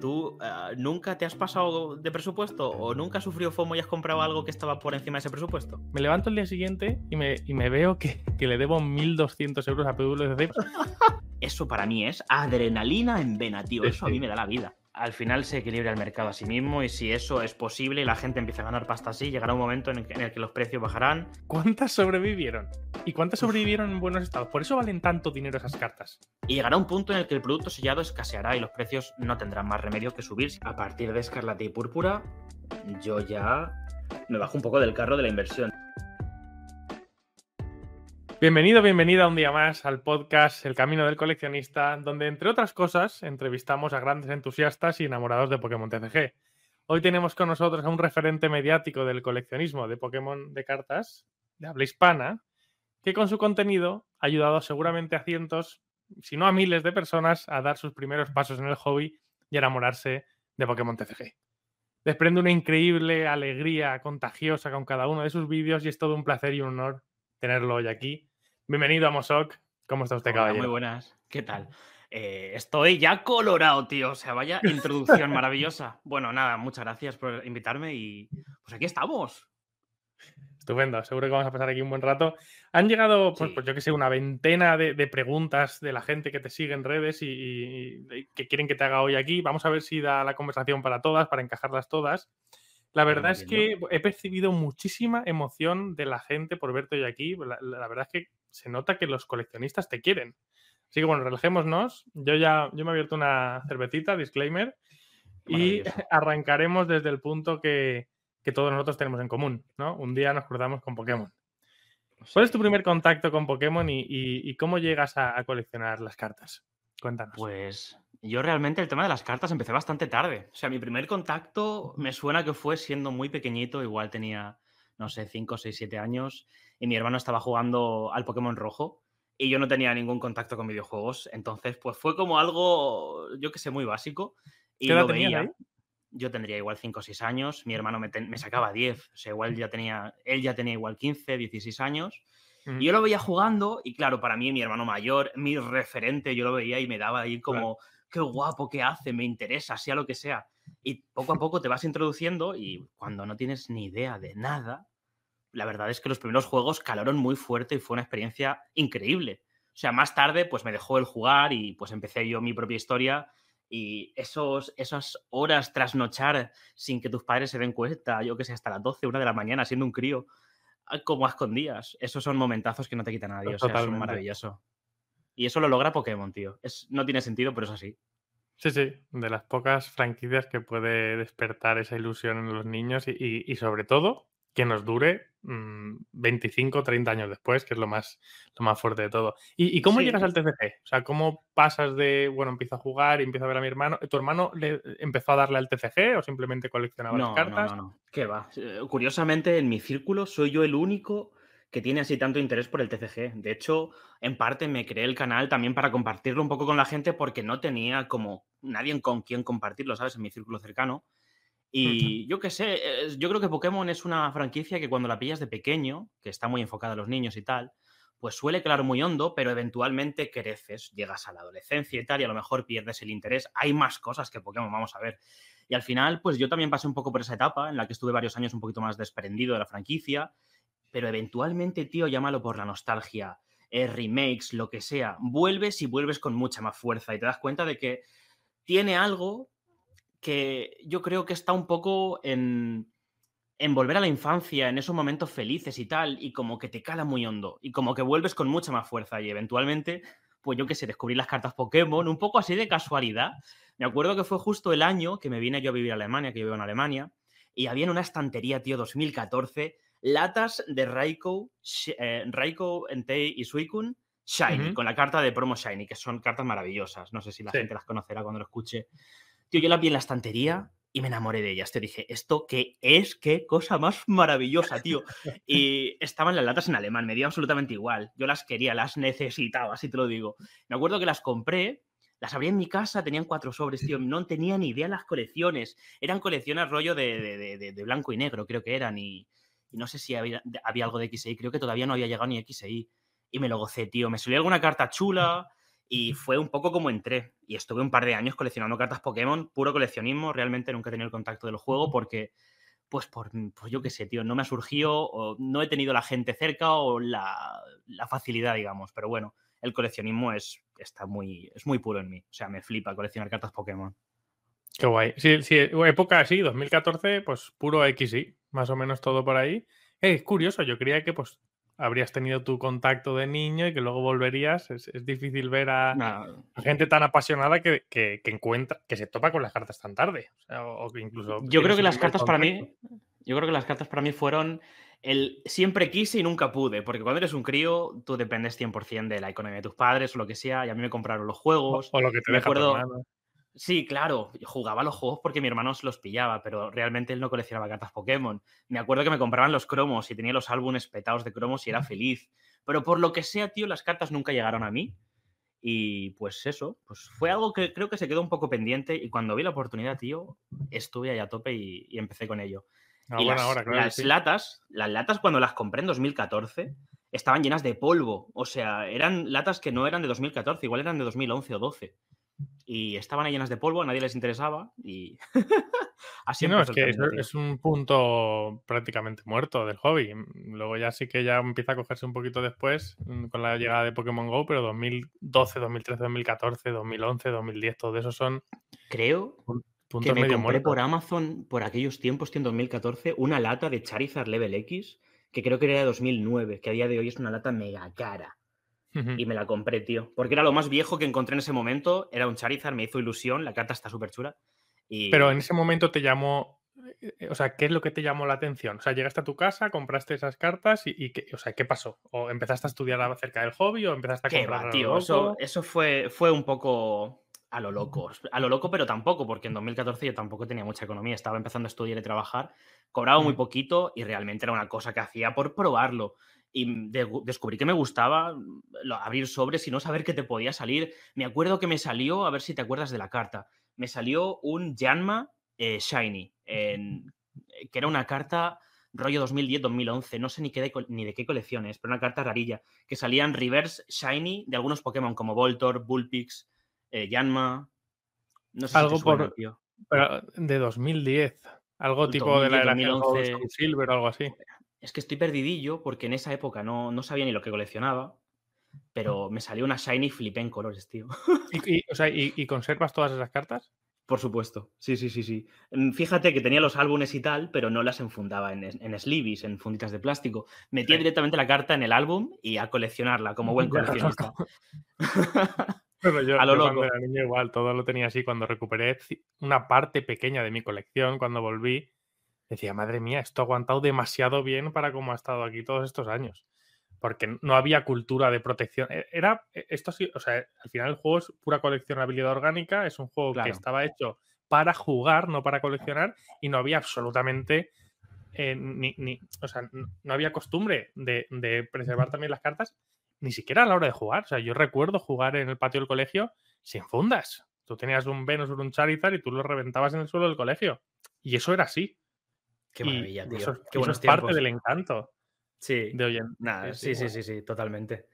¿Tú eh, nunca te has pasado de presupuesto o nunca has sufrido FOMO y has comprado algo que estaba por encima de ese presupuesto? Me levanto el día siguiente y me, y me veo que, que le debo 1.200 euros a PWC. Eso para mí es adrenalina en vena, tío. Eso a mí me da la vida al final se equilibra el mercado a sí mismo y si eso es posible y la gente empieza a ganar pasta así, llegará un momento en el, que, los precios bajarán. ¿Cuántas sobrevivieron? ¿Y cuántas sobrevivieron en buenos estados? Por eso valen tanto dinero esas cartas. Y llegará un punto en el que el producto sellado escaseará y los precios no tendrán más remedio que subir. A partir de Escarlata y Púrpura, yo ya me bajo un poco del carro de la inversión. Bienvenido, bienvenida un día más al podcast El Camino del Coleccionista, donde entre otras cosas entrevistamos a grandes entusiastas y enamorados de Pokémon TCG. Hoy tenemos con nosotros a un referente mediático del coleccionismo de Pokémon de cartas, de habla hispana, que con su contenido ha ayudado seguramente a cientos, si no a miles de personas a dar sus primeros pasos en el hobby y enamorarse de Pokémon TCG. Desprende una increíble alegría contagiosa con cada uno de sus vídeos y es todo un placer y un honor tenerlo hoy aquí Bienvenido a Mosok. ¿Cómo está usted, caballero? Muy buenas. ¿Qué tal? Eh, estoy ya colorado, tío. O sea, vaya introducción maravillosa. Bueno, nada, muchas gracias por invitarme y pues aquí estamos. Estupendo, seguro que vamos a pasar aquí un buen rato. Han llegado, pues, pues yo que sé, una veintena de, preguntas de la gente que te sigue en redes y, que quieren que te haga hoy aquí. Vamos a ver si da la conversación para todas, para encajarlas todas. La verdad es que he percibido muchísima emoción de la gente por verte hoy aquí. la verdad es que se nota que los coleccionistas te quieren. Así que bueno, relajémonos. Yo ya yo me he abierto una cervecita, disclaimer, y arrancaremos desde el punto que, todos nosotros tenemos en común, ¿no? Un día nos cruzamos con Pokémon. ¿Cuál es tu primer contacto con Pokémon y, cómo llegas a, coleccionar las cartas? Cuéntanos. Pues yo realmente el tema de las cartas empecé bastante tarde. O sea, mi primer contacto me suena que fue siendo muy pequeñito, igual tenía, no sé, 5, 6, 7 años, y mi hermano estaba jugando al Pokémon rojo y yo no tenía ningún contacto con videojuegos. Entonces, pues fue como algo, yo que sé, muy básico. Y ¿Qué edad lo veía. Yo tendría igual 5 o 6 años, mi hermano me, sacaba 10, o sea, igual ya tenía, él ya tenía igual 15, 16 años. Y yo lo veía jugando y claro, para mí mi hermano mayor, mi referente, yo lo veía y me daba ahí como, qué guapo que hace, me interesa, sea lo que sea. Y poco a poco te vas introduciendo y cuando no tienes ni idea de nada, la verdad es que los primeros juegos calaron muy fuerte y fue una experiencia increíble. O sea, más tarde pues me dejó el jugar y pues empecé yo mi propia historia y esos, esas horas trasnochar sin que tus padres se den cuenta, yo que sé, hasta las 12, una de la mañana siendo un crío, ah, como a escondidas, esos son momentazos que no te quita nadie, o sea, son maravilloso. Y eso lo logra Pokémon, tío. Es, no tiene sentido, pero es así. Sí, sí, de las pocas franquicias que puede despertar esa ilusión en los niños y sobre todo que nos dure 25, mm, 30 años después, que es lo más, lo más fuerte de todo. ¿Y, cómo llegas al TCG? O sea, ¿cómo pasas de, bueno, empiezo a jugar y empiezo a ver a mi hermano? ¿Tu hermano le empezó a darle al TCG o simplemente coleccionaba las cartas? No, no, no. ¿Qué va? Eh, curiosamente, en mi círculo soy yo el único que tiene así tanto interés por el TCG. De hecho, en parte me creé el canal también para compartirlo un poco con la gente porque no tenía como nadie con quien compartirlo, ¿sabes? En mi círculo cercano. Y yo qué sé, yo creo que Pokémon es una franquicia que cuando la pillas de pequeño, que está muy enfocada a los niños y tal, pues suele quedar muy hondo, pero eventualmente creces, llegas a la adolescencia y tal, y a lo mejor pierdes el interés. Hay más cosas que Pokémon, vamos a ver. Y al final, pues yo también pasé un poco por esa etapa en la que estuve varios años un poquito más desprendido de la franquicia, pero eventualmente, tío, llámalo por la nostalgia, eh, remakes, lo que sea, vuelves y vuelves con mucha más fuerza y te das cuenta de que tiene algo que yo creo que está un poco en, en volver a la infancia, en esos momentos felices y tal, y como que te cala muy hondo, y como que vuelves con mucha más fuerza, y eventualmente, pues yo que sé, descubrí las cartas Pokémon, un poco así de casualidad. Me acuerdo que fue justo el año que me vine yo a vivir a Alemania, que yo vivo en Alemania, y había en una estantería, tío, 2014, latas de Raikou, eh, Raikou, Entei y Suicune Shiny, con la carta de promo Shiny, que son cartas maravillosas. No sé si la gente las conocerá cuando lo escuche. Tío, yo la vi en la estantería y me enamoré de ellas. Te dije, ¿esto qué es? ¿Qué cosa más maravillosa, tío? Y estaban las latas en alemán, me dio absolutamente igual. Yo las quería, las necesitaba, así te lo digo. Me acuerdo que las compré, las abrí en mi casa, tenían cuatro sobres, tío. No tenía ni idea las colecciones. Eran colecciones rollo de, blanco y negro, creo que eran. Y, no sé si había, había, algo de XI, creo que todavía no había llegado ni XI. Y me lo gocé, tío. Me salió alguna carta chula Y fue un poco como entré. Y estuve un par de años coleccionando cartas Pokémon, puro coleccionismo. Realmente nunca he tenido el contacto del juego porque, pues, por, pues yo qué sé, tío, no me ha surgido, o no he tenido la gente cerca o la, la facilidad, digamos. Pero bueno, el coleccionismo es, está muy, es muy puro en mí. O sea, me flipa coleccionar cartas Pokémon. Qué guay. Sí, sí, época así, 2014, pues puro XY, más o menos todo por ahí. Eh, es curioso, yo creía que pues habrías tenido tu contacto de niño y que luego volverías. Es, difícil ver a, gente tan apasionada que, encuentra, que se topa con las cartas tan tarde. O, que incluso. Yo creo que las cartas para mí. Yo creo que las cartas para mí fueron el siempre quise y nunca pude, porque cuando eres un crío, tú dependes 100% de la economía de tus padres o lo que sea, y a mí me compraron los juegos. O, lo que te deja acuerdo, Sí, claro, jugaba los juegos porque mi hermano se los pillaba, pero realmente él no coleccionaba cartas Pokémon. Me acuerdo que me compraban los cromos y tenía los álbumes petados de cromos y era feliz. Pero por lo que sea, tío, las cartas nunca llegaron a mí. Y pues eso, pues fue algo que creo que se quedó un poco pendiente y cuando vi la oportunidad, tío, estuve ahí a tope y, empecé con ello. Ah, y las, latas, las latas cuando las compré en 2014 estaban llenas de polvo. O sea, eran latas que no eran de 2014, igual eran de 2011 o 12 y estaban llenas de polvo, a nadie les interesaba y así no, es que es, un punto prácticamente muerto del hobby. Luego ya sí que ya empieza a cogerse un poquito después mm, con la llegada de Pokémon Go, pero 2012, 2013, 2014, 2011, 2010, todo eso son creo que me compré por Amazon por aquellos tiempos, en 2014, una lata de Charizard Level X que creo que era de 2009, que a día de hoy es una lata mega cara. Y me la compré, tío. Porque era lo más viejo que encontré en ese momento. Era un Charizard, me hizo ilusión. La carta está súper chula. Y... Pero en ese momento te llamó. Eh, o sea, ¿qué es lo que te llamó la atención? O sea, llegaste a tu casa, compraste esas cartas y, qué, o sea, ¿qué pasó? ¿O empezaste a estudiar acerca del hobby o empezaste a comprar? tío, eso, eso fue, fue un poco a lo loco. A lo loco, pero tampoco, porque en 2014 yo tampoco tenía mucha economía. Estaba empezando a estudiar y trabajar. Cobraba muy poquito y realmente era una cosa que hacía por probarlo y descubrí que me gustaba mm, abrir sobres y no saber qué te podía salir. Me acuerdo que me salió, a ver si te acuerdas de la carta, me salió un Janma eh, Shiny, en, eh, que era una carta rollo 2010-2011, no sé ni, qué de, ni de qué colección es, pero una carta rarilla, que salían reverse Shiny de algunos Pokémon como Voltor, Bullpix, eh, Yanma. No sé algo por, Pero de 2010, algo tipo de la era 2011, Silver o algo así es que estoy perdidillo porque en esa época no, no sabía ni lo que coleccionaba, pero me salió una Shiny flipé en colores, tío. ¿Y, conservas todas esas cartas? Por supuesto, sí, sí, sí, sí. Mm, fíjate que tenía los álbumes y tal, pero no las enfundaba en, en sleeves, en funditas de plástico. Metía directamente la carta en el álbum y a coleccionarla como buen coleccionista. pero yo, a lo loco. era niño igual, todo lo tenía así. Cuando recuperé una parte pequeña de mi colección, cuando volví, decía, madre mía, esto ha aguantado demasiado bien para cómo ha estado aquí todos estos años. Porque no había cultura de protección. E, era, e, esto sí, o sea, al final el juego es pura coleccionabilidad orgánica, es un juego que estaba hecho para jugar, no para coleccionar, y no había absolutamente eh, ni, o sea, no había costumbre de, preservar también las cartas, ni siquiera a la hora de jugar. O sea, yo recuerdo jugar en el patio del colegio sin fundas. Tú tenías un Venus o un Charizard y tú lo reventabas en el suelo del colegio. Y eso era así. Qué maravilla, tío. Eso, Qué es parte del encanto. Sí. De hoy Nada, sí, sí, sí, sí, totalmente.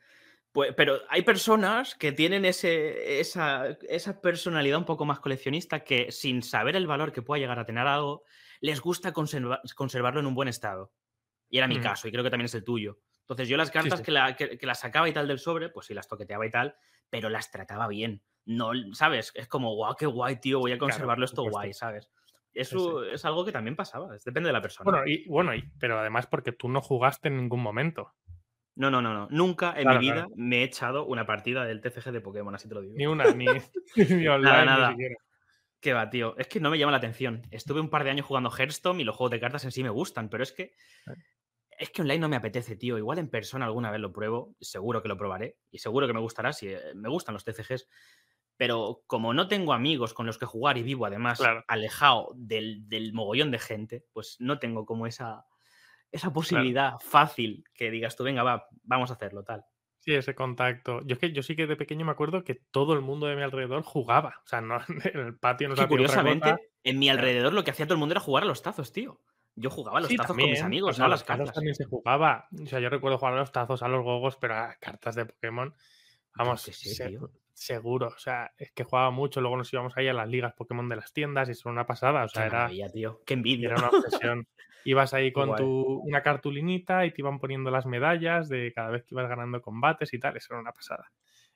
Pues, pero hay personas que tienen ese, esa, esa, personalidad un poco más coleccionista que sin saber el valor que pueda llegar a tener algo, les gusta conservarlo en un buen estado. Y era mi mm. caso, y creo que también es el tuyo. Entonces yo las cartas Que, la, que, las sacaba y tal del sobre, pues sí las toqueteaba y tal, pero las trataba bien. No, ¿sabes? Es como, guau, qué guay, tío, voy a conservarlo esto guay, ¿sabes? Eso es algo que también pasaba, depende de la persona. Bueno, y, bueno pero además porque tú no jugaste en ningún momento. No, no, no, no. Nunca en mi vida me he echado una partida del TCG de Pokémon, así te lo digo. Ni una, ni, online, nada, nada. Ni Qué va, tío. Es que no me llama la atención. Estuve un par de años jugando Hearthstone y los juegos de cartas en sí me gustan, pero es que. Es que online no me apetece, tío. Igual en persona alguna vez lo pruebo, seguro que lo probaré y seguro que me gustará si eh, me gustan los TCGs. Pero como no tengo amigos con los que jugar y vivo además alejado del, mogollón de gente, pues no tengo como esa, esa posibilidad fácil que digas tú, venga, va, vamos a hacerlo, tal. Sí, ese contacto. Yo es que yo sí que de pequeño me acuerdo que todo el mundo de mi alrededor jugaba. O sea, no, en el patio no que curiosamente, en mi alrededor lo que hacía todo el mundo era jugar a los tazos, tío. Yo jugaba a los tazos con mis amigos, no a las cartas. también se jugaba. O sea, yo recuerdo jugar a los tazos, a los gogos, pero a cartas de Pokémon. Vamos, sí, sí, Seguro, o sea, es que jugaba mucho, luego nos íbamos ahí a las ligas Pokémon de las tiendas y eso era una pasada, o sea, era, tío. Qué envidia. era una obsesión. ibas ahí con tu, una cartulinita y te iban poniendo las medallas de cada vez que ibas ganando combates y tal, eso era una pasada.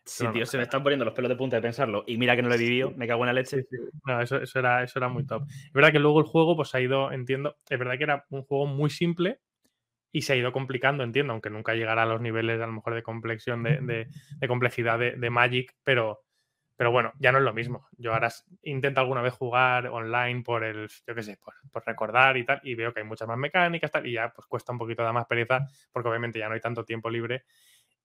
Sí, tío, se me están poniendo los pelos de punta de pensarlo. Y mira que no lo he vivido, me cago en la leche. No, eso, eso, era, eso era muy top. Es verdad que luego el juego pues ha ido, entiendo, es verdad que era un juego muy simple, y se ha ido complicando, entiendo, aunque nunca llegará a los niveles a lo mejor de complexión, de, complejidad de, Magic, pero, pero bueno, ya no es lo mismo. Yo ahora intento alguna vez jugar online por el, yo qué sé, por, recordar y tal, y veo que hay muchas más mecánicas tal, y ya pues cuesta un poquito de más pereza, porque obviamente ya no hay tanto tiempo libre.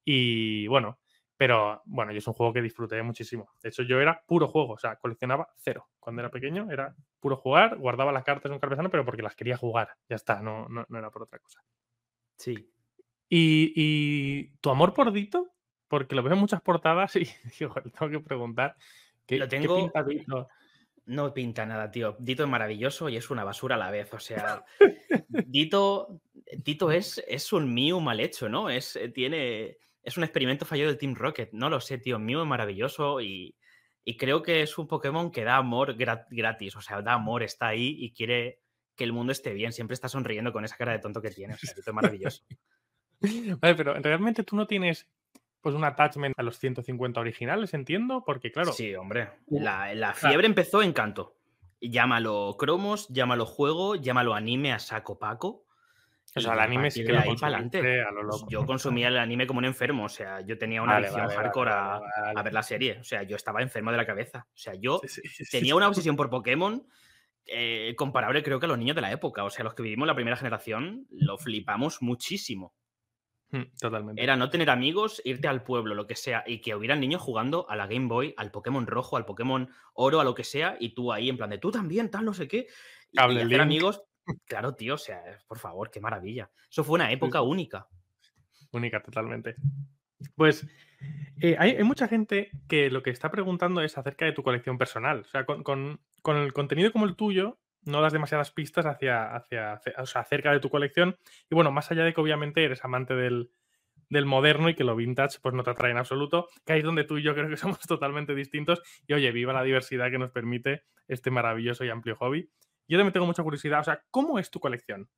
Y bueno, pero bueno, yo es un juego que disfruté muchísimo. De hecho, yo era puro juego, o sea, coleccionaba cero. Cuando era pequeño era puro jugar, guardaba las cartas en un carpetano, pero porque las quería jugar. Ya está, no, no, no era por otra cosa. Sí. Y, tu amor por Dito, porque lo veo en muchas portadas y digo, tengo que preguntar. ¿qué, lo tengo... pinta Dito? No pinta nada, tío. Dito es maravilloso y es una basura a la vez. O sea, Dito, Dito es, es un Mew mal hecho, ¿no? Es, eh, tiene, es un experimento fallido del Team Rocket. No lo sé, tío. Mew es maravilloso y, y creo que es un Pokémon que da amor gratis. O sea, da amor, está ahí y quiere, que el mundo esté bien. Siempre está sonriendo con esa cara de tonto que tiene. O sea, es maravilloso. vale, pero realmente tú no tienes pues un attachment a los 150 originales, entiendo, porque claro. Sí, hombre. La, fiebre empezó en canto. Llámalo cromos, llámalo juego, llámalo anime a saco paco. O sea, el anime sí que lo ahí para adelante. Yo consumía el anime como un enfermo. O sea, yo tenía una adicción hardcore a, ver la serie. O sea, yo estaba enfermo de la cabeza. O sea, yo tenía una obsesión por Pokémon eh, comparable creo que a los niños de la época. O sea, los que vivimos la primera generación lo flipamos muchísimo. Hmm, totalmente. Era no tener amigos, irte al pueblo, lo que sea, y que hubieran niños jugando a la Game Boy, al Pokémon rojo, al Pokémon oro, a lo que sea, y tú ahí en plan de tú también, tal, no sé qué. Y, hacer amigos. Claro, tío, o sea, por favor, qué maravilla. Eso fue una época única. Única, totalmente. Pues eh, hay, mucha gente que lo que está preguntando es acerca de tu colección personal. O sea, con, el contenido como el tuyo, no das demasiadas pistas hacia, hacia, o sea, acerca de tu colección. Y bueno, más allá de que obviamente eres amante del, moderno y que lo vintage pues no te atrae en absoluto, que ahí es donde tú y yo creo que somos totalmente distintos. Y oye, viva la diversidad que nos permite este maravilloso y amplio hobby. Yo también tengo mucha curiosidad, o sea, ¿cómo es tu colección?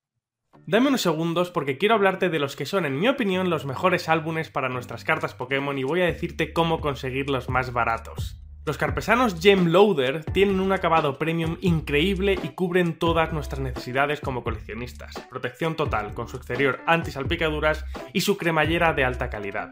Dame unos segundos porque quiero hablarte de los que son, en mi opinión, los mejores álbumes para nuestras cartas Pokémon y voy a decirte cómo conseguir los más baratos. Los carpesanos Gem Loader tienen un acabado premium increíble y cubren todas nuestras necesidades como coleccionistas. Protección total con su exterior anti-salpicaduras y su cremallera de alta calidad.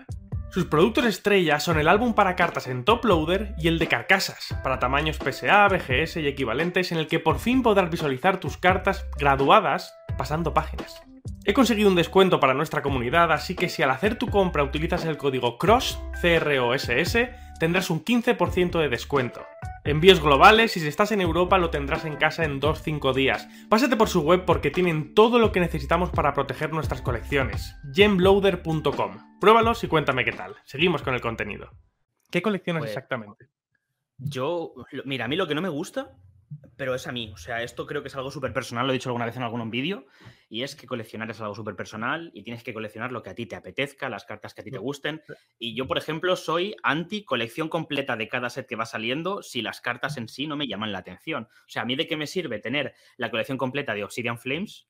Sus productos estrella son el álbum para cartas en Top Loader y el de carcasas, para tamaños PSA, BGS y equivalentes, en el que por fin podrás visualizar tus cartas graduadas pasando páginas. He conseguido un descuento para nuestra comunidad, así que si al hacer tu compra utilizas el código CROSS, C-R-O-S-S, tendrás un 15% de descuento. Envíos globales y si estás en Europa lo tendrás en casa en 2-5 días. Pásate por su web porque tienen todo lo que necesitamos para proteger nuestras colecciones. gemloader.com. Pruébalos y cuéntame qué tal. Seguimos con el contenido. ¿Qué colecciones pues exactamente? Yo, mira, a mí lo que no me gusta pero es a mí. O sea, esto creo que es algo súper personal, lo he dicho alguna vez en algún vídeo, y es que coleccionar es algo súper personal y tienes que coleccionar lo que a ti te apetezca, las cartas que a ti te gusten. Y yo, por ejemplo, soy anti colección completa de cada set que va saliendo si las cartas en sí no me llaman la atención. O sea, a mí de qué me sirve tener la colección completa de Obsidian Flames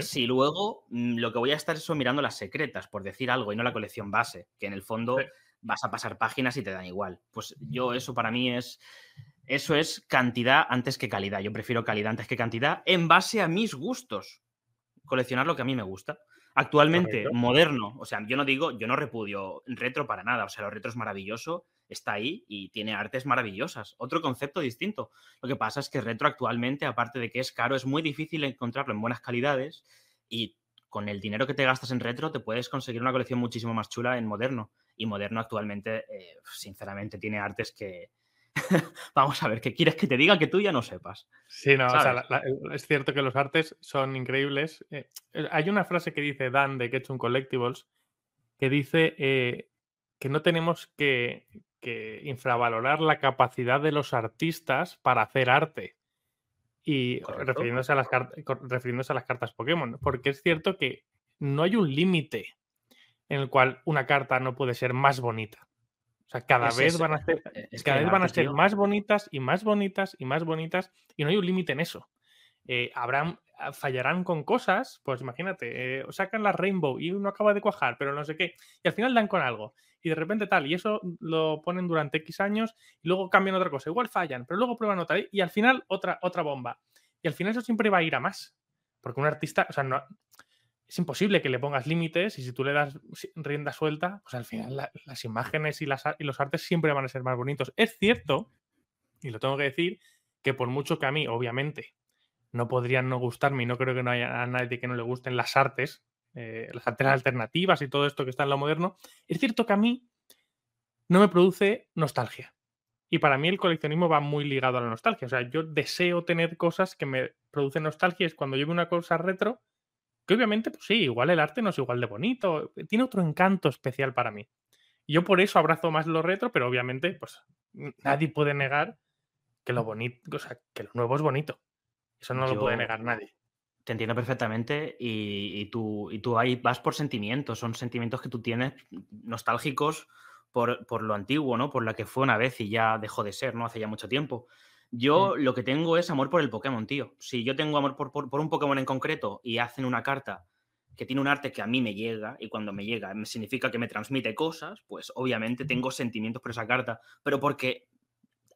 si luego mm, lo que voy a estar es mirando las secretas, por decir algo, y no la colección base, que en el fondo vas a pasar páginas y te dan igual. Pues yo eso para mí es eso es cantidad antes que calidad. Yo prefiero calidad antes que cantidad en base a mis gustos. Coleccionar lo que a mí me gusta. Actualmente, moderno, o sea, yo no digo, yo no repudio retro para nada, o sea, lo retro es maravilloso, está ahí y tiene artes maravillosas. Otro concepto distinto. Lo que pasa es que retro actualmente, aparte de que es caro, es muy difícil encontrarlo en buenas calidades y con el dinero que te gastas en retro te puedes conseguir una colección muchísimo más chula en moderno. Y moderno actualmente, eh, sinceramente, tiene artes que, Vamos a ver, ¿qué quieres que te diga que tú ya no sepas? Sí, no, o sea, es cierto que los artes son increíbles. Eh, hay una frase que dice Dan de Ketchum Collectibles que dice eh, que no tenemos que, infravalorar la capacidad de los artistas para hacer arte. Y refiriéndose a, las refiriéndose a las cartas Pokémon, porque es cierto que no hay un límite en el cual una carta no puede ser más bonita sea, cada vez van a ser, e, cada vez van a ser más bonitas y más bonitas y más bonitas y no hay un límite en eso. Eh, habrán, ah, fallarán con cosas, pues imagínate, eh, sacan la Rainbow y uno acaba de cuajar, pero no sé qué, y al final dan con algo, y de repente tal, y eso lo ponen durante X años, y luego cambian otra cosa, igual fallan, pero luego prueban otra, y al final otra, otra bomba. Y al final eso siempre va a ir a más, porque un artista, o sea, no, es imposible que le pongas límites y si tú le das rienda suelta, pues al final las imágenes y, las, los artes siempre van a ser más bonitos. Es cierto, y lo tengo que decir, que por mucho que a mí, obviamente, no podrían no gustarme y no creo que no haya nadie que no le gusten las artes, eh, las artes alternativas y todo esto que está en lo moderno, es cierto que a mí no me produce nostalgia. Y para mí el coleccionismo va muy ligado a la nostalgia. O sea, yo deseo tener cosas que me producen nostalgia. Es cuando yo una cosa retro, que obviamente, pues sí, igual el arte no es igual de bonito. Tiene otro encanto especial para mí. Yo por eso abrazo más lo retro, pero obviamente, pues nadie puede negar que lo bonito, o sea, que lo nuevo es bonito. Eso no lo puede negar nadie. Te entiendo perfectamente y, tú, y tú ahí vas por sentimientos, son sentimientos que tú tienes nostálgicos por, lo antiguo, ¿no? Por la que fue una vez y ya dejó de ser, ¿no? Hace ya mucho tiempo. Yo lo que tengo es amor por el Pokémon, tío. Si yo tengo amor por, por, un Pokémon en concreto y hacen una carta que tiene un arte que a mí me llega y cuando me llega significa que me transmite cosas, pues obviamente tengo sentimientos por esa carta, pero porque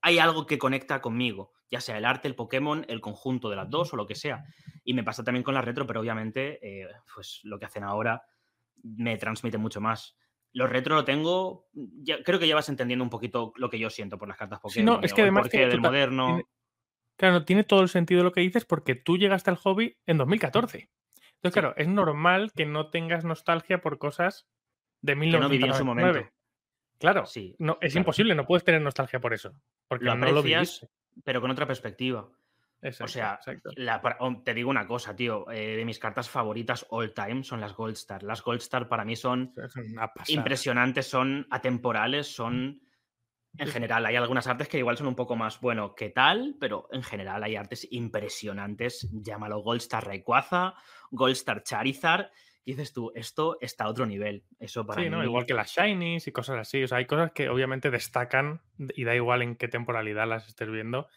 hay algo que conecta conmigo, ya sea el arte, el Pokémon, el conjunto de las dos o lo que sea. Y me pasa también con la retro, pero obviamente, eh, pues lo que hacen ahora me transmite mucho más. Los retro lo tengo, ya, creo que ya vas entendiendo un poquito lo que yo siento por las cartas Pokémon. no, es que además del moderno. Tiene, claro, tiene todo el sentido lo que dices porque tú llegaste al hobby en 2014. Entonces, claro, es normal que no tengas nostalgia por cosas de 1999. Que no en su momento. Claro, sí, no, es imposible, no puedes tener nostalgia por eso. Porque lo no lo pero con otra perspectiva. O sea, te digo una cosa, tío. Eh, de mis cartas favoritas all time son las Gold Star. Las Gold Star para mí son impresionantes, son atemporales, son. En general, hay algunas artes que igual son un poco más, bueno, ¿qué tal? Pero en general hay artes impresionantes. Llámalo Gold Star Rayquaza, Gold Star Charizard dices tú, esto está a otro nivel. Eso para sí, ¿no? Igual que las shinies y cosas así. O sea, hay cosas que obviamente destacan y da igual en qué temporalidad las estés viendo.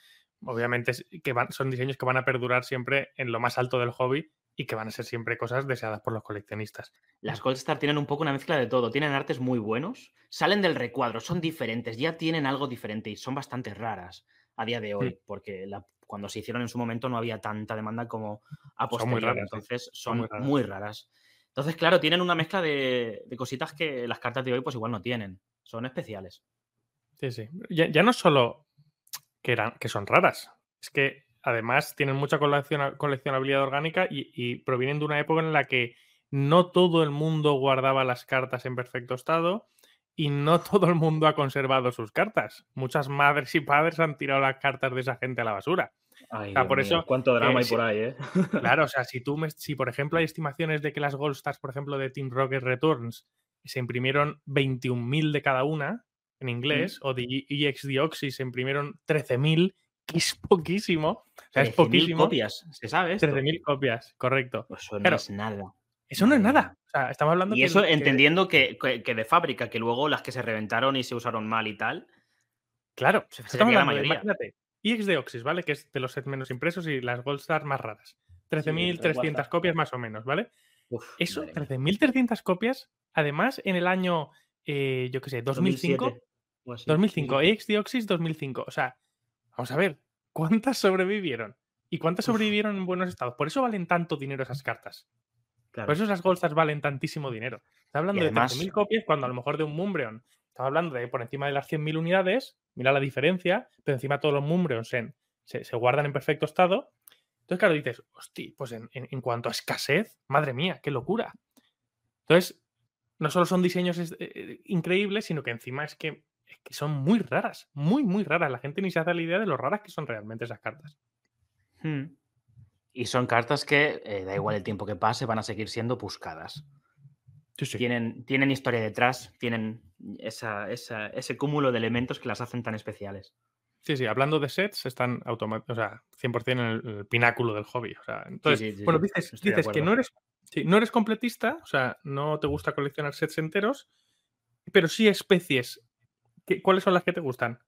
Obviamente que van, son diseños que van a perdurar siempre en lo más alto del hobby y que van a ser siempre cosas deseadas por los coleccionistas. Las Gold Star tienen un poco una mezcla de todo. Tienen artes muy buenos, salen del recuadro, son diferentes, ya tienen algo diferente y son bastante raras a día de hoy, porque cuando se hicieron en su momento no había tanta demanda como a posteriori. Entonces son, Muy raras. Entonces, claro, tienen una mezcla de, cositas que las cartas de hoy pues igual no tienen. Son especiales. Sí, sí. Ya, no solo que, eran, que son raras, es que además tienen mucha coleccionabilidad orgánica y, provienen de una época en la que no todo el mundo guardaba las cartas en perfecto estado y no todo el mundo ha conservado sus cartas. Muchas madres y padres han tirado las cartas de esa gente a la basura por eso, cuánto drama hay por ahí, ¿eh? claro, o sea, si tú si por ejemplo hay estimaciones de que las Gold Stars, por ejemplo, de Team Rocket Returns se imprimieron 21.000 de cada una en inglés, o de EX Deoxy se imprimieron 13.000, que es poquísimo. O sea, es poquísimo. copias, se sabe. 13.000 copias, correcto. Pues eso no es nada. Eso no es nada. O sea, estamos hablando Y eso entendiendo que, que, de fábrica, que luego las que se reventaron y se usaron mal y tal. Claro, se, estamos hablando, la mayoría. Imagínate, EX de Oxys, ¿vale? Que es de los sets menos impresos y las Gold Star más raras. 13.300 copias más o menos, ¿vale? Eso, 13.300 copias, además en el año, eh, yo qué sé, 2005. 2005, EX de Oxys 2005. O sea, vamos a ver, ¿cuántas sobrevivieron? ¿Y cuántas sobrevivieron en buenos estados? Por eso valen tanto dinero esas cartas. Por eso esas Gold Stars valen tantísimo dinero. Está hablando de 13.000 copias cuando a lo mejor de un Mumbreon Estaba hablando de por encima de las 100.000 unidades, mira la diferencia, pero encima todos los Mumbreons se, se, guardan en perfecto estado. Entonces, claro, dices, hostia, pues en, cuanto a escasez, madre mía, qué locura. Entonces, no solo son diseños eh, increíbles, sino que encima es que, son muy raras, muy, muy raras. La gente ni se hace la idea de lo raras que son realmente esas cartas. Hmm. Y son cartas que, eh, da igual el tiempo que pase, van a seguir siendo buscadas. Tienen, tienen historia detrás, tienen ese cúmulo de elementos que las hacen tan especiales. Sí, sí, hablando de sets, están o sea, 100% en el, pináculo del hobby. O sea, entonces, bueno, dices, dices que no eres, no eres completista, o sea, no te gusta coleccionar sets enteros, pero sí especies ¿Cuáles son las que te gustan?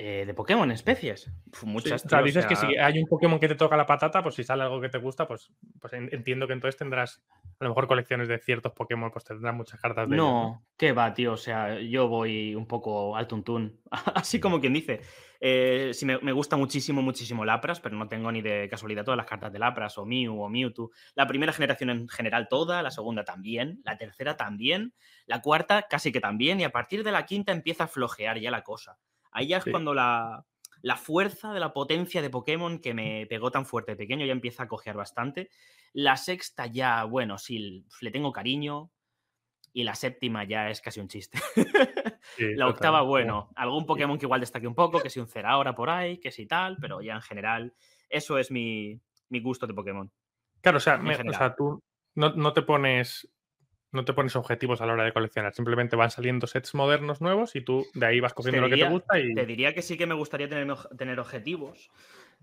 Eh, de Pokémon, especies. muchas. o sea, dices que si hay un Pokémon que te toca la patata, pues si sale algo que te gusta, pues, pues entiendo que entonces tendrás a lo mejor colecciones de ciertos Pokémon, pues tendrás muchas cartas de. No, qué va, tío. O sea, yo voy un poco al tuntún. Así como quien dice. Eh, sí, me, gusta muchísimo, muchísimo Lapras, pero no tengo ni de casualidad todas las cartas de Lapras, o Mew, o Mewtwo. La primera generación en general toda, la segunda también, la tercera también, la cuarta casi que también, y a partir de la quinta empieza a flojear ya la cosa. Ahí ya es cuando la, fuerza de la potencia de Pokémon que me pegó tan fuerte de pequeño ya empieza a cojear bastante. La sexta ya, bueno, sí, le tengo cariño. Y la séptima ya es casi un chiste. la octava, bueno, algún Pokémon que igual destaque un poco, que si un Zeraora por ahí, que si tal, pero ya en general, eso es mi, gusto de Pokémon. Claro, o sea, o sea tú no, no, te pones no te pones objetivos a la hora de coleccionar, simplemente van saliendo sets modernos nuevos y tú de ahí vas cogiendo lo que te gusta y... Te diría que sí que me gustaría tener, tener objetivos,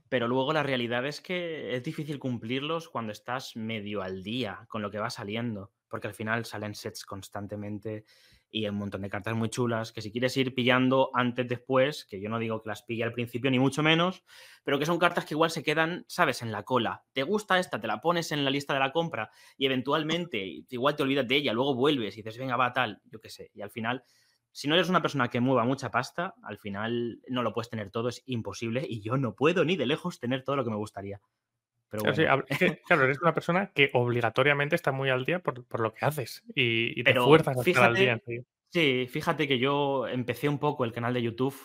pero luego la realidad es que es difícil cumplirlos cuando estás medio al día con lo que va saliendo, porque al final salen sets constantemente y un montón de cartas muy chulas que si quieres ir pillando antes, después, que yo no digo que las pille al principio ni mucho menos, pero que son cartas que igual se quedan, sabes, en la cola. Te gusta esta, te la pones en la lista de la compra y eventualmente igual te olvidas de ella, luego vuelves y dices, venga, va tal, yo qué sé. Y al final, si no eres una persona que mueva mucha pasta, al final no lo puedes tener todo, es imposible y yo no puedo ni de lejos tener todo lo que me gustaría. claro, eres una persona que obligatoriamente está muy al día por, lo que haces y, te fuerzas a estar al día. Sí, fíjate que yo empecé un poco el canal de YouTube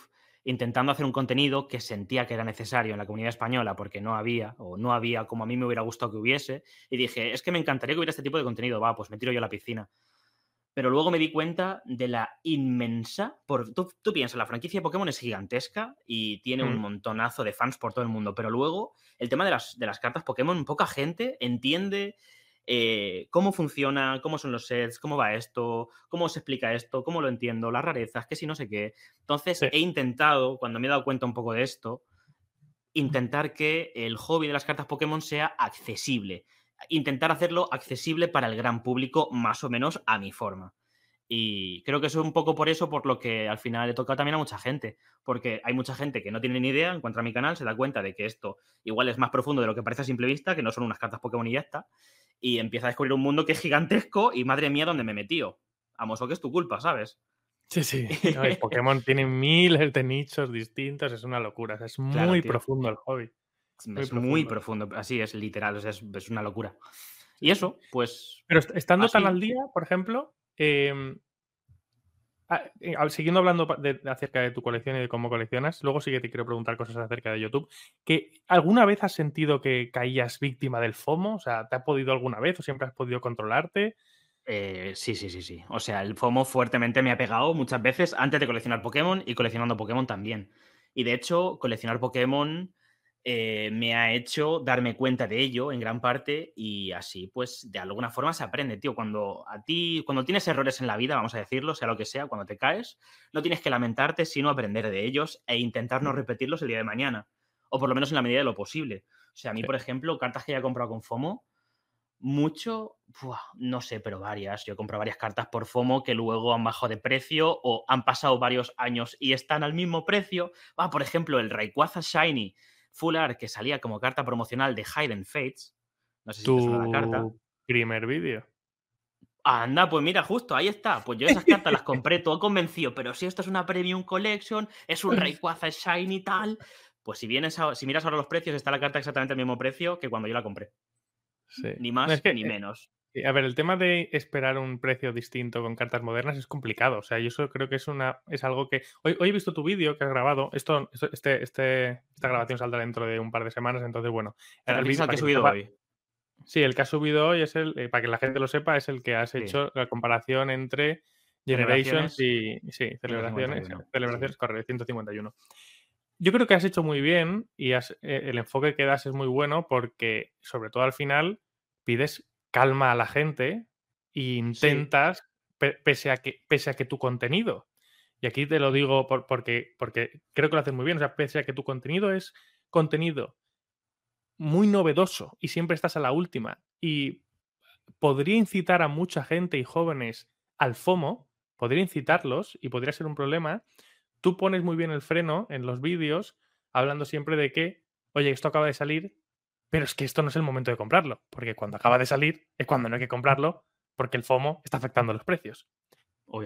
intentando hacer un contenido que sentía que era necesario en la comunidad española porque no había o no había como a mí me hubiera gustado que hubiese y dije, es que me encantaría que hubiera este tipo de contenido, va, pues me tiro yo a la piscina. Pero luego me di cuenta de la inmensa, por, tú, piensas, la franquicia de Pokémon es gigantesca y tiene un mm. montonazo de fans por todo el mundo, pero luego el tema de las, de las cartas Pokémon, poca gente entiende eh, cómo funciona, cómo son los sets, cómo va esto, cómo se explica esto, cómo lo entiendo, las rarezas, que si no sé qué. Entonces he intentado, cuando me he dado cuenta un poco de esto, intentar que el hobby de las cartas Pokémon sea accesible. Intentar hacerlo accesible para el gran público, más o menos a mi forma. Y creo que eso es un poco por eso, por lo que al final he tocado también a mucha gente. Porque hay mucha gente que no tiene ni idea, encuentra mi canal, se da cuenta de que esto igual es más profundo de lo que parece a simple vista, que no son unas cartas Pokémon y ya está y empieza a descubrir un mundo que es gigantesco y madre mía, ¿dónde me metió? Vamos, o que es tu culpa, ¿sabes? Sí, sí. Pokémon tiene miles de nichos distintos, es una locura. Es muy profundo el hobby. Es muy profundo, así es, literal, es, una locura. Y eso, pues. Pero estando tan al día, por ejemplo, em, Ah, eh, siguiendo hablando acerca de tu colección y de cómo coleccionas, luego sí que te quiero preguntar cosas acerca de YouTube. ¿Que ¿Alguna vez has sentido que caías víctima del FOMO? O sea, ¿te ha podido alguna vez o siempre has podido controlarte? Eh, sí, sí, sí, sí. O sea, el FOMO fuertemente me ha pegado muchas veces antes de coleccionar Pokémon y coleccionando Pokémon también. Y de hecho, coleccionar Pokémon eh, me ha hecho darme cuenta de ello en gran parte y así pues de alguna forma se aprende, tío. Cuando a ti, cuando tienes errores en la vida, vamos a decirlo, sea lo que sea, cuando te caes, no tienes que lamentarte, sino aprender de ellos e intentar no repetirlos el día de mañana. O por lo menos en la medida de lo posible. O sea, a mí, por ejemplo, cartas que ya he comprado con FOMO, mucho, no sé, pero varias. Yo he comprado varias cartas por FOMO que luego han bajado de precio o han pasado varios años y están al mismo precio. Ah, por ejemplo, el Rayquaza Shiny Full Art que salía como carta promocional de Hidden Fates. No sé si te suena la carta. Primer vídeo. Anda, pues mira, justo, ahí está. Pues yo esas cartas las compré todo convencido, pero si esto es una Premium Collection, es un Rayquaza Shiny y tal, pues si vienes si miras ahora los precios, está la carta exactamente al mismo precio que cuando yo la compré. Ni más ni eh, menos. A ver, el tema de esperar un precio distinto con cartas modernas es complicado. O sea, yo eso creo que es una es algo que. Hoy, hoy he visto tu vídeo que has grabado. Esto, este, este, esta grabación saldrá dentro de un par de semanas. Entonces, bueno. El, vídeo que he subido hoy. Sí, el que has subido hoy es el, eh, para que la gente lo sepa, es el que has hecho la comparación entre Generations y. Sí, celebraciones. Celebraciones, correcto, 151. Yo creo que has hecho muy bien y has, eh, el enfoque que das es muy bueno porque, sobre todo al final, pides calma a la gente e intentas, pese, a que, pese a que tu contenido, y aquí te lo digo porque, porque creo que lo haces muy bien, o sea, pese a que tu contenido es contenido muy novedoso y siempre estás a la última y podría incitar a mucha gente y jóvenes al FOMO, podría incitarlos y podría ser un problema. Tú pones muy bien el freno en los vídeos, hablando siempre de que, oye, esto acaba de salir, pero es que esto no es el momento de comprarlo, porque cuando acaba de salir es cuando no hay que comprarlo, porque el FOMO está afectando los precios.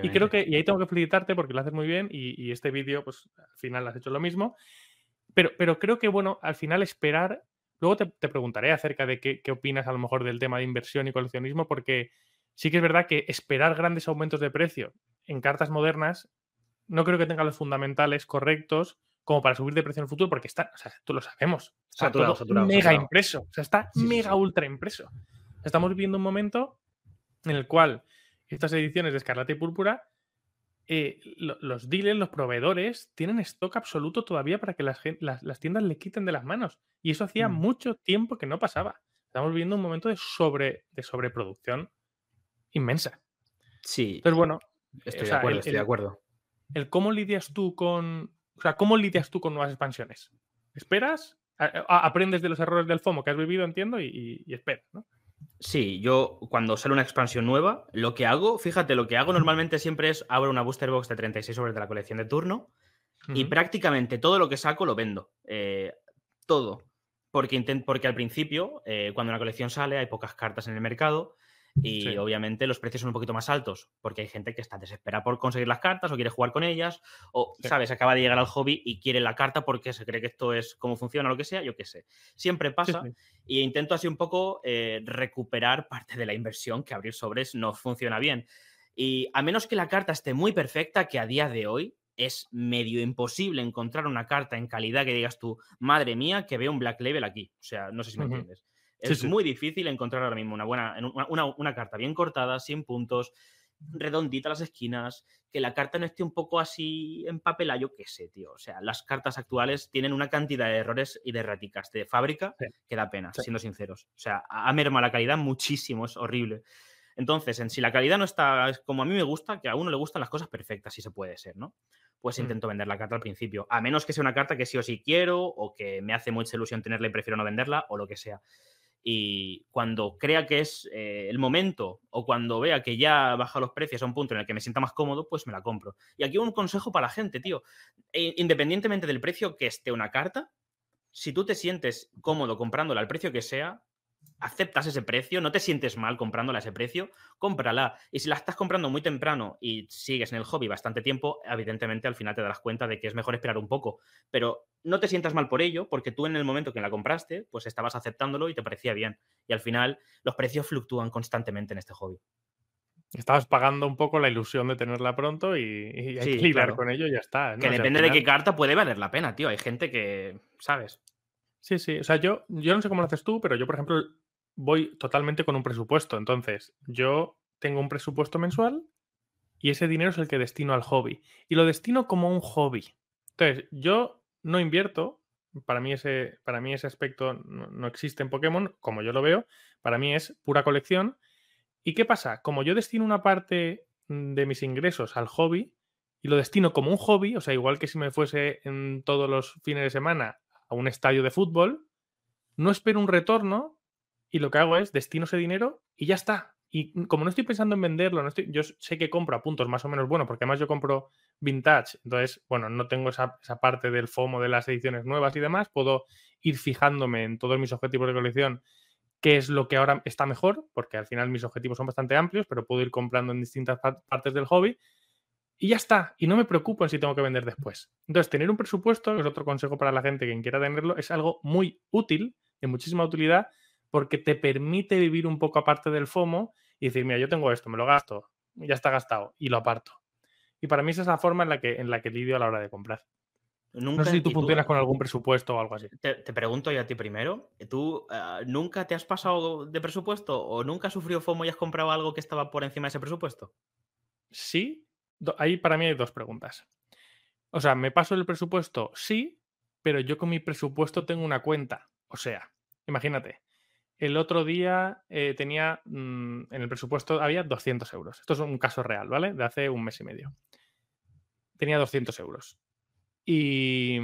Y creo que, y ahí tengo que felicitarte porque lo haces muy bien y, este vídeo, pues al final has hecho lo mismo. Pero, pero creo que, bueno, al final esperar, luego te, preguntaré acerca de qué, qué, opinas a lo mejor del tema de inversión y coleccionismo, porque sí que es verdad que esperar grandes aumentos de precio en cartas modernas no creo que tenga los fundamentales correctos como para subir de precio en el futuro, porque está, o sea, tú lo sabemos, está todo mega impreso, o sea, está mega ultra impreso. Estamos viviendo un momento en el cual estas ediciones de Escarlata y Púrpura, eh, los dealers, los proveedores, tienen stock absoluto todavía para que las, tiendas le quiten de las manos. Y eso hacía mm. mucho tiempo que no pasaba. Estamos viviendo un momento de, sobre, de sobreproducción inmensa. Sí. Entonces, bueno. Estoy de acuerdo, estoy de acuerdo. El cómo lidias tú con. O sea, ¿cómo lidias tú con nuevas expansiones? ¿Esperas? aprendes de los errores del FOMO que has vivido, entiendo, y, y esperas, ¿no? Sí, yo cuando sale una expansión nueva, lo que hago, fíjate, lo que hago normalmente siempre es abro una booster box de 36 sobres de la colección de turno y prácticamente todo lo que saco lo vendo. Eh, todo. Porque, porque al principio, eh, cuando una colección sale, hay pocas cartas en el mercado y obviamente los precios son un poquito más altos, porque hay gente que está desesperada por conseguir las cartas o quiere jugar con ellas, o, ¿sabes? Acaba de llegar al hobby y quiere la carta porque se cree que esto es cómo funciona o lo que sea, yo qué sé. Siempre pasa y intento así un poco eh, recuperar parte de la inversión que abrir sobres no funciona bien. Y a menos que la carta esté muy perfecta, que a día de hoy es medio imposible encontrar una carta en calidad que digas tú, madre mía, que veo un Black Label aquí. O sea, no sé si me entiendes. Es muy difícil encontrar ahora mismo una buena, una, carta bien cortada, sin puntos, redondita las esquinas, que la carta no esté un poco así en papel, yo qué sé, tío. O sea, las cartas actuales tienen una cantidad de errores y de erráticas de fábrica que da pena, siendo sinceros. O sea, ha mermado la calidad muchísimo, es horrible. Entonces, en si la calidad no está como a mí me gusta, que a uno le gustan las cosas perfectas, si se puede ser, ¿no? Pues mm. intento vender la carta al principio. A menos que sea una carta que sí o sí quiero, o que me hace mucha ilusión tenerla y prefiero no venderla, o lo que sea y cuando crea que es eh, el momento o cuando vea que ya baja los precios a un punto en el que me sienta más cómodo, pues me la compro. Y aquí un consejo para la gente, tío. E, independientemente del precio que esté una carta, si tú te sientes cómodo comprándola al precio que sea, aceptas ese precio, no te sientes mal comprándola a ese precio, cómprala. Y si la estás comprando muy temprano y sigues en el hobby bastante tiempo, evidentemente al final te darás cuenta de que es mejor esperar un poco. Pero no te sientas mal por ello, porque tú en el momento que la compraste, pues estabas aceptándolo y te parecía bien. Y al final los precios fluctúan constantemente en este hobby. Estabas pagando un poco la ilusión de tenerla pronto y, hay que lidiar con ello y ya está. Que depende de qué carta puede valer la pena, tío. Hay gente que, ¿sabes? Sí, sí. O sea, yo, yo no sé cómo lo haces tú, pero yo, por ejemplo, voy totalmente con un presupuesto. Entonces, yo tengo un presupuesto mensual y ese dinero es el que destino al hobby. Y lo destino como un hobby. Entonces, yo no invierto. Para mí ese, para mí ese aspecto no, existe en Pokémon, como yo lo veo. Para mí es pura colección. ¿Y qué pasa? Como yo destino una parte de mis ingresos al hobby y lo destino como un hobby, o sea, igual que si me fuese en todos los fines de semana a un estadio de fútbol, no espero un retorno y lo que hago es destino ese dinero y ya está. Y como no estoy pensando en venderlo, no estoy, yo sé que compro a puntos más o menos buenos, porque además yo compro vintage, entonces, bueno, no tengo esa, parte del FOMO de las ediciones nuevas y demás, puedo ir fijándome en todos mis objetivos de colección qué es lo que ahora está mejor, porque al final mis objetivos son bastante amplios, pero puedo ir comprando en distintas partes del hobby y ya está. Y no me preocupo en si tengo que vender después. Entonces, tener un presupuesto, que es otro consejo para la gente que quiera tenerlo, es algo muy útil, de muchísima utilidad, porque te permite vivir un poco aparte del FOMO y decir, mira, yo tengo esto, me lo gasto, ya está gastado y lo aparto. Y para mí esa es la forma en la que, en la que lidio a la hora de comprar. no sé si tú funcionas con algún presupuesto o algo así. Te, pregunto yo a ti primero, ¿tú eh, nunca te has pasado de presupuesto o nunca has sufrido FOMO y has comprado algo que estaba por encima de ese presupuesto? Sí, ahí para mí hay dos preguntas. O sea, ¿me paso el presupuesto? Sí, pero yo con mi presupuesto tengo una cuenta. O sea, imagínate, el otro día eh, tenía mm, en el presupuesto, había 200 euros. Esto es un caso real, ¿vale? De hace un mes y medio. Tenía 200 euros. Y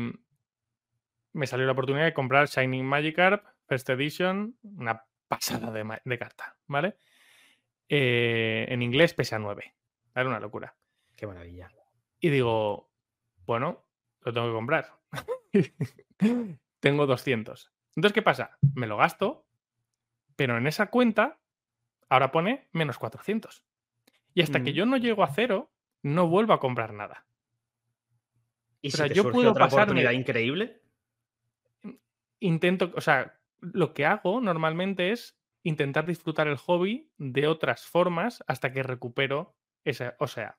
me salió la oportunidad de comprar Shining Magikarp First Edition, una pasada de, carta, ¿vale? Eh, en inglés pese a 9. Era una locura. Qué maravilla. Y digo, bueno, lo tengo que comprar. tengo 200. Entonces, ¿qué pasa? Me lo gasto, pero en esa cuenta ahora pone menos 400. Y hasta que mm. yo no llego a cero, no vuelvo a comprar nada. ¿Y si yo puedo otra oportunidad increíble? Intento, o sea, lo que hago normalmente es intentar disfrutar el hobby de otras formas hasta que recupero esa. O sea,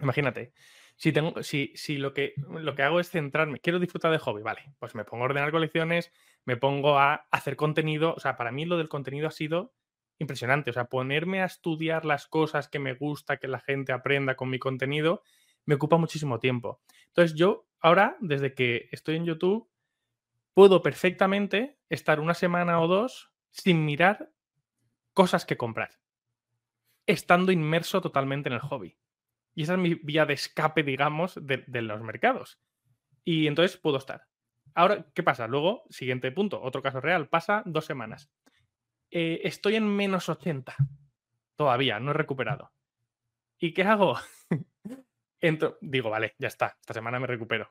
imagínate, si, tengo, si, si lo, que, lo que hago es centrarme, quiero disfrutar del hobby, vale, pues me pongo a ordenar colecciones, me pongo a hacer contenido. O sea, para mí lo del contenido ha sido impresionante. O sea, ponerme a estudiar las cosas que me gusta que la gente aprenda con mi contenido me ocupa muchísimo tiempo. Entonces, yo ahora, desde que estoy en YouTube, puedo perfectamente estar una semana o dos sin mirar cosas que comprar, estando inmerso totalmente en el hobby. Y esa es mi vía de escape, digamos, de, los mercados. Y entonces puedo estar. Ahora, ¿qué pasa? Luego, siguiente punto, otro caso real, pasa dos semanas. Eh, estoy en menos 80. Todavía, no he recuperado. ¿Y qué hago? Entro, digo, vale, ya está, esta semana me recupero.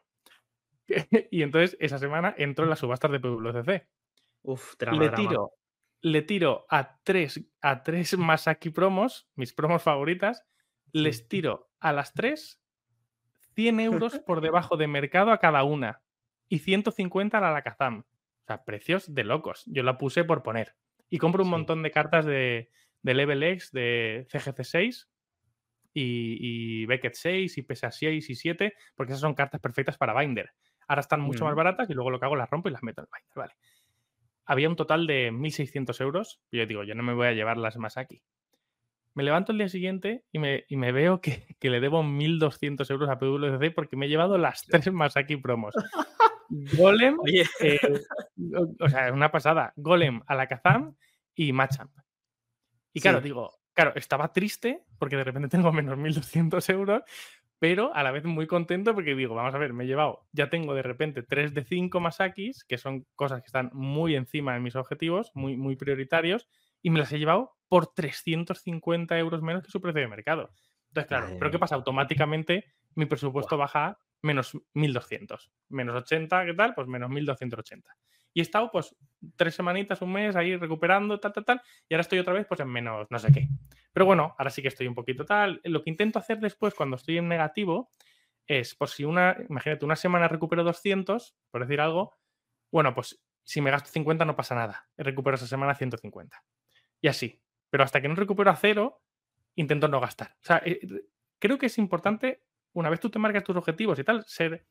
y entonces esa semana entro en las subastas de PWCC. Uf, le tiro, le tiro a tres, a tres Masaki promos, mis promos favoritas, les tiro a las tres 100 euros por debajo de mercado a cada una y 150 a la Lakazam. O sea, precios de locos. Yo la puse por poner. Y compro un montón de cartas de, de Level X, de CGC 6 y, y, Beckett 6 y PSA 6 y 7, porque esas son cartas perfectas para Binder. Ahora están mucho más baratas y luego lo que hago las rompo y las meto en el Binder, ¿vale? Había un total de 1.600 euros y yo digo, yo no me voy a llevar las más aquí. Me levanto el día siguiente y me, y me veo que, que, le debo 1.200 euros a PWC porque me he llevado las tres más aquí promos. Golem, eh, o sea, es una pasada. Golem, Alakazam y Machamp. Y claro, digo, claro, estaba triste porque de repente tengo menos 1.200 euros, pero a la vez muy contento porque digo, vamos a ver, me he llevado, ya tengo de repente 3 de 5 Masakis, que son cosas que están muy encima de mis objetivos, muy, muy prioritarios, y me las he llevado por 350 euros menos que su precio de mercado. Entonces, claro, pero ¿qué pasa? Automáticamente mi presupuesto baja menos 1200. Menos 80, ¿qué tal? Pues menos 1280. Y he estado pues tres semanitas, un mes ahí recuperando, tal, tal, tal. Y ahora estoy otra vez pues en menos no sé qué. Pero bueno, ahora sí que estoy un poquito tal. Lo que intento hacer después cuando estoy en negativo es, por si una, imagínate, una semana recupero 200, por decir algo, bueno, pues si me gasto 50 no pasa nada. Recupero esa semana 150. Y así. Pero hasta que no recupero a cero, intento no gastar. O sea, eh, creo que es importante una vez tú te marcas tus objetivos y tal, ser,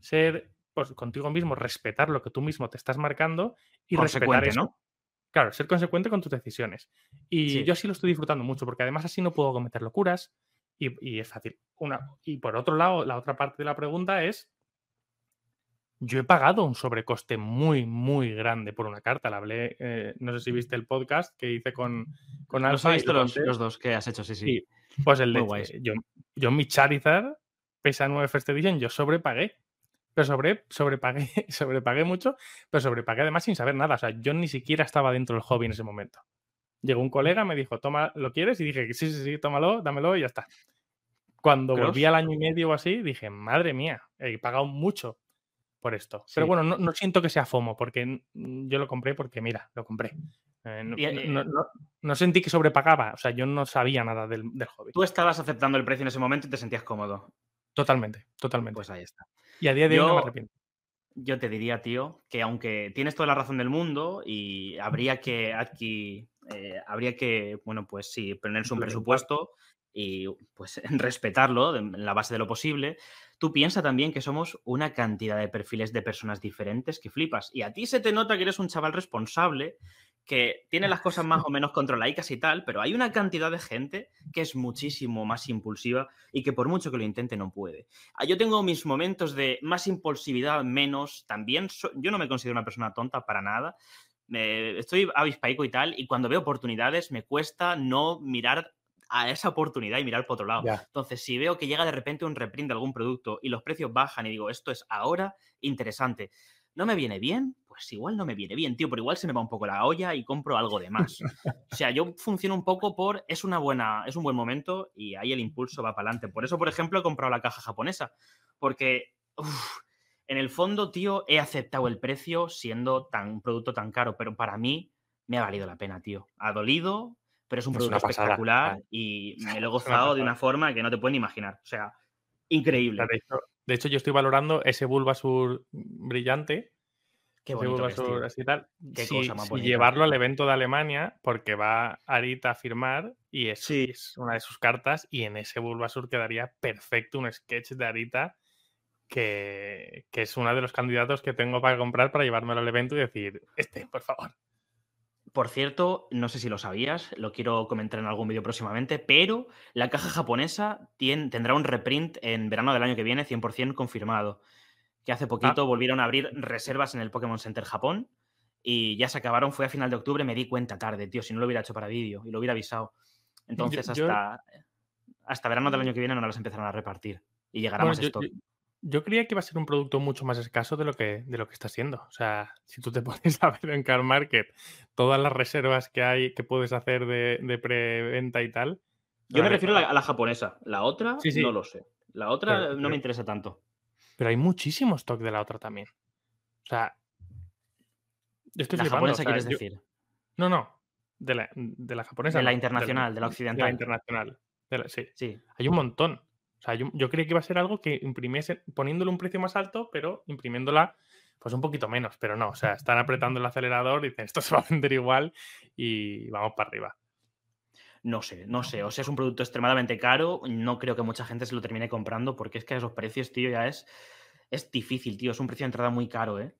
ser pues, contigo mismo, respetar lo que tú mismo te estás marcando y respetar eso. ¿no? Claro, ser consecuente con tus decisiones. Y yo sí lo estoy disfrutando mucho, porque además así no puedo cometer locuras y, es fácil. Una, y por otro lado, la otra parte de la pregunta es, yo he pagado un sobrecoste muy, muy grande por una carta. La hablé, eh, no sé si viste el podcast que hice con, con Alfa. visto los, los, dos que has hecho, sí, sí. pues el de, yo, yo mi Charizard pesa 9 First Edition, yo sobrepagué. Pero sobre, sobrepagué, sobrepagué mucho, pero sobrepagué además sin saber nada. O sea, yo ni siquiera estaba dentro del hobby en ese momento. Llegó un colega, me dijo, toma, ¿lo quieres? Y dije, sí, sí, sí, tómalo, dámelo y ya está. Cuando volví al año y medio o así, dije, madre mía, he pagado mucho por esto. Pero bueno, no, siento que sea FOMO, porque yo lo compré porque, mira, lo compré. Eh, eh, no, sentí que sobrepagaba, o sea, yo no sabía nada del, del, hobby. Tú estabas aceptando el precio en ese momento y te sentías cómodo. Totalmente, totalmente. Pues ahí está. Y a día de hoy no me arrepiento. Yo te diría, tío, que aunque tienes toda la razón del mundo y habría que aquí, eh, habría que, bueno, pues sí, ponerse un presupuesto y pues respetarlo en la base de lo posible, tú piensas también que somos una cantidad de perfiles de personas diferentes que flipas. Y a ti se te nota que eres un chaval responsable que tiene las cosas más o menos controladas y tal, pero hay una cantidad de gente que es muchísimo más impulsiva y que por mucho que lo intente no puede. Ah, yo tengo mis momentos de más impulsividad, menos, también yo no me considero una persona tonta para nada. estoy avispaico y tal, y cuando veo oportunidades me cuesta no mirar a esa oportunidad y mirar por otro lado. Entonces, si veo que llega de repente un reprint de algún producto y los precios bajan y digo, esto es ahora interesante, no me viene bien, pues igual no me viene bien, tío, pero igual se me va un poco la olla y compro algo de más. O sea, yo funciono un poco por, es una buena, es un buen momento y ahí el impulso va para adelante. Por eso, por ejemplo, he comprado la caja japonesa, porque en el fondo, tío, he aceptado el precio siendo tan, un producto tan caro, pero para mí me ha valido la pena, tío. Ha dolido, pero es un producto espectacular y me lo he gozado de una forma que no te pueden imaginar. O sea, increíble. De hecho, yo estoy valorando ese Bulbasur brillante. Qué bonito así tal. Qué cosa más bonita. llevarlo al evento de Alemania, porque va Arita a firmar y es, es, una de sus cartas. Y en ese Bulbasur quedaría perfecto un sketch de Arita, que, que es uno de los candidatos que tengo para comprar para llevármelo al evento y decir, este, por favor. Por cierto, no sé si lo sabías, lo quiero comentar en algún vídeo próximamente, pero la caja japonesa tendrá un reprint en verano del año que viene, 100% confirmado. Que hace ah. poquito volvieron a abrir reservas en el Pokémon Center Japón y ya se acabaron, fue a final de octubre, me di cuenta tarde, tío, si no lo hubiera hecho para vídeo y lo hubiera avisado. Entonces, hasta, hasta verano del año que viene no las empezaron a repartir y llegará más esto. Yo creía que iba a ser un producto mucho más escaso de lo que, de lo que está siendo. O sea, si tú te pones a ver en Car Market todas las reservas que hay que puedes hacer de, de preventa y tal. Yo me refiero a la, japonesa. La otra no lo sé. La otra no me interesa tanto. Pero hay muchísimo stock de la otra también. O sea. estoy ¿La japonesa quieres decir? No, no. De la, de la japonesa. De la internacional, de la, occidental. De la internacional. sí. sí. Hay un montón. O sea, yo, creía que iba a ser algo que imprimiese, poniéndole un precio más alto, pero imprimiéndola pues un poquito menos. Pero no, o sea, están apretando el acelerador y dicen, esto se va a vender igual y vamos para arriba. No sé, no sé. O sea, es un producto extremadamente caro. No creo que mucha gente se lo termine comprando porque es que esos precios, tío, ya es, es difícil, tío. Es un precio de entrada muy caro, ¿eh?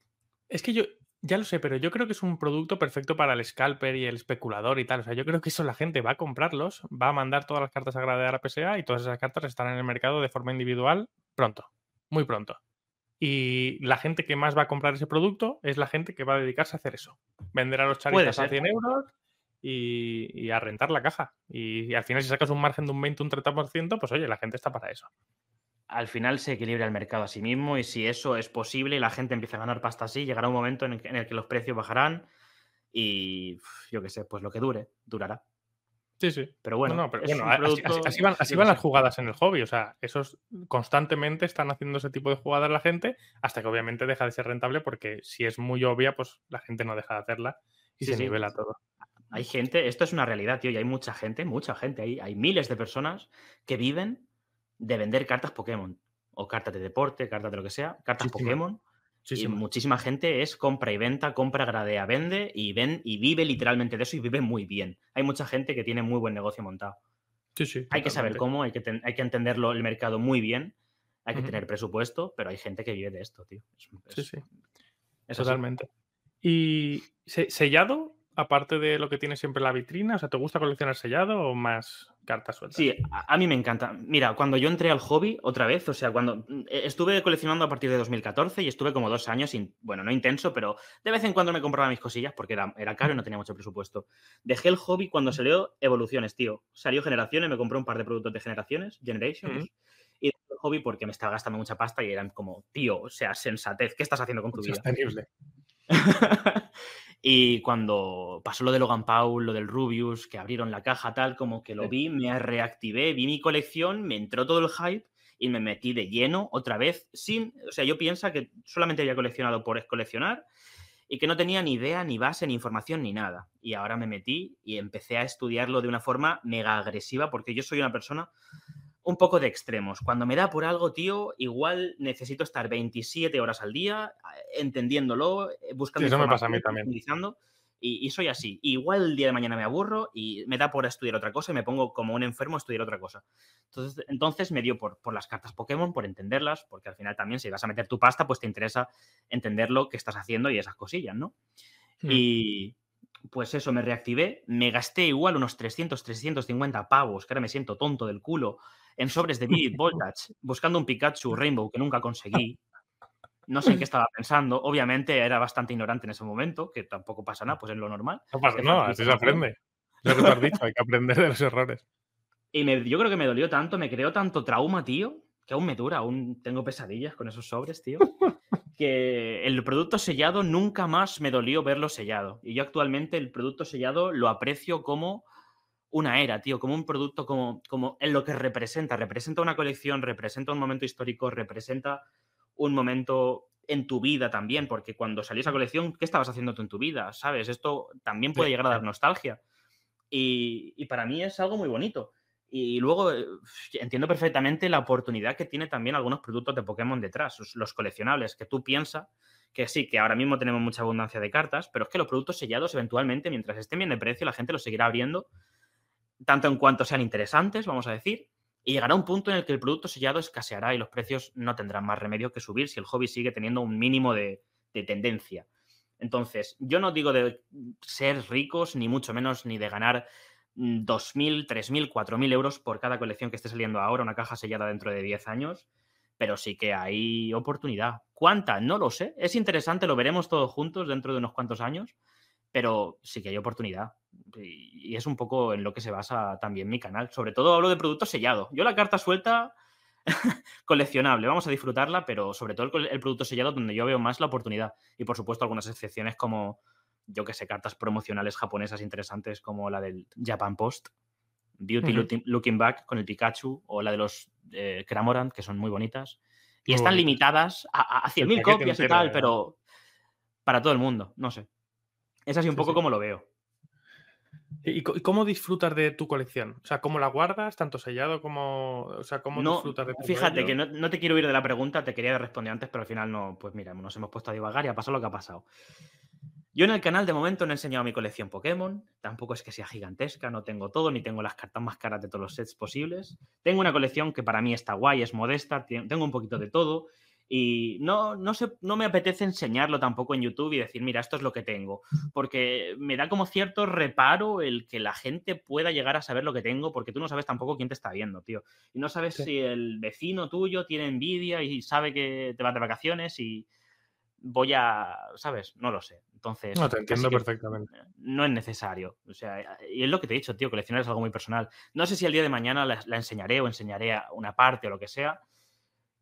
Es que yo, ya lo sé, pero yo creo que es un producto perfecto para el scalper y el especulador y tal. O sea, yo creo que eso la gente va a comprarlos, va a mandar todas las cartas a gradear a PSA y todas esas cartas estarán en el mercado de forma individual pronto, muy pronto. Y la gente que más va a comprar ese producto es la gente que va a dedicarse a hacer eso. Vender a los charitas a 100 euros y, y, a rentar la caja. Y, y, al final, si sacas un margen de un 20, un 30%, pues oye, la gente está para eso al final se equilibra el mercado a sí mismo y si eso es posible y la gente empieza a ganar pasta así, llegará un momento en el, que, los precios bajarán y yo qué sé, pues lo que dure, durará. Sí, sí. Pero bueno, así, van, las jugadas en el hobby. O sea, esos constantemente están haciendo ese tipo de jugadas la gente hasta que obviamente deja de ser rentable porque si es muy obvia, pues la gente no deja de hacerla y se nivela todo. Hay gente, esto es una realidad, tío, y hay mucha gente, mucha gente, hay, hay miles de personas que viven de vender cartas Pokémon o cartas de deporte, cartas de lo que sea, cartas Pokémon. Y muchísima gente es compra y venta, compra, gradea, vende y ven y vive literalmente de eso y vive muy bien. Hay mucha gente que tiene muy buen negocio montado. Sí, sí, hay que saber cómo, hay que, hay que entenderlo el mercado muy bien, hay que tener presupuesto, pero hay gente que vive de esto, tío. sí, sí. Totalmente. ¿Y sellado? Aparte de lo que tiene siempre la vitrina? O sea, ¿te gusta coleccionar sellado o más cartas sueltas? Sí, a, mí me encanta. Mira, cuando yo entré al hobby otra vez, o sea, cuando mm, e, estuve coleccionando a partir de 2014 y estuve como dos años, bueno, no intenso, pero de vez en cuando me compraba mis cosillas porque era, era caro y no tenía mucho presupuesto. Dejé el hobby cuando salió Evoluciones, tío. Salió Generaciones, me compré un par de productos de Generaciones, Generations. Y dejé el hobby porque me estaba gastando mucha pasta y eran como, tío, o sea, sensatez, ¿qué estás haciendo con tu vida? Sostenible. Y cuando pasó lo de Logan Paul, lo del Rubius, que abrieron la caja tal, como que lo vi, me reactivé, vi mi colección, me entró todo el hype y me metí de lleno otra vez sin, o sea, yo pienso que solamente había coleccionado por coleccionar y que no tenía ni idea, ni base, ni información, ni nada. Y ahora me metí y empecé a estudiarlo de una forma mega agresiva porque yo soy una persona un poco de extremos. Cuando me da por algo, tío, igual necesito estar 27 horas al día eh, entendiéndolo, eh, buscando eso me pasa a mí también. Y, soy así. igual el día de mañana me aburro y me da por estudiar otra cosa y me pongo como un enfermo a estudiar otra cosa. Entonces, entonces me dio por, por las cartas Pokémon, por entenderlas, porque al final también si vas a meter tu pasta, pues te interesa entender lo que estás haciendo y esas cosillas, ¿no? Hmm. Y, pues eso, me reactivé, me gasté igual unos 300, 350 pavos, que ahora me siento tonto del culo, en sobres de Vivid Voltage, buscando un Pikachu Rainbow que nunca conseguí. No sé en qué estaba pensando. Obviamente era bastante ignorante en ese momento, que tampoco pasa nada, pues es lo normal. No pasa nada, así se aprende. Lo que te has dicho, hay que aprender de los errores. Y yo creo que me dolió tanto, me creó tanto trauma, tío, que aún me dura, aún tengo pesadillas con esos sobres, tío. que el producto sellado nunca más me dolió verlo sellado. Y yo actualmente el producto sellado lo aprecio como una era, tío, como un producto como, como en lo que representa. Representa una colección, representa un momento histórico, representa un momento en tu vida también, porque cuando salió esa colección, ¿qué estabas haciendo tú en tu vida? ¿Sabes? Esto también puede llegar a dar nostalgia. Y, y para mí es algo muy bonito. Y luego eh, entiendo perfectamente la oportunidad que tiene también algunos productos de Pokémon detrás, los coleccionables, que tú piensas que sí, que ahora mismo tenemos mucha abundancia de cartas, pero es que los productos sellados eventualmente, mientras estén bien de precio, la gente los seguirá abriendo, tanto en cuanto sean interesantes, vamos a decir, y llegará un punto en el que el producto sellado escaseará y los precios no tendrán más remedio que subir si el hobby sigue teniendo un mínimo de, de tendencia. Entonces, yo no digo de ser ricos, ni mucho menos, ni de ganar 2.000, 3.000, 4.000 euros por cada colección que esté saliendo ahora, una caja sellada dentro de 10 años, pero sí que hay oportunidad. ¿Cuánta? No lo sé. Es interesante, lo veremos todos juntos dentro de unos cuantos años, pero sí que hay oportunidad. Y es un poco en lo que se basa también mi canal. Sobre todo hablo de productos sellados. Yo la carta suelta coleccionable, vamos a disfrutarla, pero sobre todo el, el, producto sellado donde yo veo más la oportunidad. Y por supuesto algunas excepciones como yo que sé, cartas promocionales japonesas interesantes como la del Japan Post, Beauty Looking Back con el Pikachu o la de los eh, Cramorant, que son muy bonitas. Y están limitadas a, a 100.000 copias y tal, pero para todo el mundo, no sé. Es así un poco como lo veo. ¿Y cómo disfrutas de tu colección? O sea, ¿cómo la guardas? Tanto sellado como. O sea, ¿cómo disfrutas de tu Fíjate que no, no, te quiero ir de la pregunta, te quería responder antes, pero al final no. Pues mira, nos hemos puesto a divagar y ha pasado lo que ha pasado. Yo en el canal de momento no he enseñado mi colección Pokémon, tampoco es que sea gigantesca, no tengo todo, ni tengo las cartas más caras de todos los sets posibles. Tengo una colección que para mí está guay, es modesta, tengo un poquito de todo y no, no, sé, no me apetece enseñarlo tampoco en YouTube y decir, mira, esto es lo que tengo, porque me da como cierto reparo el que la gente pueda llegar a saber lo que tengo, porque tú no sabes tampoco quién te está viendo, tío. Y no sabes si el vecino tuyo tiene envidia y sabe que te vas de vacaciones y voy a, ¿sabes? No lo sé. Entonces. No, te entiendo perfectamente. No es necesario. O sea, y es lo que te he dicho, tío, coleccionar es algo muy personal. No sé si el día de mañana la, enseñaré o enseñaré una parte o lo que sea.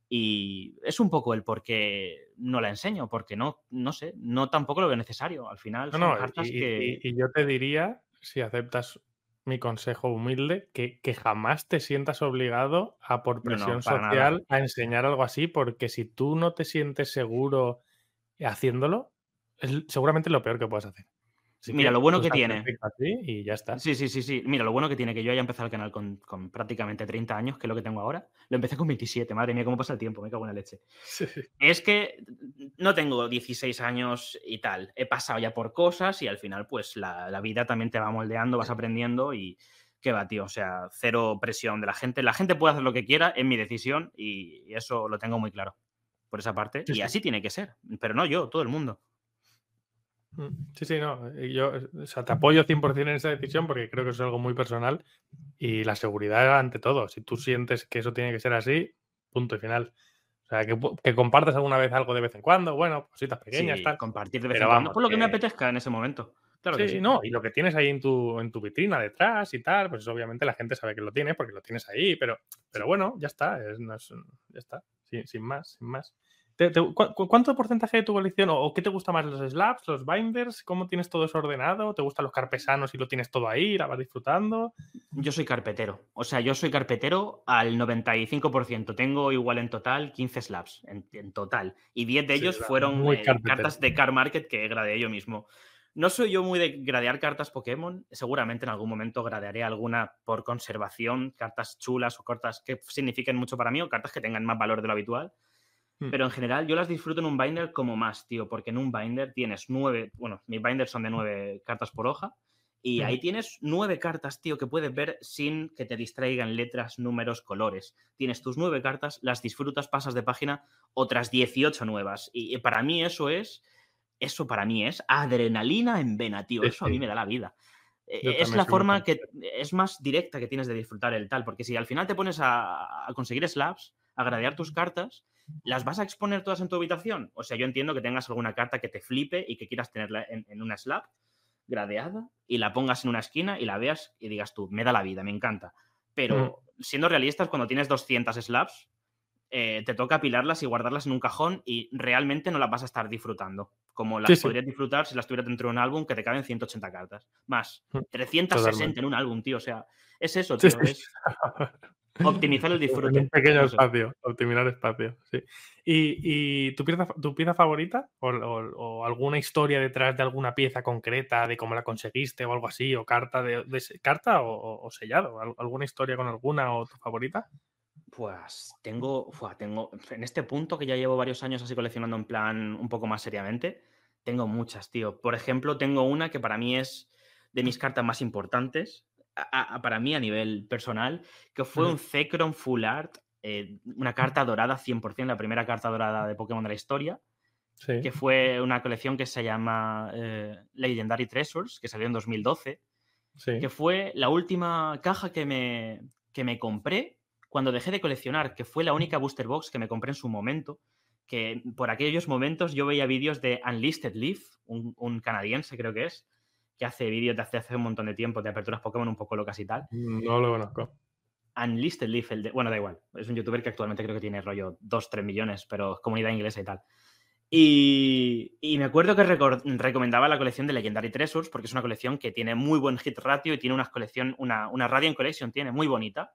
Y es un poco el por qué no la enseño, porque no, no sé, no tampoco lo veo necesario. Al final son cartas y, que. Y, yo te diría, si aceptas mi consejo humilde, que, que jamás te sientas obligado a por presión social a enseñar algo así, porque si tú no te sientes seguro haciéndolo, es seguramente lo peor que puedes hacer. Mira, lo bueno que tiene. Y ya está. Sí, sí, sí, sí. Mira, lo bueno que tiene que yo haya empezado el canal con, prácticamente 30 años, que es lo que tengo ahora. Lo empecé con 27, madre mía, cómo pasa el tiempo, me cago en la leche. Es que no tengo 16 años y tal. He pasado ya por cosas y al final, pues la, la vida también te va moldeando, vas aprendiendo y qué va, tío. O sea, cero presión de la gente. La gente puede hacer lo que quiera, es mi decisión y eso lo tengo muy claro por esa parte. y así tiene que ser. Pero no yo, todo el mundo. Mm, sí, sí, no. Eh, yo o sea, te apoyo 100% en esa decisión porque creo que es algo muy personal y la seguridad ante todo. Si tú sientes que eso tiene que ser así, punto y final. O sea, que, que compartas alguna vez algo de vez en cuando, bueno, cositas pequeñas, tal. Compartir de vez en cuando por lo que me apetezca en ese momento. Claro sí, que sí, no, y lo que tienes ahí en tu, en tu vitrina detrás y tal, pues obviamente la gente sabe que lo tiene porque lo tienes ahí, pero, pero bueno, ya está, es, ya está, sin, más, sin más. Cuánto porcentaje de tu colección o, qué te gusta más, los slabs, los binders? ¿Cómo tienes todo eso ordenado? ¿Te gustan los carpesanos y lo tienes todo ahí, la vas disfrutando? Yo soy carpetero, o sea, yo soy carpetero al 95%. Tengo igual en total 15 slabs, en, total, y 10 de ellos fueron eh, cartas de Car Market que gradeé yo mismo. No soy yo muy de gradear cartas Pokémon. Seguramente en algún momento gradearé alguna por conservación, cartas chulas o cartas que signifiquen mucho para mí o cartas que tengan más valor de lo habitual. Hmm. Pero en general yo las disfruto en un binder como más, tío, porque en un binder tienes nueve, bueno, mis binders son de nueve cartas por hoja, y ahí tienes nueve cartas, tío, que puedes ver sin que te distraigan letras, números, colores. Tienes tus nueve cartas, las disfrutas, pasas de página, otras 18 nuevas. Y para mí eso es eso para mí es adrenalina en vena, tío. Eso a mí me da la vida. E, es la forma que es más directa que tienes de disfrutar el tal, porque si al final te pones a, conseguir slabs, a gradear tus cartas, ¿las vas a exponer todas en tu habitación? O sea, yo entiendo que tengas alguna carta que te flipe y que quieras tenerla en, una slab gradeada y la pongas en una esquina y la veas y digas tú, me da la vida, me encanta. Pero siendo realistas, cuando tienes 200 slabs, eh, te toca apilarlas y guardarlas en un cajón y realmente no las vas a estar disfrutando. Como las podrías disfrutar si las tuvieras dentro de un álbum que te caben 180 cartas. Más, 360 mm, en un álbum, tío. O sea, es eso, tío. Es optimizar el disfrute. un pequeño espacio, optimizar espacio, sí. ¿Y, tu, pieza, tu pieza favorita? O, alguna historia detrás de alguna pieza concreta, de cómo la conseguiste o algo así? ¿O carta, de, carta o sellado? ¿Alguna historia con alguna o tu favorita? Pues tengo, tengo, en este punto que ya llevo varios años así coleccionando en plan un poco más seriamente, tengo muchas, tío. Por ejemplo, tengo una que para mí es de mis cartas más importantes, para mí a nivel personal, que fue un Zekrom Full Art, eh, una carta dorada 100%, la primera carta dorada de Pokémon de la historia, que fue una colección que se llama eh, Legendary Treasures, que salió en 2012, que fue la última caja que me, que me compré cuando dejé de coleccionar, que fue la única booster box que me compré en su momento, que por aquellos momentos yo veía vídeos de Unlisted Leaf, un, canadiense creo que es, que hace vídeos de hace, hace, un montón de tiempo de aperturas Pokémon un poco locas y tal. No lo conozco. Unlisted Leaf, el de, bueno, da igual, es un youtuber que actualmente creo que tiene rollo 2, 3 millones, pero es comunidad inglesa y tal. Y, me acuerdo que recomendaba la colección de Legendary Treasures porque es una colección que tiene muy buen hit ratio y tiene una colección, una, una Radiant Collection, tiene muy bonita.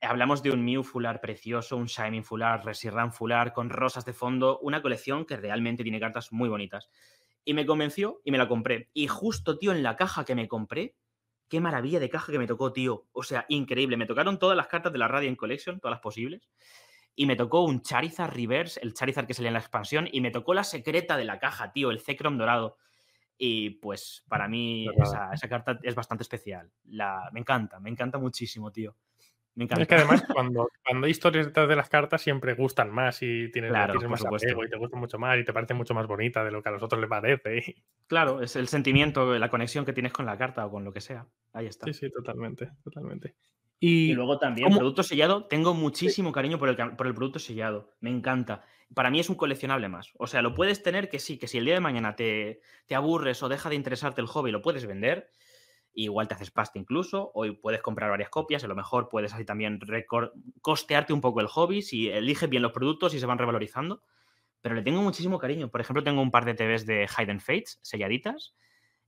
Hablamos de un Mew Fular precioso, un Shining Fular, Resirran Fular, con rosas de fondo, una colección que realmente tiene cartas muy bonitas. Y me convenció y me la compré. Y justo, tío, en la caja que me compré, qué maravilla de caja que me tocó, tío. O sea, increíble. Me tocaron todas las cartas de la Radiant Collection, todas las posibles. Y me tocó un Charizard Reverse, el Charizard que salía en la expansión. Y me tocó la secreta de la caja, tío, el Zekrom dorado. Y pues para mí esa, carta es bastante especial. La, me encanta, me encanta muchísimo, tío. Es que además, cuando, cuando hay historias detrás de las cartas, siempre gustan más y tienes, más apego y te gusta mucho más y te parece mucho más bonita de lo que a los otros les parece. Claro, es el sentimiento, la conexión que tienes con la carta o con lo que sea. Ahí está. Sí, sí, totalmente, totalmente. Y, luego también, producto sellado, tengo muchísimo cariño por el, por el producto sellado. Me encanta. Para mí es un coleccionable más. O sea, lo puedes tener que sí, que si el día de mañana te, te aburres o deja de interesarte el hobby, lo puedes vender igual te haces pasta incluso, o puedes comprar varias copias, a lo mejor puedes así también costearte un poco el hobby si eliges bien los productos y se van revalorizando. Pero le tengo muchísimo cariño. Por ejemplo, tengo un par de TVs de Hidden Fates selladitas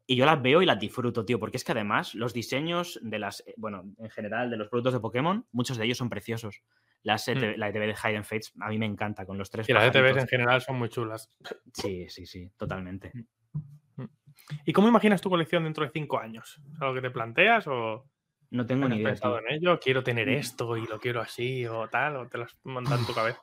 y yo las veo y las disfruto, tío, porque es que además los diseños de las, eh, bueno, en general de los productos de Pokémon, muchos de ellos son preciosos. Las mm. La ETV de Hidden Fates a mí me encanta con los tres. Y las ETVs en general son muy chulas. Sí, sí, sí, totalmente. Mm. ¿Y cómo imaginas tu colección dentro de cinco años? ¿Es algo que te planteas o no tengo ni idea? pensado en ello? ¿Quiero tener mm. esto y lo quiero así o tal? ¿O te lo has montado en tu cabeza?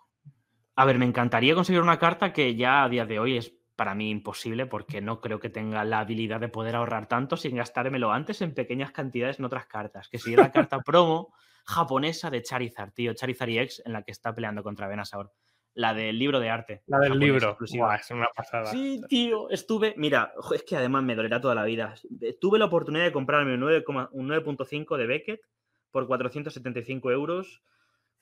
A ver, me encantaría conseguir una carta que ya a día de hoy es para mí imposible porque no creo que tenga la habilidad de poder ahorrar tanto sin gastármelo antes en pequeñas cantidades en otras cartas. Que sería la carta promo japonesa de Charizard, tío, Charizard EX, en la que está peleando contra Venusaur la del libro de arte. La del libro. es una pasada. Sí, tío, estuve. Mira, es que además me dolerá toda la vida. Tuve la oportunidad de comprarme un 9,5 de Beckett por 475 euros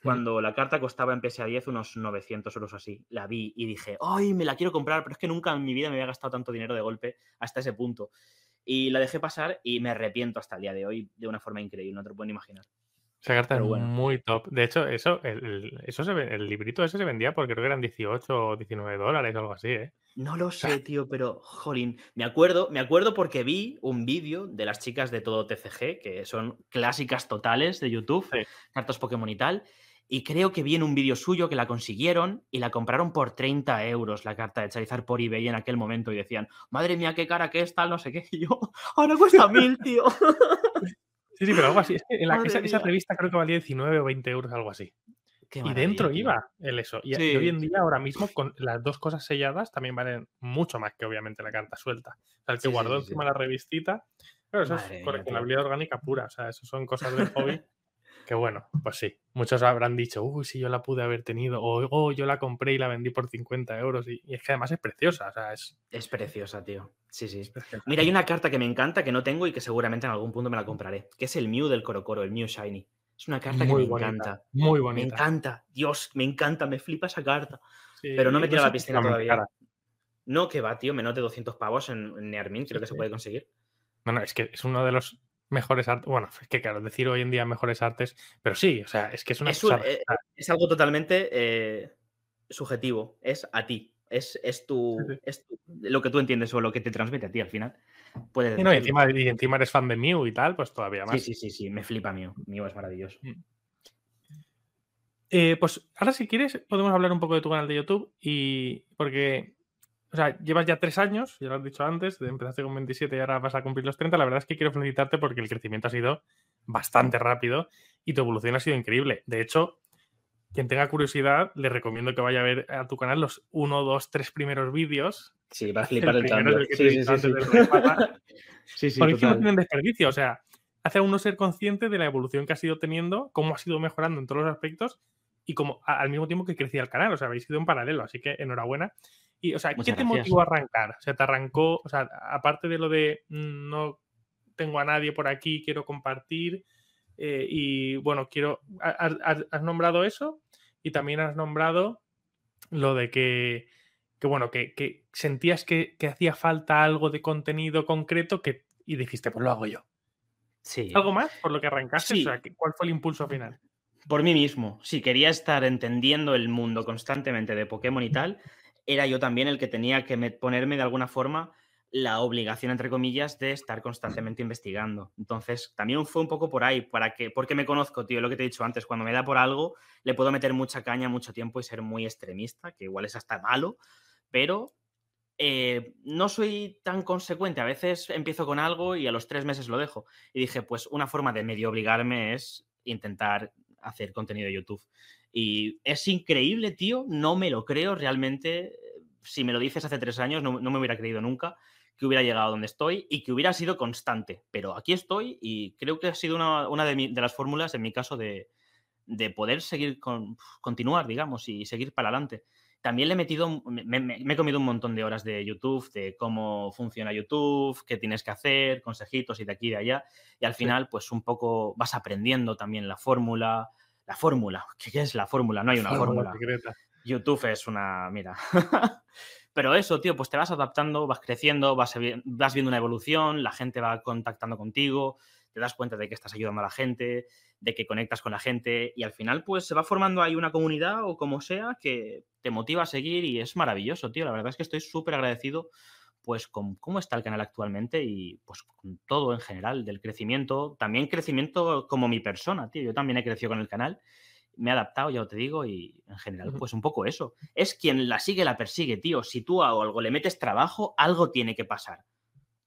cuando la carta costaba en PSA 10 unos 900 euros así. La vi y dije, ¡ay, me la quiero comprar! Pero es que nunca en mi vida me había gastado tanto dinero de golpe hasta ese punto. Y la dejé pasar y me arrepiento hasta el día de hoy de una forma increíble, no te lo pueden imaginar. Esa carta es muy top. De hecho, eso, el, eso el librito ese se vendía porque creo que eran 18 o 19 dólares o algo así, ¿eh? No lo sé, tío, pero jolín, me acuerdo, me acuerdo porque vi un vídeo de las chicas de todo TCG, que son clásicas totales de YouTube, cartas Pokémon y tal, y creo que vi en un vídeo suyo que la consiguieron y la compraron por 30 euros la carta de Charizard por eBay en aquel momento y decían, madre mía, qué cara que es tal, no sé qué, y yo, ahora cuesta mil, tío. Sí, sí, pero algo así. en la, esa, revista creo que valía 19 o 20 euros, algo así. y dentro iba el eso. Y, hoy en día, ahora mismo, con las dos cosas selladas también valen mucho más que obviamente la carta suelta. O sea, el que guardó encima la revistita, pero eso es coleccionabilidad orgánica pura. O sea, eso son cosas del hobby Que bueno, pues sí. Muchos habrán dicho, uy, si yo la pude haber tenido, o oh, yo la compré y la vendí por 50 euros. Y, es que además es preciosa, o sea, es. Es preciosa, tío. Sí, sí. Mira, hay una carta que me encanta que no tengo y que seguramente en algún punto me la compraré, que es el Mew del Coro Coro, el Mew Shiny. Es una carta que me encanta. Muy bonita. Me encanta. Dios, me encanta, me flipa esa carta. Pero no me tira la piscina todavía. No, que va, tío, menos de 200 pavos en, Nearmin, creo que se puede conseguir. No, no, es que es uno de los mejores artes. Bueno, es que claro, decir hoy en día mejores artes, pero sí, o sea, es que es una. Eh, Es algo totalmente eh, subjetivo, es a ti. Es, es, tu, es lo que tú entiendes o lo que te transmite a ti al final. Puedes y, encima, y, encima, eres fan de Mew y tal, pues todavía más. Sí, sí, sí, sí, me flipa Mew. Mew es maravilloso. Mm. Eh, pues ahora si quieres podemos hablar un poco de tu canal de YouTube y porque, o sea, llevas ya tres años, ya lo has dicho antes, empezaste con 27 y ahora vas a cumplir los 30. La verdad es que quiero felicitarte porque el crecimiento ha sido bastante rápido y tu evolución ha sido increíble. De hecho, quien tenga curiosidad, le recomiendo que vaya a ver a tu canal los uno, dos, tres primeros vídeos. Sí, va a flipar el, cambio. Sí, sí, sí, sí. sí, Porque no tienen desperdicio. O sea, hace a uno ser consciente de la evolución que ha sido teniendo, cómo ha sido mejorando en todos los aspectos y como al mismo tiempo que crecía el canal. O sea, habéis sido en paralelo, así que enhorabuena. Y, o sea, ¿qué te motivó a arrancar? O sea, te arrancó, o sea, aparte de lo de mm, no tengo a nadie por aquí, quiero compartir. Eh, y bueno, quiero. has, nombrado eso y también has nombrado lo de que, bueno, que, sentías que, hacía falta algo de contenido concreto que, y dijiste, pues lo hago yo. Sí. ¿Algo más por lo que arrancaste? ¿cuál fue el impulso final? Por mí mismo. Si quería estar entendiendo el mundo constantemente de Pokémon y tal, era yo también el que tenía que ponerme de alguna forma la obligación, entre comillas, de estar constantemente investigando. Entonces, también fue un poco por ahí, para que, porque me conozco, tío, lo que te he dicho antes, cuando me da por algo, le puedo meter mucha caña mucho tiempo y ser muy extremista, que igual es hasta malo, pero eh, no soy tan consecuente. A veces empiezo con algo y a los tres meses lo dejo. Y dije, pues una forma de medio obligarme es intentar hacer contenido de YouTube. Y es increíble, tío, no me lo creo realmente. Si me lo dices hace tres años, no, no me hubiera creído nunca que hubiera llegado donde estoy y que hubiera sido constante. Pero aquí estoy y creo que ha sido una, de, las fórmulas, en mi caso, de, poder seguir con, continuar, digamos, y seguir para adelante. También le he metido, me, he comido un montón de horas de YouTube, de cómo funciona YouTube, qué tienes que hacer, consejitos y de aquí y de allá. Y al final, pues un poco vas aprendiendo también la fórmula. La fórmula, ¿qué es la fórmula? No hay una fórmula. YouTube es una, mira. Pero eso, tío, pues te vas adaptando, vas creciendo, vas, vas viendo una evolución, la gente va contactando contigo, te das cuenta de que estás ayudando a la gente, de que conectas con la gente y al final pues se va formando ahí una comunidad o como sea que te motiva a seguir y es maravilloso, tío. La verdad es que estoy súper agradecido pues con cómo está el canal actualmente y pues con todo en general del crecimiento, también crecimiento como mi persona, tío. Yo también he crecido con el canal me he adaptado, ya te digo, y en general, pues un poco eso. Es quien la sigue, la persigue, tío. Si tú a algo le metes trabajo, algo tiene que pasar.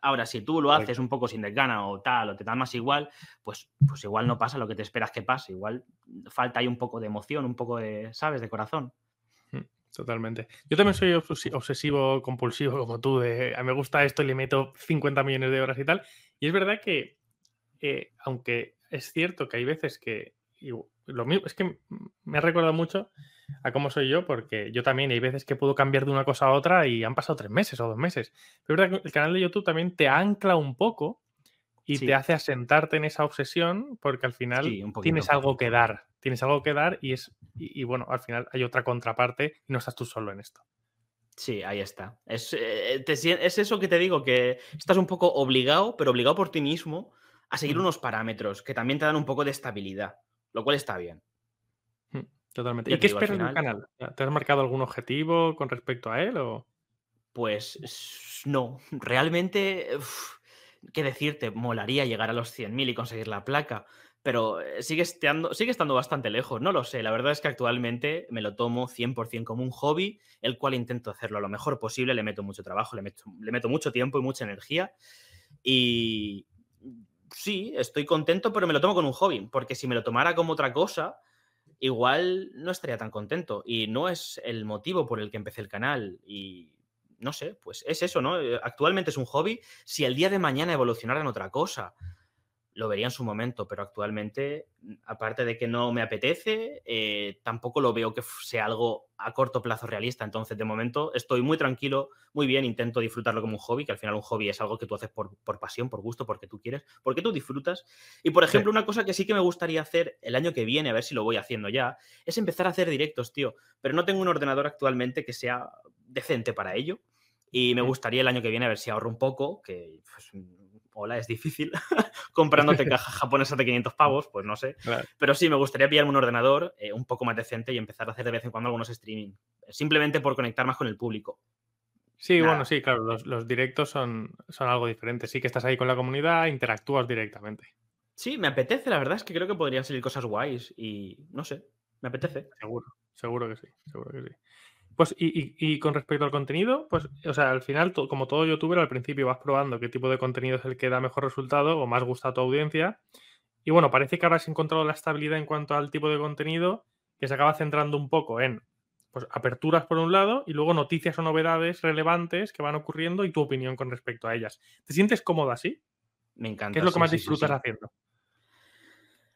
Ahora, si tú lo haces un poco sin desgana o tal, o te da más igual, pues, pues igual no pasa lo que te esperas que pase. Igual falta ahí un poco de emoción, un poco de, ¿sabes?, de corazón. Totalmente. Yo también soy obsesivo, compulsivo como tú, de me gusta esto y le meto 50 millones de horas y tal. Y es verdad que, eh, aunque es cierto que hay veces que lo mismo, es que me ha recordado mucho a cómo soy yo, porque yo también hay veces que puedo cambiar de una cosa a otra y han pasado tres meses o dos meses. Pero es verdad que el canal de YouTube también te ancla un poco y te hace asentarte en esa obsesión, porque al final tienes algo que dar, tienes algo que dar y es, y, bueno, al final hay otra contraparte y no estás tú solo en esto. Sí, ahí está. Es, eh, es eso que te digo, que estás un poco obligado, pero obligado por ti mismo a seguir unos parámetros que también te dan un poco de estabilidad lo cual está bien. Mm, totalmente. ¿Y qué esperas del canal? ¿Te has marcado algún objetivo con respecto a él? O? Pues no, realmente, qué decirte, molaría llegar a los 100.000 y conseguir la placa, pero eh, sigue estando, sigue estando bastante lejos, no lo sé, la verdad es que actualmente me lo tomo 100% como un hobby, el cual intento hacerlo lo mejor posible, le meto mucho trabajo, le meto, le meto mucho tiempo y mucha energía y, sí, estoy contento, pero me lo tomo con un hobby, porque si me lo tomara como otra cosa, igual no estaría tan contento. Y no es el motivo por el que empecé el canal. Y no sé, pues es eso, ¿no? Eh, actualmente es un hobby. Si el día de mañana evolucionara en otra cosa, lo vería en su momento, pero actualmente, mm, aparte de que no me apetece, eh, tampoco lo veo que sea algo a corto plazo realista. Entonces, de momento, estoy muy tranquilo, muy bien, intento disfrutarlo como un hobby, que al final un hobby es algo que tú haces por, pasión, por gusto, porque tú quieres, porque tú disfrutas. Y, por ejemplo, una cosa que sí que me gustaría hacer el año que viene, a ver si lo voy haciendo ya, es empezar a hacer directos, tío. Pero no tengo un ordenador actualmente que sea decente para ello. Y me gustaría el año que viene a ver si ahorro un poco, que pues, hola, es difícil, comprándote caja japonesa de 500 pavos, pues no sé. Pero sí, me gustaría pillarme un ordenador eh, un poco más decente y empezar a hacer de vez en cuando algunos streaming, simplemente por conectar más con el público. Sí, bueno, sí, claro, los, directos son, son algo diferente. Sí que estás ahí con la comunidad, interactúas directamente. Sí, me apetece, la verdad es que creo que podrían salir cosas guays y no sé, me apetece. Seguro, seguro que sí, seguro que sí. Pues, y, con respecto al contenido, pues, o sea, al final, como todo youtuber, al principio vas probando qué tipo de contenido es el que da mejor resultado o más gusta a tu audiencia. Y bueno, parece que ahora has encontrado la estabilidad en cuanto al tipo de contenido que se acaba centrando un poco en pues, aperturas por un lado y luego noticias o novedades relevantes que van ocurriendo y tu opinión con respecto a ellas. ¿Te sientes cómodo así? Me encanta. ¿Qué es lo que más disfrutas haciendo?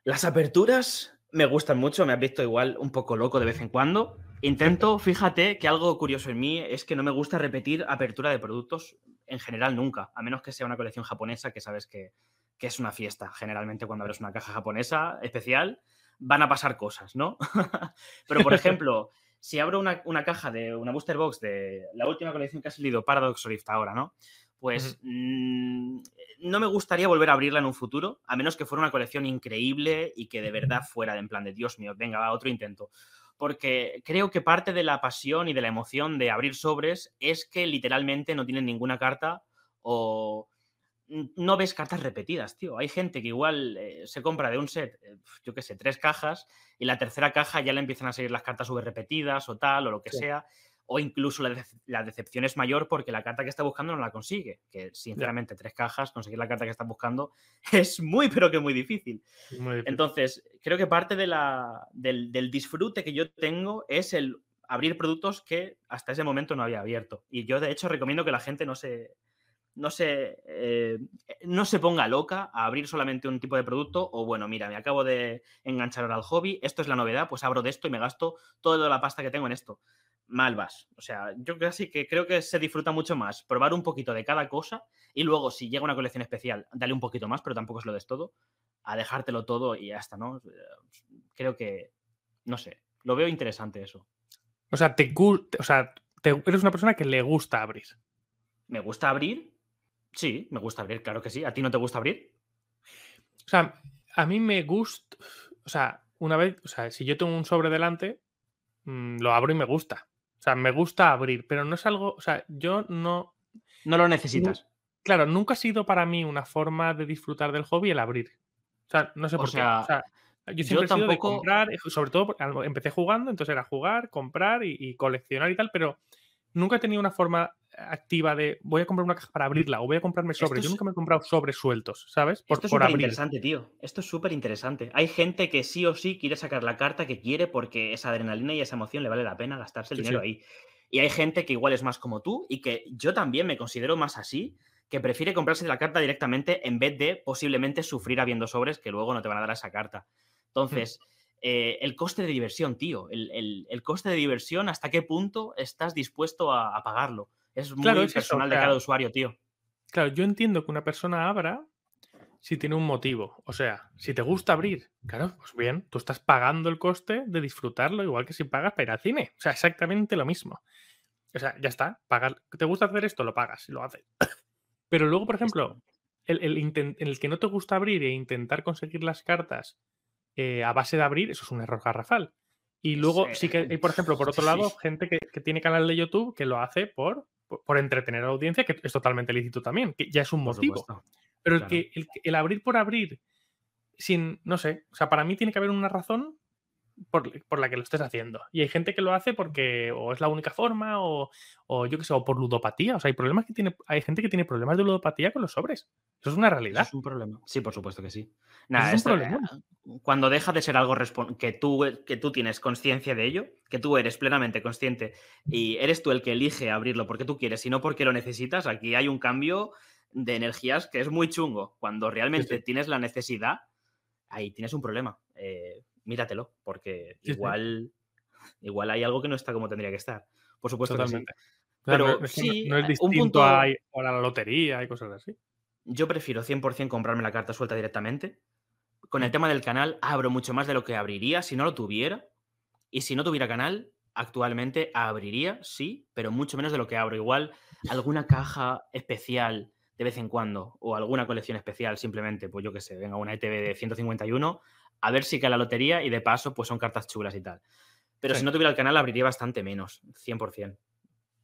Las aperturas me gustan mucho, me has visto igual un poco loco de vez en cuando. Intento, fíjate que algo curioso en mí es que no me gusta repetir apertura de productos en general nunca, a menos que sea una colección japonesa que sabes que, es una fiesta. Generalmente cuando abres una caja japonesa especial van a pasar cosas, ¿no? Pero por ejemplo, si abro una, una, caja de una booster box de la última colección que ha salido, Paradox Rift ahora, ¿no? Pues mm, no me gustaría volver a abrirla en un futuro, a menos que fuera una colección increíble y que de verdad fuera de en plan de Dios mío, venga, va, otro intento. Porque creo que parte de la pasión y de la emoción de abrir sobres es que literalmente no tienen ninguna carta o no ves cartas repetidas, tío. Hay gente que igual eh, se compra de un set, eh, yo qué sé, tres cajas y la tercera caja ya le empiezan a seguir las cartas súper repetidas o tal o lo que sea o incluso la, decepción es mayor porque la carta que está buscando no la consigue. Que sinceramente, tres cajas, conseguir la carta que está buscando es muy, pero que muy difícil. Entonces, creo que parte de la, del, disfrute que yo tengo es el abrir productos que hasta ese momento no había abierto. Y yo, de hecho, recomiendo que la gente no se, no se, eh, no se ponga loca a abrir solamente un tipo de producto o bueno, mira, me acabo de enganchar ahora al hobby, esto es la novedad, pues abro de esto y me gasto toda la pasta que tengo en esto mal vas. O sea, yo casi que creo que se disfruta mucho más probar un poquito de cada cosa y luego, si llega una colección especial, dale un poquito más, pero tampoco es lo de todo, a dejártelo todo y ya está, ¿no? Creo que, no sé, lo veo interesante eso. O sea, te, o sea eres una persona que le gusta abrir. ¿Me gusta abrir? Sí, me gusta abrir, claro que sí. ¿A ti no te gusta abrir? O sea, a mí me gusta, o sea, una vez, o sea, si yo tengo un sobre delante, mm, lo abro y me gusta. O sea, me gusta abrir, pero no es algo, o sea, yo no... No lo necesitas. claro, nunca ha sido para mí una forma de disfrutar del hobby el abrir. O sea, no sé por qué. O sea, yo siempre he sido de comprar, eh, sobre todo empecé jugando, entonces era jugar, comprar y, coleccionar y tal, pero nunca he tenido una forma activa de voy a comprar una caja para abrirla o voy a comprarme sobres. Yo nunca me he comprado sobres sueltos, ¿sabes? Por, Esto es súper interesante, tío. Esto es súper interesante. Hay gente que sí o sí quiere sacar la carta que quiere porque esa adrenalina y esa emoción le vale la pena gastarse el dinero ahí. Y hay gente que igual es más como tú y que yo también me considero más así, que prefiere comprarse la carta directamente en vez de posiblemente sufrir habiendo sobres que luego no te van a dar esa carta. Entonces, eh, el coste de diversión, tío. El, coste de diversión, ¿hasta qué punto estás dispuesto a pagarlo? Es muy personal de cada usuario, tío. Claro, yo entiendo que una persona abra si tiene un motivo. O sea, si te gusta abrir, claro, pues bien, tú estás pagando el coste de disfrutarlo, igual que si pagas para ir al cine. O sea, exactamente lo mismo. O sea, ya está. Pagar. ¿Te gusta hacer esto? Lo pagas y lo haces. Pero luego, por ejemplo, el, el, el, que no te gusta abrir e intentar conseguir las cartas eh, a base de abrir, eso es un error garrafal. Y luego sí que hay, por ejemplo, por otro lado, gente que, que, tiene canal de YouTube que lo hace por por, entretener a la audiencia, que es totalmente lícito también, que ya es un motivo. Pero el, que, el, abrir por abrir, sin, no sé, o sea, para mí tiene que haber una razón por, la que lo estés haciendo. Y hay gente que lo hace porque o es la única forma o, yo qué sé, o por ludopatía. O sea, hay problemas que tiene, hay gente que tiene problemas de ludopatía con los sobres. Eso es una realidad. es un problema. Sí, por supuesto que sí. Nada, es un problema. Cuando deja de ser algo que tú, que tú tienes conciencia de ello, que tú eres plenamente consciente y eres tú el que elige abrirlo porque tú quieres y no porque lo necesitas, aquí hay un cambio de energías que es muy chungo. Cuando realmente tienes la necesidad, ahí tienes un problema. Eh, míratelo, porque igual, igual hay algo que no está como tendría que estar. Por supuesto Totalmente. Pero no, sí, no es distinto a, la lotería y cosas así. Yo prefiero 100% comprarme la carta suelta directamente. Con el mm. tema del canal abro mucho más de lo que abriría si no lo tuviera. Y si no tuviera canal, actualmente abriría, sí, pero mucho menos de lo que abro. Igual alguna caja especial de vez en cuando o alguna colección especial simplemente, pues yo qué sé, venga, una ETB de 151, a ver si cae la lotería y de paso pues son cartas chulas y tal. Pero si no tuviera el canal abriría bastante menos, 100%.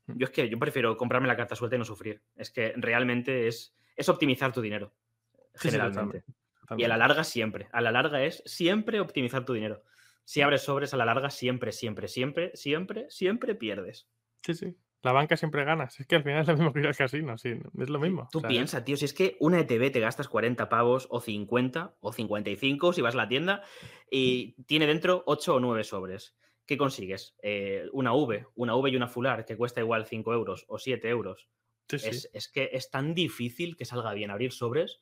Mm. Yo es que yo prefiero comprarme la carta suelta y no sufrir. Es que realmente es, es optimizar tu dinero, generalmente. y a la larga siempre. A la larga es siempre optimizar tu dinero. Si abres sobres a la larga, siempre, siempre, siempre, siempre, siempre pierdes. Sí, sí. La banca siempre gana. es que al final es lo mismo que el casino, sí, es lo mismo. Tú piensas, tío, si es que una ETB te gastas 40 pavos o 50 o 55 si vas a la tienda y tiene dentro 8 o 9 sobres. ¿Qué consigues? Eh, una V, una V y una fular que cuesta igual 5 euros o 7 euros. Es, que es tan difícil que salga bien abrir sobres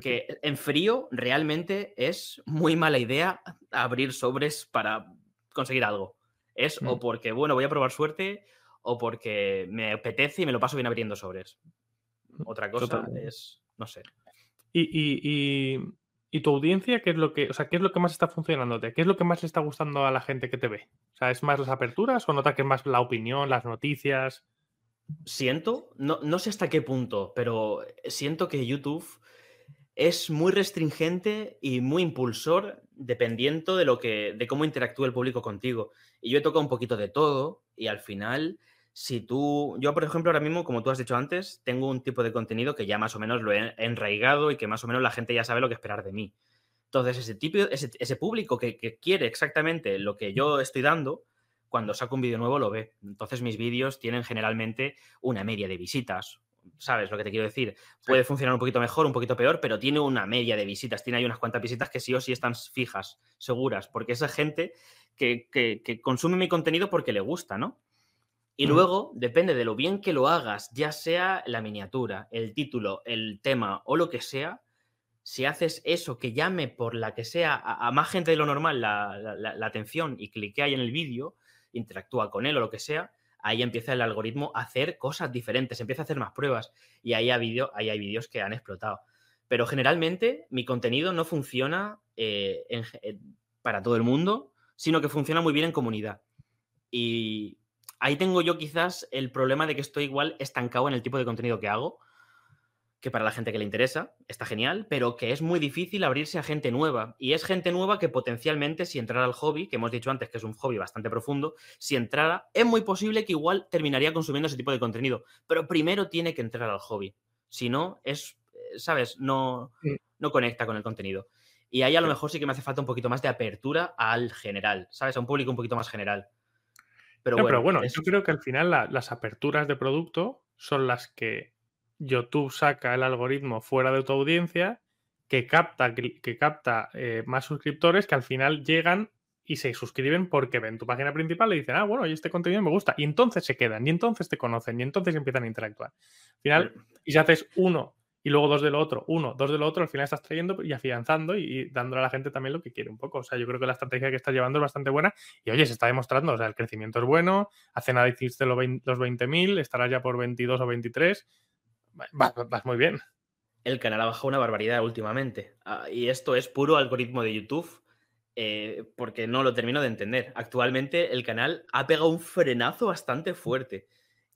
que en frío realmente es muy mala idea abrir sobres para conseguir algo. Es o mm. porque, bueno, voy a probar suerte o porque me apetece y me lo paso bien abriendo sobres. Otra cosa es, no sé. Y, y, tu audiencia, ¿qué es lo que, o sea, qué es lo que más está funcionando? ¿Qué es lo que más le está gustando a la gente que te ve? O sea, ¿es más las aperturas o nota que es más la opinión, las noticias? Siento, no, no sé hasta qué punto, pero siento que YouTube es muy restringente y muy impulsor dependiendo de lo que de cómo interactúa el público contigo. Y yo he tocado un poquito de todo y al final si tú, yo por ejemplo ahora mismo, como tú has dicho antes, tengo un tipo de contenido que ya más o menos lo he enraigado y que más o menos la gente ya sabe lo que esperar de mí. Entonces, ese, tipo, ese, público que, que, quiere exactamente lo que yo estoy dando, cuando saco un vídeo nuevo lo ve. Entonces, mis vídeos tienen generalmente una media de visitas. ¿Sabes lo que te quiero decir? Puede funcionar un poquito mejor, un poquito peor, pero tiene una media de visitas. Tiene ahí unas cuantas visitas que sí o sí están fijas, seguras, porque esa gente que, que consume mi contenido porque le gusta, ¿no? Y luego, depende de lo bien que lo hagas, ya sea la miniatura, el título, el tema o lo que sea, si haces eso que llame por la que sea a, más gente de lo normal la, atención y cliquea ahí en el vídeo, interactúa con él o lo que sea, ahí empieza el algoritmo a hacer cosas diferentes, empieza a hacer más pruebas y ahí, ha ahí hay vídeos que han explotado. Pero generalmente mi contenido no funciona eh, para todo el mundo, sino que funciona muy bien en comunidad. Y ahí tengo yo quizás el problema de que estoy igual estancado en el tipo de contenido que hago, que para la gente que le interesa está genial, pero que es muy difícil abrirse a gente nueva. Y es gente nueva que potencialmente, si entrara al hobby, que hemos dicho antes que es un hobby bastante profundo, si entrara, es muy posible que igual terminaría consumiendo ese tipo de contenido. Pero primero tiene que entrar al hobby. Si no, es, eh, ¿sabes? No, no conecta con el contenido. Y ahí a lo mejor sí que me hace falta un poquito más de apertura al general, ¿sabes? A un público un poquito más general. Pero, bueno, pero bueno yo creo que al final las aperturas de producto son las que YouTube saca el algoritmo fuera de tu audiencia que capta, que capta eh, más suscriptores que al final llegan y se suscriben porque ven tu página principal y dicen, ah, bueno, y este contenido me gusta. Y entonces se quedan, y entonces te conocen, y entonces empiezan a interactuar. Al final, y si haces uno y luego dos de lo otro, uno, dos de lo otro, al final estás trayendo y afianzando y, dándole a la gente también lo que quiere un poco. O sea, yo creo que la estrategia que estás llevando es bastante buena y oye, se está demostrando, o sea, el crecimiento es bueno, hace nada hiciste los 20.000, estarás ya por 22 o 23, vas, muy bien. El canal ha bajado una barbaridad últimamente ah, y esto es puro algoritmo de YouTube. Eh, porque no lo termino de entender. Actualmente el canal ha pegado un frenazo bastante fuerte.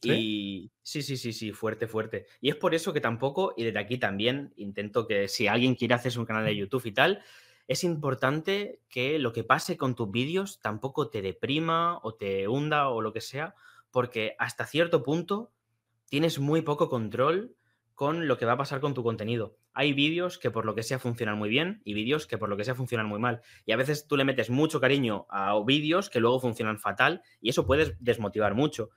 Y sí, sí, sí, sí, fuerte, fuerte. Y es por eso que tampoco, y desde aquí también intento que si alguien quiere hacerse un canal de YouTube y tal, es importante que lo que pase con tus vídeos tampoco te deprima o te hunda o lo que sea, porque hasta cierto punto tienes muy poco control con lo que va a pasar con tu contenido. Hay vídeos que por lo que sea funcionan muy bien y vídeos que por lo que sea funcionan muy mal. Y a veces tú le metes mucho cariño a vídeos que luego funcionan fatal y eso puede desmotivar mucho.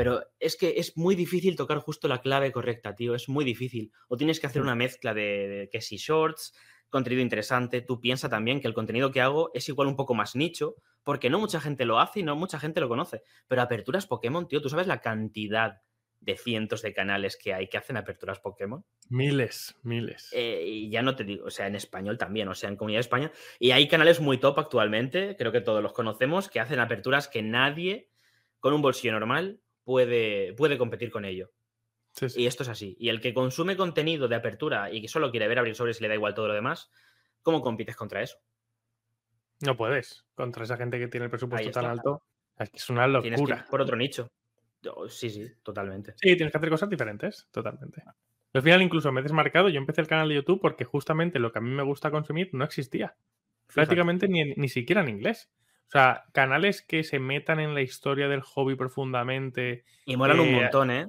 Pero es que es muy difícil tocar justo la clave correcta, tío. Es muy difícil. O tienes que hacer mm. una mezcla de, que si shorts, contenido interesante. Tú piensa también que el contenido que hago es igual un poco más nicho, porque no mucha gente lo hace y no mucha gente lo conoce. Pero aperturas Pokémon, tío, ¿tú sabes la cantidad de cientos de canales que hay que hacen aperturas Pokémon? Miles, miles. Eh, y ya no te digo, o sea, en español también, o sea, en Comunidad de España. Y hay canales muy top actualmente, creo que todos los conocemos, que hacen aperturas que nadie con un bolsillo normal puede, puede competir con ello. Y esto es así. Y el que consume contenido de apertura y que solo quiere ver abrir sobres y le da igual todo lo demás, ¿cómo compites contra eso? No puedes. Contra esa gente que tiene el presupuesto tan alto. Es una locura. por otro nicho. Oh, sí, sí, totalmente. Sí, tienes que hacer cosas diferentes, totalmente. Al final incluso me he desmarcado, yo empecé el canal de YouTube porque justamente lo que a mí me gusta consumir no existía. Prácticamente ni, ni, siquiera en inglés. O sea, canales que se metan en la historia del hobby profundamente. Y molan un montón, ¿eh?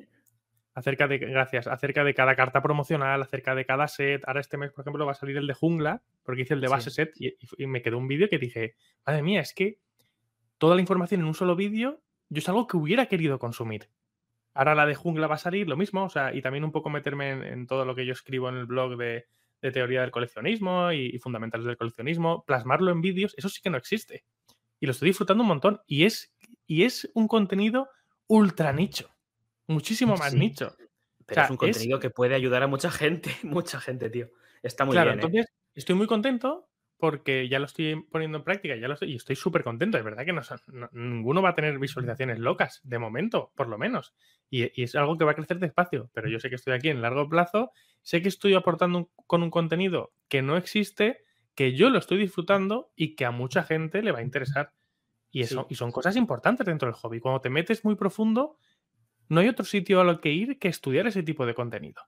Acerca de, gracias, acerca de cada carta promocional, acerca de cada set. Ahora este mes, por ejemplo, va a salir el de jungla, porque hice el de base set y, y, me quedó un vídeo que dije, madre mía, es que toda la información en un solo vídeo, yo es algo que hubiera querido consumir. Ahora la de jungla va a salir, lo mismo, o sea, y también un poco meterme en, todo lo que yo escribo en el blog de, teoría del coleccionismo y, fundamentales del coleccionismo, plasmarlo en vídeos, eso sí que no existe. Y lo estoy disfrutando un montón. Y es, y es un contenido ultra nicho. Muchísimo más nicho. Pero es un contenido que puede ayudar a mucha gente, mucha gente, tío. Está muy bien. ¿eh? Entonces, estoy muy contento porque ya lo estoy poniendo en práctica ya lo estoy, y estoy súper contento. Es verdad que no, ninguno va a tener visualizaciones locas, de momento, por lo menos. Y, es algo que va a crecer despacio, pero yo sé que estoy aquí en largo plazo, sé que estoy aportando con un contenido que no existe, que yo lo estoy disfrutando y que a mucha gente le va a interesar. Y, eso, y son cosas importantes dentro del hobby. Cuando te metes muy profundo, no hay otro sitio a lo que ir que estudiar ese tipo de contenido.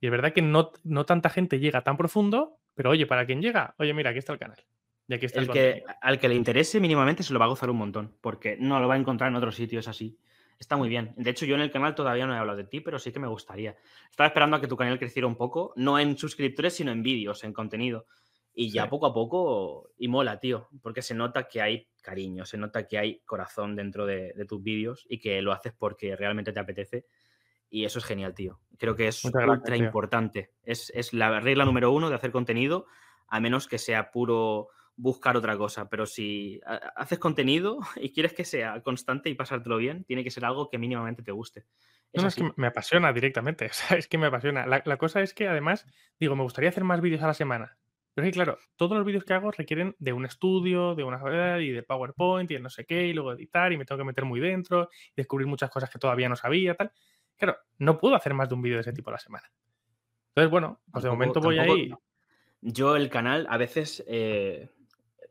Y es verdad que no, no tanta gente llega tan profundo pero oye, para quien llega, oye, mira, aquí está el canal. Y aquí está el, que, al que le interese mínimamente se lo va a gozar un montón, porque no lo va a encontrar en otros sitios así. Está muy bien. De hecho, yo en el canal todavía no he hablado de ti, pero sí que me gustaría. Estaba esperando a que tu canal creciera un poco, no en suscriptores, sino en vídeos, en contenido. Y ya poco a poco, y mola, tío, porque se nota que hay cariño, se nota que hay corazón dentro de, tus vídeos y que lo haces porque realmente te apetece. Y eso es genial, tío. Creo que es ultra importante. Es, es, la regla número uno de hacer contenido, a menos que sea puro buscar otra cosa. Pero si haces contenido y quieres que sea constante y pasártelo bien, tiene que ser algo que mínimamente te guste. Es, no, es que me apasiona directamente. es que me apasiona. La, la, cosa es que además, digo, me gustaría hacer más vídeos a la semana. Pero es que, claro, todos los vídeos que hago requieren de un estudio, de una y de PowerPoint y de no sé qué, y luego editar, y me tengo que meter muy dentro, y descubrir muchas cosas que todavía no sabía, tal. Claro, no puedo hacer más de un vídeo de ese tipo a la semana. Entonces, bueno, pues de momento voy ahí. Yo el canal a veces, eh,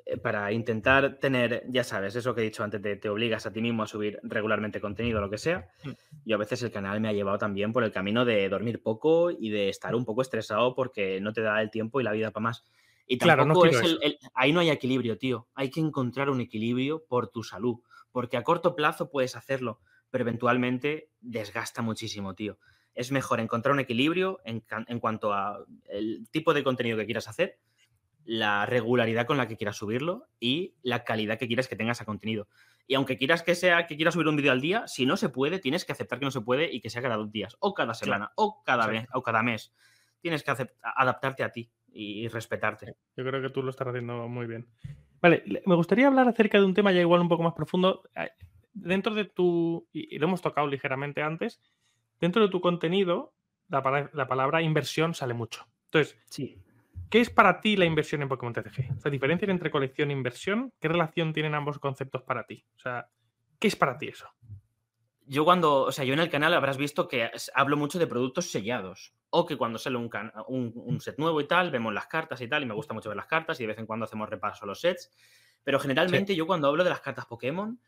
eh, para intentar tener, ya sabes, eso que he dicho antes, te, te obligas a ti mismo a subir regularmente contenido, lo que sea. Mm. Yo a veces el canal me ha llevado también por el camino de dormir poco y de estar un poco estresado porque no te da el tiempo y la vida para más. Y tampoco es el, ahí no hay equilibrio, tío. Hay que encontrar un equilibrio por tu salud, porque a corto plazo puedes hacerlo, pero eventualmente desgasta muchísimo, tío. Es mejor encontrar un equilibrio en, cuanto a el tipo de contenido que quieras hacer, la regularidad con la que quieras subirlo y la calidad que quieras que tengas a contenido. Y aunque quieras que sea que quieras subir un vídeo al día, si no se puede, tienes que aceptar que no se puede y que sea cada dos días, o cada semana, o cada mes, o cada mes. Tienes que adaptarte a ti y respetarte. Yo creo que tú lo estás haciendo muy bien. Vale, me gustaría hablar acerca de un tema ya igual un poco más profundo dentro de tu, y lo hemos tocado ligeramente antes, dentro de tu contenido, la, palabra inversión sale mucho. Entonces, sí. ¿Qué es para ti la inversión en Pokémon TCG? O sea, diferencia entre colección e inversión, ¿qué relación tienen ambos conceptos para ti? O sea, ¿qué es para ti eso? Yo cuando, o sea, yo en el canal habrás visto que hablo mucho de productos sellados. O que cuando sale un, un, set nuevo y tal, vemos las cartas y tal, y me gusta mucho ver las cartas y de vez en cuando hacemos repaso a los sets. Pero generalmente yo cuando hablo de las cartas Pokémon,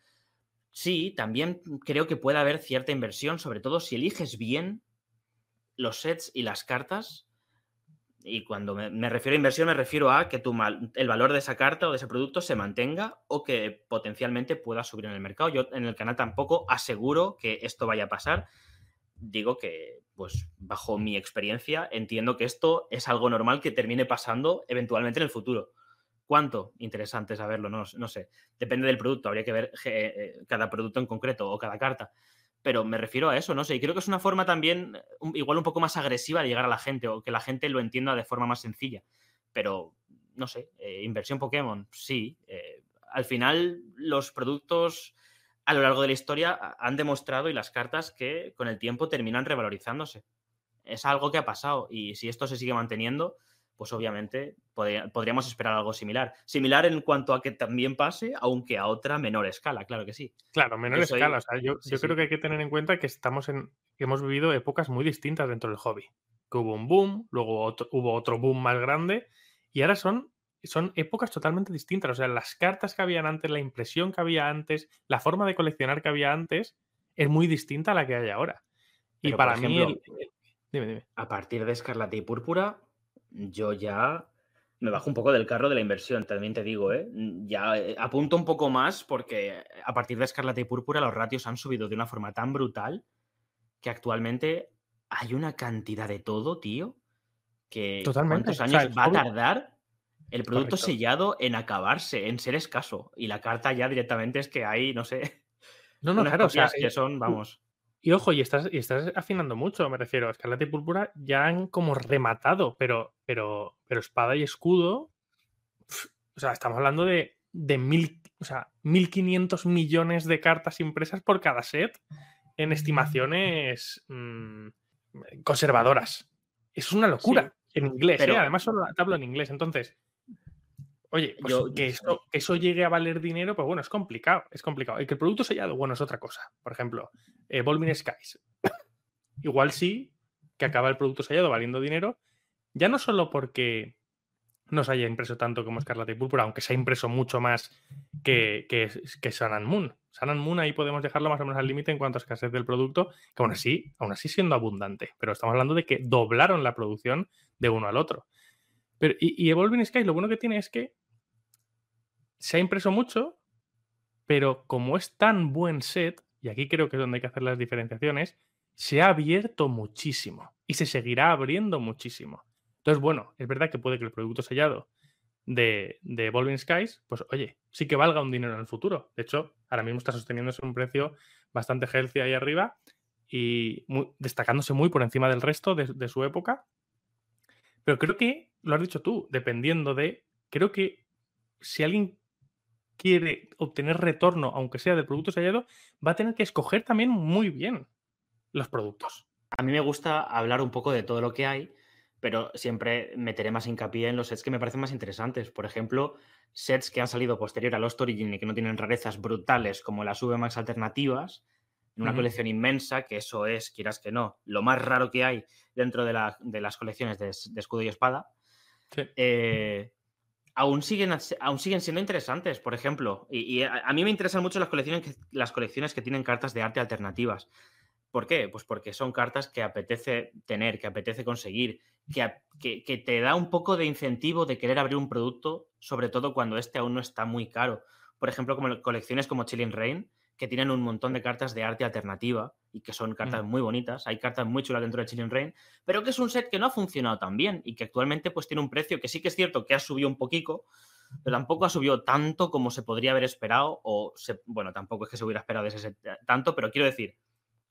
Sí, también creo que puede haber cierta inversión, sobre todo si eliges bien los sets y las cartas. Y cuando me, refiero a inversión, me refiero a que tu el valor de esa carta o de ese producto se mantenga o que potencialmente pueda subir en el mercado. Yo en el canal tampoco aseguro que esto vaya a pasar. Digo que, pues, bajo mi experiencia, entiendo que esto es algo normal que termine pasando eventualmente en el futuro. ¿Cuánto? Interesante saberlo, no, no sé. Depende del producto, habría que ver eh, cada producto en concreto o cada carta. Pero me refiero a eso, no sé. Y creo que es una forma también, igual un poco más agresiva de llegar a la gente o que la gente lo entienda de forma más sencilla. Pero, no sé, eh, inversión Pokémon, sí. Eh, al final, los productos a lo largo de la historia han demostrado y las cartas que con el tiempo terminan revalorizándose. Es algo que ha pasado y si esto se sigue manteniendo, pues obviamente podríamos esperar algo similar. Similar en cuanto a que también pase, aunque a otra menor escala, claro que sí. Claro, menor escala. yo, creo que hay que tener en cuenta que estamos en, que hemos vivido épocas muy distintas dentro del hobby. Que hubo un boom, luego hubo otro boom más grande, y ahora son, son épocas totalmente distintas. O sea, las cartas que habían antes, la impresión que había antes, la forma de coleccionar que había antes, es muy distinta a la que hay ahora. y para mí, dime, dime. A partir de Escarlata y Púrpura, yo ya me bajo un poco del carro de la inversión, también te digo, ¿eh? Ya eh, apunto un poco más porque a partir de Escarlata y Púrpura los ratios han subido de una forma tan brutal que actualmente hay una cantidad de todo, tío, que Totalmente. ¿cuántos años va a tardar el producto sellado en acabarse, en ser escaso? Y la carta ya directamente es que hay, no sé, no, no, claro, o sea, que son, vamos. Y ojo, y estás, y estás afinando mucho, me refiero. Escarlata y Púrpura ya han como rematado, pero, pero, pero espada y escudo. o sea, estamos hablando de, de mil, o sea, 1.500 millones de cartas impresas por cada set en estimaciones mm, conservadoras. Es una locura en inglés, ¿eh? además solo te hablo en inglés. Entonces, Oye, pues que, eso, eso, llegue a valer dinero, pues bueno, es complicado, es complicado. Y que el producto sellado, bueno, es otra cosa. Por ejemplo, eh, Skies. Igual sí que acaba el producto sellado valiendo dinero, ya no solo porque no se haya impreso tanto como Escarlata y Púrpura, aunque se ha impreso mucho más que, que, que Sun and Moon. Sun and Moon ahí podemos dejarlo más o menos al límite en cuanto a escasez del producto, que aún así, aún así siendo abundante. Pero estamos hablando de que doblaron la producción de uno al otro. Pero, y, y Evolving Skies lo bueno que tiene es que se ha impreso mucho, pero como es tan buen set, y aquí creo que es donde hay que hacer las diferenciaciones, se ha abierto muchísimo y se seguirá abriendo muchísimo. Entonces, bueno, es verdad que puede que el producto sellado de, de Evolving Skies, pues oye, sí que valga un dinero en el futuro. De hecho, ahora mismo está sosteniéndose un precio bastante healthy ahí arriba y destacándose muy por encima del resto de, de su época. Pero creo que, lo has dicho tú, dependiendo de, creo que si alguien quiere obtener retorno, aunque sea del producto sellado, va a tener que escoger también muy bien los productos. A mí me gusta hablar un poco de todo lo que hay, pero siempre meteré más hincapié en los sets que me parecen más interesantes. Por ejemplo, sets que han salido posterior a Lost Origin y que no tienen rarezas brutales como las VMAX alternativas, en una colección inmensa, que eso es, quieras que no, lo más raro que hay dentro de, las colecciones de, escudo y espada. Eh, aún siguen, aún siguen siendo interesantes, por ejemplo. Y, a, mí me interesan mucho las colecciones, que, las colecciones que tienen cartas de arte alternativas. ¿Por qué? Pues porque son cartas que apetece tener, que apetece conseguir, que, que, te da un poco de incentivo de querer abrir un producto, sobre todo cuando este aún no está muy caro. Por ejemplo, como colecciones como Chilling Rain, que tienen un montón de cartas de arte alternativa y que son cartas mm. muy bonitas. Hay cartas muy chulas dentro de Chilling Rain, pero que es un set que no ha funcionado tan bien y que actualmente pues tiene un precio que sí que es cierto que ha subido un poquito, pero tampoco ha subido tanto como se podría haber esperado o bueno, tampoco es que se hubiera esperado ese set tanto, pero quiero decir,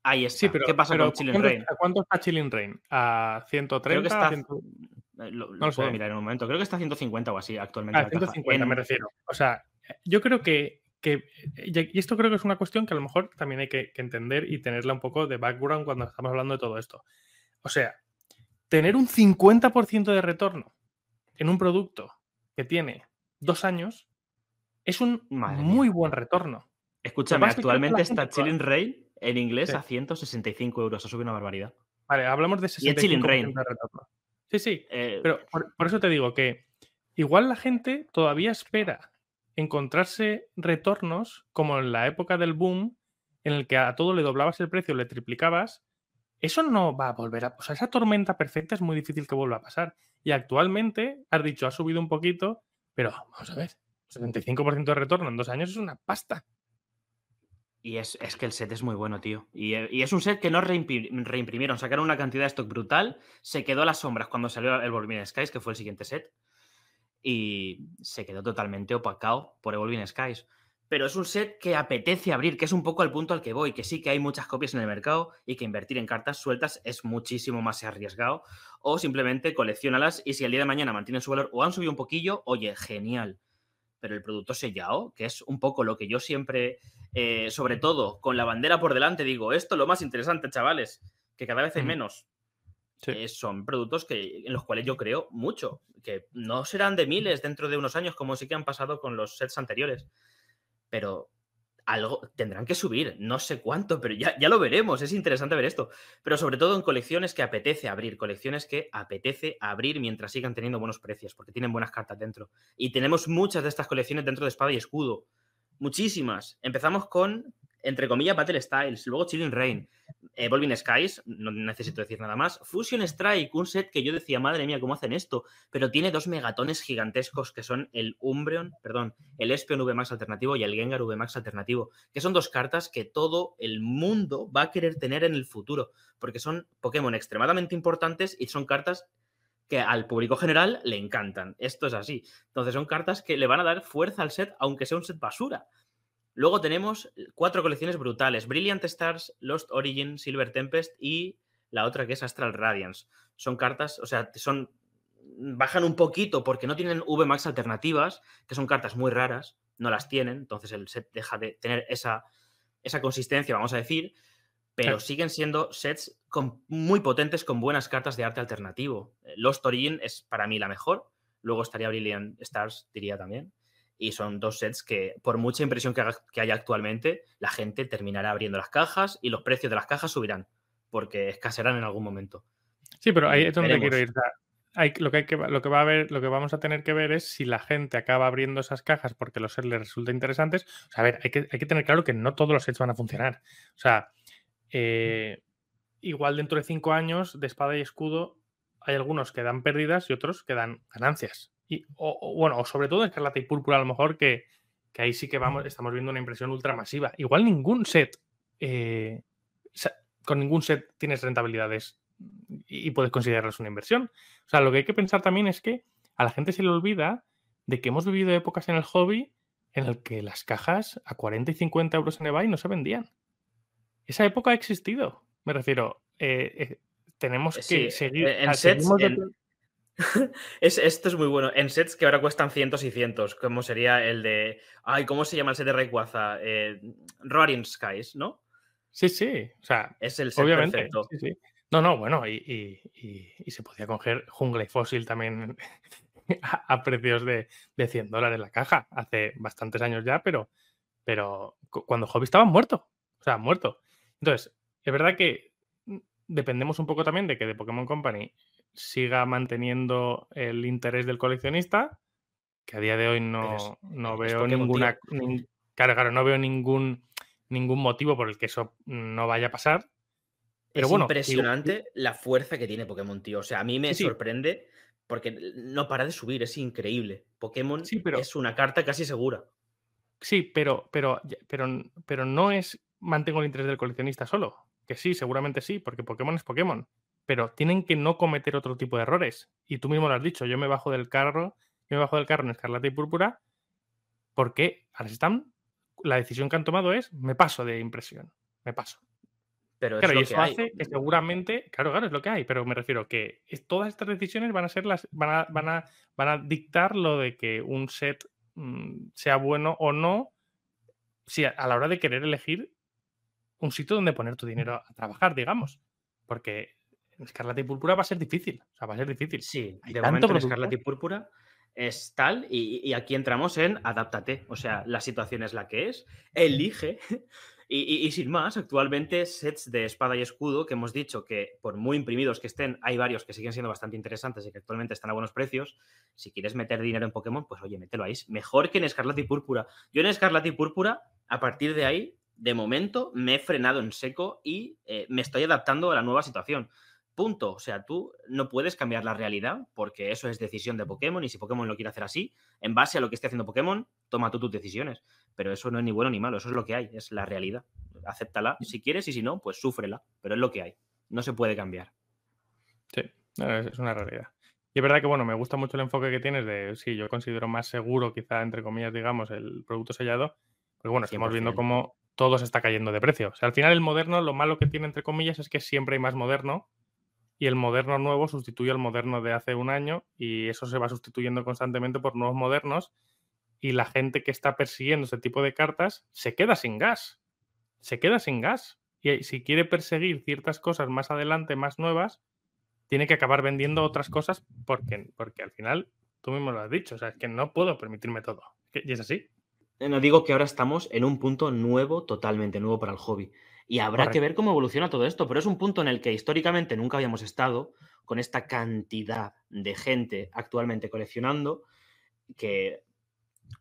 ahí está. Sí, pero, ¿Qué pasa con Chilling Rain? ¿A cuánto está Chilling Rain? ¿A 130? Creo que está, eh, Lo, no lo puedo mirar en un momento. Creo que está a 150 o así actualmente. A 150 me refiero. O sea, yo creo que que, y esto creo que es una cuestión que a lo mejor también hay que, entender y tenerla un poco de background cuando estamos hablando de todo esto. O sea, tener un 50% de retorno en un producto que tiene dos años es un muy buen retorno. Escúchame, actualmente está Chilling Rain en inglés a 165 euros. Ha subido una barbaridad. Vale, hablamos de 65% de retorno. Sí, sí. Eh, pero por eso te digo que igual la gente todavía espera encontrarse retornos como en la época del boom, en el que a todo le doblabas el precio, le triplicabas, eso no va a volver a... O sea, esa tormenta perfecta es muy difícil que vuelva a pasar. Y actualmente, has dicho, ha subido un poquito, pero vamos a ver, 75% de retorno en dos años es una pasta. Y es, que el set es muy bueno, tío. Y, es un set que no reimprimieron, sacaron una cantidad de stock brutal, se quedó a las sombras cuando salió el Volving Skies, que fue el siguiente set y se quedó totalmente opacado por Evolving Skies. Pero es un set que apetece abrir, que es un poco el punto al que voy, que sí que hay muchas copias en el mercado y que invertir en cartas sueltas es muchísimo más arriesgado. O simplemente coleccionalas y si el día de mañana mantienen su valor o han subido un poquillo, oye, genial. Pero el producto sellado, que es un poco lo que yo siempre, eh, sobre todo con la bandera por delante, digo, esto es lo más interesante, chavales, que cada vez hay menos. Eh, son productos que, en los cuales yo creo mucho, que no serán de miles dentro de unos años como sí que han pasado con los sets anteriores, pero algo tendrán que subir, no sé cuánto, pero ya, ya lo veremos, es interesante ver esto, pero sobre todo en colecciones que apetece abrir, colecciones que apetece abrir mientras sigan teniendo buenos precios, porque tienen buenas cartas dentro. Y tenemos muchas de estas colecciones dentro de espada y escudo, muchísimas. Empezamos con entre comillas, Battle Styles, luego Chilling Rain, Evolving Skies, no necesito decir nada más, Fusion Strike, un set que yo decía, madre mía, ¿cómo hacen esto? Pero tiene dos megatones gigantescos que son el Umbreon, perdón, el Espion VMAX alternativo y el Gengar VMAX alternativo, que son dos cartas que todo el mundo va a querer tener en el futuro, porque son Pokémon extremadamente importantes y son cartas que al público general le encantan. Esto es así. Entonces son cartas que le van a dar fuerza al set, aunque sea un set basura. Luego tenemos cuatro colecciones brutales: Brilliant Stars, Lost Origin, Silver Tempest y la otra que es Astral Radiance. Son cartas, o sea, son bajan un poquito porque no tienen VMAX alternativas, que son cartas muy raras, no las tienen, entonces el set deja de tener esa, esa consistencia, vamos a decir, pero siguen siendo sets muy potentes con buenas cartas de arte alternativo. Eh, Lost Origin es para mí la mejor, luego estaría Brilliant Stars, diría también. Y son dos sets que, por mucha impresión que, que haya actualmente, la gente terminará abriendo las cajas y los precios de las cajas subirán, porque escasearán en algún momento. Sí, pero ahí es donde quiero ir. lo, que hay que, lo, que va a ver, lo que vamos a tener que ver es si la gente acaba abriendo esas cajas porque los sets les resulta interesantes. O sea, a ver, hay que, hay que tener claro que no todos los sets van a funcionar. O sea, eh, igual dentro de cinco años de espada y escudo hay algunos que dan pérdidas y otros que dan ganancias. Y, o, bueno, o sobre todo Escarlata y Púrpura a lo mejor que, ahí sí que vamos, estamos viendo una impresión ultra masiva. Igual ningún set, eh, con ningún set tienes rentabilidades y, puedes considerarlas una inversión. O sea, lo que hay que pensar también es que a la gente se le olvida de que hemos vivido épocas en el hobby en el que las cajas a 40 y 50 euros en eBay no se vendían. Esa época ha existido. Me refiero, eh, eh, tenemos que seguir. En sets, esto es muy bueno. En sets que ahora cuestan cientos y cientos, como sería el de. Ay, ¿cómo se llama el set de Rayquaza? Eh, Roaring Skies, ¿no? Sí, sí. O sea, es el set obviamente, No, no, bueno, y, se podía coger jungla y fósil también a, precios de, de, 100 dólares la caja, hace bastantes años ya, pero, pero cuando Hobby estaba muerto. O sea, muerto. Entonces, es verdad que mm, dependemos un poco también de que The Pokémon Company siga manteniendo el interés del coleccionista, que a día de hoy no, no veo ninguna. claro, claro, no veo ningún, ningún motivo por el que eso no vaya a pasar. Pero es impresionante la fuerza que tiene Pokémon, tío. O sea, a mí me sorprende porque no para de subir, es increíble. Pokémon es una carta casi segura. Sí, pero, pero, pero, pero no es mantengo el interés del coleccionista solo. Que sí, seguramente sí, porque Pokémon es Pokémon. Pero tienen que no cometer otro tipo de errores. Y tú mismo lo has dicho, yo me bajo del carro, yo me bajo del carro en Escarlata y Púrpura, porque ahora están, la decisión que han tomado es, me paso de impresión, me paso. Pero claro, y eso hace que seguramente, claro, claro, es lo que hay, pero me refiero que todas estas decisiones van a ser las, van a, van a, van a dictar lo de que un set mm, sea bueno o no, si a, la hora de querer elegir un sitio donde poner tu dinero a trabajar, digamos. Porque Escarlata y Púrpura va a ser difícil. O sea, va a ser difícil. Sí, Hay de momento en Escarlata y Púrpura es tal y, aquí entramos en adáptate. O sea, la situación es la que es, elige. Y, sin más, actualmente sets de espada y escudo que hemos dicho que por muy imprimidos que estén, hay varios que siguen siendo bastante interesantes y que actualmente están a buenos precios. Si quieres meter dinero en Pokémon, pues oye, mételo ahí. Mejor que en Escarlata y Púrpura. Yo en Escarlata y Púrpura, a partir de ahí, de momento me he frenado en seco y eh, me estoy adaptando a la nueva situación. Punto. O sea, tú no puedes cambiar la realidad porque eso es decisión de Pokémon y si Pokémon lo quiere hacer así, en base a lo que esté haciendo Pokémon, toma tú tus decisiones. Pero eso no es ni bueno ni malo, eso es lo que hay, es la realidad. Acéptala si quieres y si no, pues súfrela. Pero es lo que hay. No se puede cambiar. Sí, es una realidad. Y es verdad que, bueno, me gusta mucho el enfoque que tienes de, sí, yo considero más seguro, quizá, entre comillas, digamos, el producto sellado. Porque, bueno, estamos viendo cómo todo se está cayendo de precio. O sea, al final el moderno, lo malo que tiene, entre comillas, es que siempre hay más moderno y el moderno nuevo sustituye al moderno de hace un año y eso se va sustituyendo constantemente por nuevos modernos y la gente que está persiguiendo ese tipo de cartas se queda sin gas. Se queda sin gas. Y si quiere perseguir ciertas cosas más adelante, más nuevas, tiene que acabar vendiendo otras cosas porque, porque al final, tú mismo lo has dicho, o sea, es que no puedo permitirme todo. Y es así. Eh, no digo que ahora estamos en un punto nuevo, totalmente nuevo para el hobby. Y habrá que ver cómo evoluciona todo esto, pero es un punto en el que históricamente nunca habíamos estado con esta cantidad de gente actualmente coleccionando que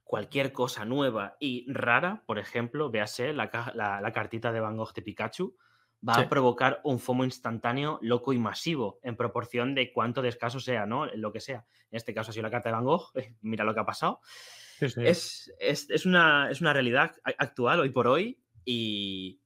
cualquier cosa nueva y rara, por ejemplo, véase la, la, cartita de Van Gogh de Pikachu, va a provocar un FOMO instantáneo loco y masivo en proporción de cuánto de escaso sea, ¿no? Lo que sea. En este caso ha sido la carta de Van Gogh, mira lo que ha pasado. Es, es, una, es una realidad actual hoy por hoy y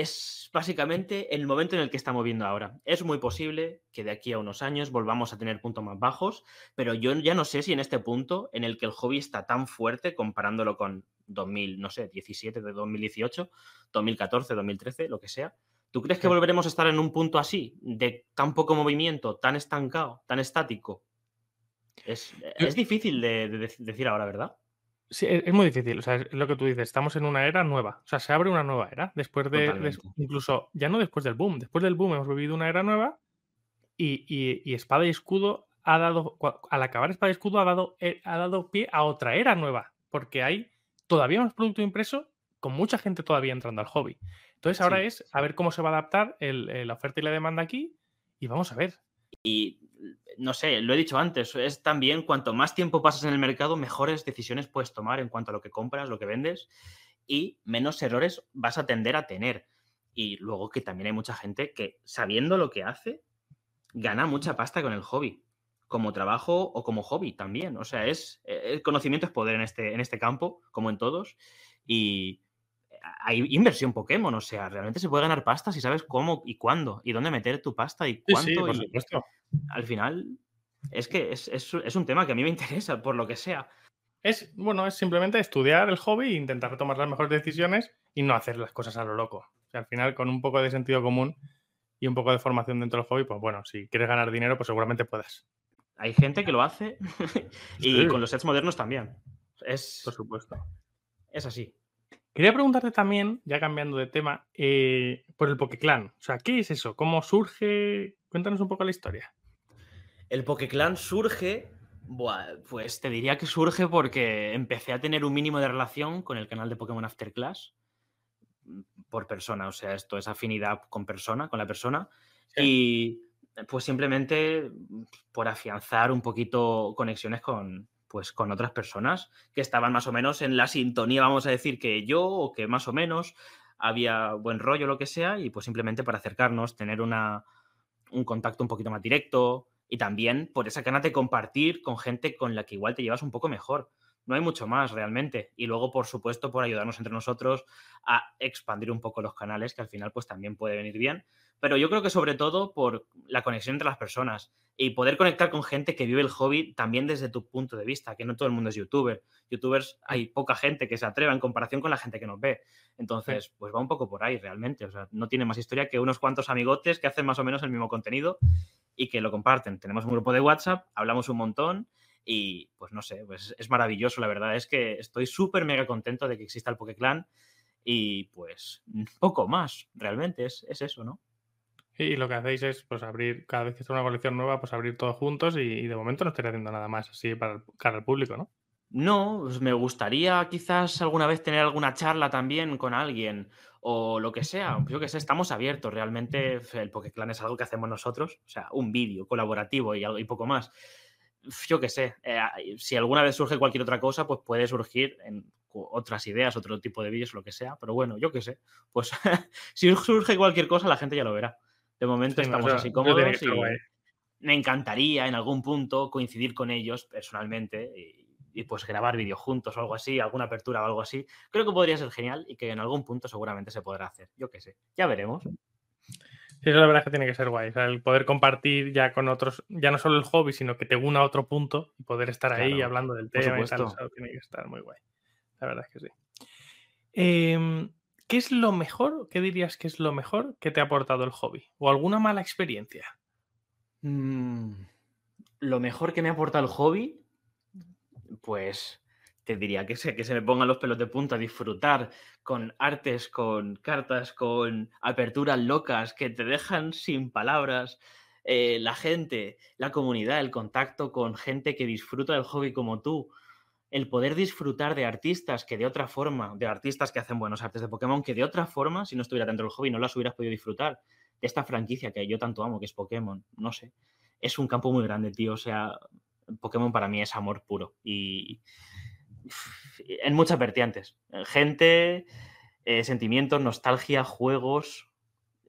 es básicamente el momento en el que estamos viendo ahora. Es muy posible que de aquí a unos años volvamos a tener puntos más bajos, pero yo ya no sé si en este punto en el que el hobby está tan fuerte comparándolo con 2000, no sé, 17 de 2018, 2014, 2013, lo que sea. ¿Tú crees que volveremos a estar en un punto así, de tan poco movimiento, tan estancado, tan estático? Es, difícil de decir ahora, ¿verdad? Sí, e, es, muy difícil. O sea, es lo que tú dices, estamos en una era nueva. O sea, se abre una nueva era. Después de, incluso, ya no después del boom, después del boom hemos vivido una era nueva y, Espada y Escudo ha dado, al acabar Espada y Escudo ha dado, eh, ha dado pie a otra era nueva, porque hay todavía más producto impreso con mucha gente todavía entrando al hobby. Entonces ahora es a ver cómo se va a adaptar la oferta y la demanda aquí y vamos a ver. Y no sé, lo he dicho antes, es también cuanto más tiempo pasas en el mercado, mejores decisiones puedes tomar en cuanto a lo que compras, lo que vendes y menos errores vas a tender a tener. Y luego que también hay mucha gente que sabiendo lo que hace, gana mucha pasta con el hobby, como trabajo o como hobby también. O sea, es el conocimiento es poder en este, en este campo, como en todos. Y hay inversión Pokémon, o sea, realmente se puede ganar pasta si sabes cómo y cuándo y dónde meter tu pasta y cuánto. al final, es que es, un tema que a mí me interesa, por lo que sea. Es, bueno, es simplemente estudiar el hobby e intentar tomar las mejores decisiones y no hacer las cosas a lo loco. O sea, al final, con un poco de sentido común y un poco de formación dentro del hobby, pues bueno, si quieres ganar dinero, pues seguramente puedas. Hay gente que lo hace y con los sets modernos también. Es, por supuesto. Es así. Quería preguntarte también, ya cambiando de tema, eh, por el Pokeclan. O sea, ¿qué es eso? ¿Cómo surge? Cuéntanos un poco la historia. El Pokeclan surge, pues te diría que surge porque empecé a tener un mínimo de relación con el canal de Pokémon Afterclass mm, por persona. O sea, esto es afinidad con persona, con la persona. Y pues simplemente por afianzar un poquito conexiones con, pues con otras personas que estaban más o menos en la sintonía, vamos a decir, que yo, o que más o menos había buen rollo, lo que sea, y pues simplemente para acercarnos, tener una, un contacto un poquito más directo y también por esa ganas de compartir con gente con la que igual te llevas un poco mejor. No hay mucho más realmente. Y luego, por supuesto, por ayudarnos entre nosotros a expandir un poco los canales, que al final pues también puede venir bien. Pero yo creo que sobre todo por la conexión entre las personas y poder conectar con gente que vive el hobby también desde tu punto de vista, que no todo el mundo es youtuber. Youtubers hay poca gente que se atreva en comparación con la gente que nos ve. Entonces, pues va un poco por ahí realmente. O sea, no tiene más historia que unos cuantos amigotes que hacen más o menos el mismo contenido y que lo comparten. Tenemos un grupo de WhatsApp, hablamos un montón y pues no sé, pues es maravilloso. La verdad es que estoy súper mega contento de que exista el Pokeclan y pues poco más, realmente es, es eso, ¿no? Y lo que hacéis es pues abrir, cada vez que está una colección nueva, pues abrir todos juntos y, de momento no estaría haciendo nada más así para cara al público, ¿no? No, me gustaría quizás alguna vez tener alguna charla también con alguien o lo que sea. Yo que sé, estamos abiertos. Realmente el Pokeclan es algo que hacemos nosotros. O sea, un vídeo colaborativo y, algo, y poco más. Yo que sé, eh, si alguna vez surge cualquier otra cosa, pues puede surgir en otras ideas, otro tipo de vídeos, lo que sea. Pero bueno, yo que sé. Pues si surge cualquier cosa, la gente ya lo verá. De momento estamos así cómodos y me encantaría en algún punto coincidir con ellos personalmente y, pues grabar vídeos juntos o algo así, alguna apertura o algo así. Creo que podría ser genial y que en algún punto seguramente se podrá hacer. Yo qué sé, ya veremos. Sí, eso la verdad es que tiene que ser guay. el poder compartir ya con otros, ya no solo el hobby, sino que te una a otro punto y poder estar ahí hablando del tema y tal. Eso tiene que estar muy guay. La verdad es que sí. Eh, ¿Qué es lo mejor? ¿Qué dirías que es lo mejor que te ha aportado el hobby? ¿O alguna mala experiencia? Mm, lo mejor que me ha aportado el hobby, pues te diría que, se, que se me pongan los pelos de punta, disfrutar con artes, con cartas, con aperturas locas que te dejan sin palabras. Eh, la gente, la comunidad, el contacto con gente que disfruta del hobby como tú, el poder disfrutar de artistas que de otra forma, de artistas que hacen buenos artes de Pokémon, que de otra forma, si no estuviera dentro del hobby, no las hubieras podido disfrutar. De esta franquicia que yo tanto amo, que es Pokémon, no sé. Es un campo muy grande, tío. O sea, Pokémon para mí es amor puro. Y en muchas vertientes. Gente, eh, sentimientos, nostalgia, juegos,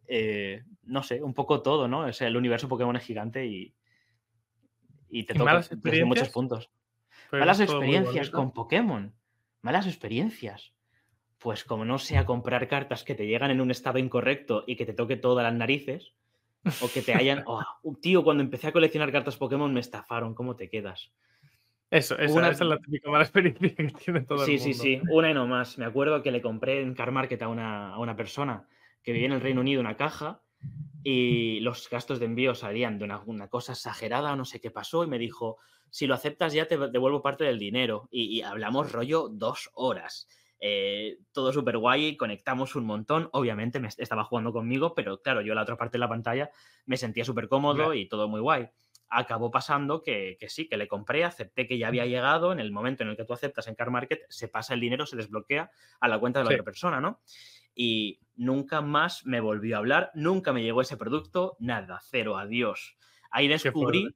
eh, no sé, un poco todo, ¿no? Es el universo Pokémon es gigante y, y te toca desde muchos puntos. Malas experiencias con Pokémon. Malas experiencias. Pues como no sea comprar cartas que te llegan en un estado incorrecto y que te toque todas las narices, o que te hayan... Oh, tío, cuando empecé a coleccionar cartas Pokémon me estafaron, ¿cómo te quedas? Eso, esa, es la típica mala experiencia que tiene todo sí, el mundo. Sí, sí, sí, una y no más. Me acuerdo que le compré en Car Market a una, a una persona que vivía en el Reino Unido una caja y los gastos de envío salían de una, cosa exagerada o no sé qué pasó y me dijo, si lo aceptas ya te devuelvo parte del dinero. Y, hablamos rollo dos horas. Eh, todo súper guay, conectamos un montón. Obviamente me estaba jugando conmigo, pero claro, yo la otra parte de la pantalla me sentía súper cómodo y todo muy guay. Acabó pasando que, sí, que le compré, acepté que ya había llegado. En el momento en el que tú aceptas en Car Market, se pasa el dinero, se desbloquea a la cuenta de la otra persona, ¿no? Y nunca más me volvió a hablar, nunca me llegó ese producto, nada, cero, adiós. Ahí descubrí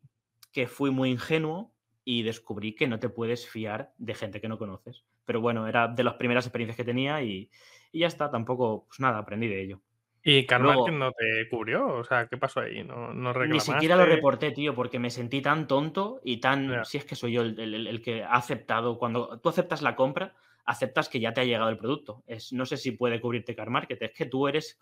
que fui muy ingenuo y descubrí que no te puedes fiar de gente que no conoces. Pero bueno, era de las primeras experiencias que tenía y, ya está, tampoco, pues nada, aprendí de ello. ¿Y Carmarket no te cubrió? O sea, ¿qué pasó ahí? ¿No, no Ni siquiera lo reporté, tío, porque me sentí tan tonto y tan... Si es que soy yo el, que ha aceptado, cuando tú aceptas la compra, aceptas que ya te ha llegado el producto. Es, no sé si puede cubrirte Car Market, es que tú eres,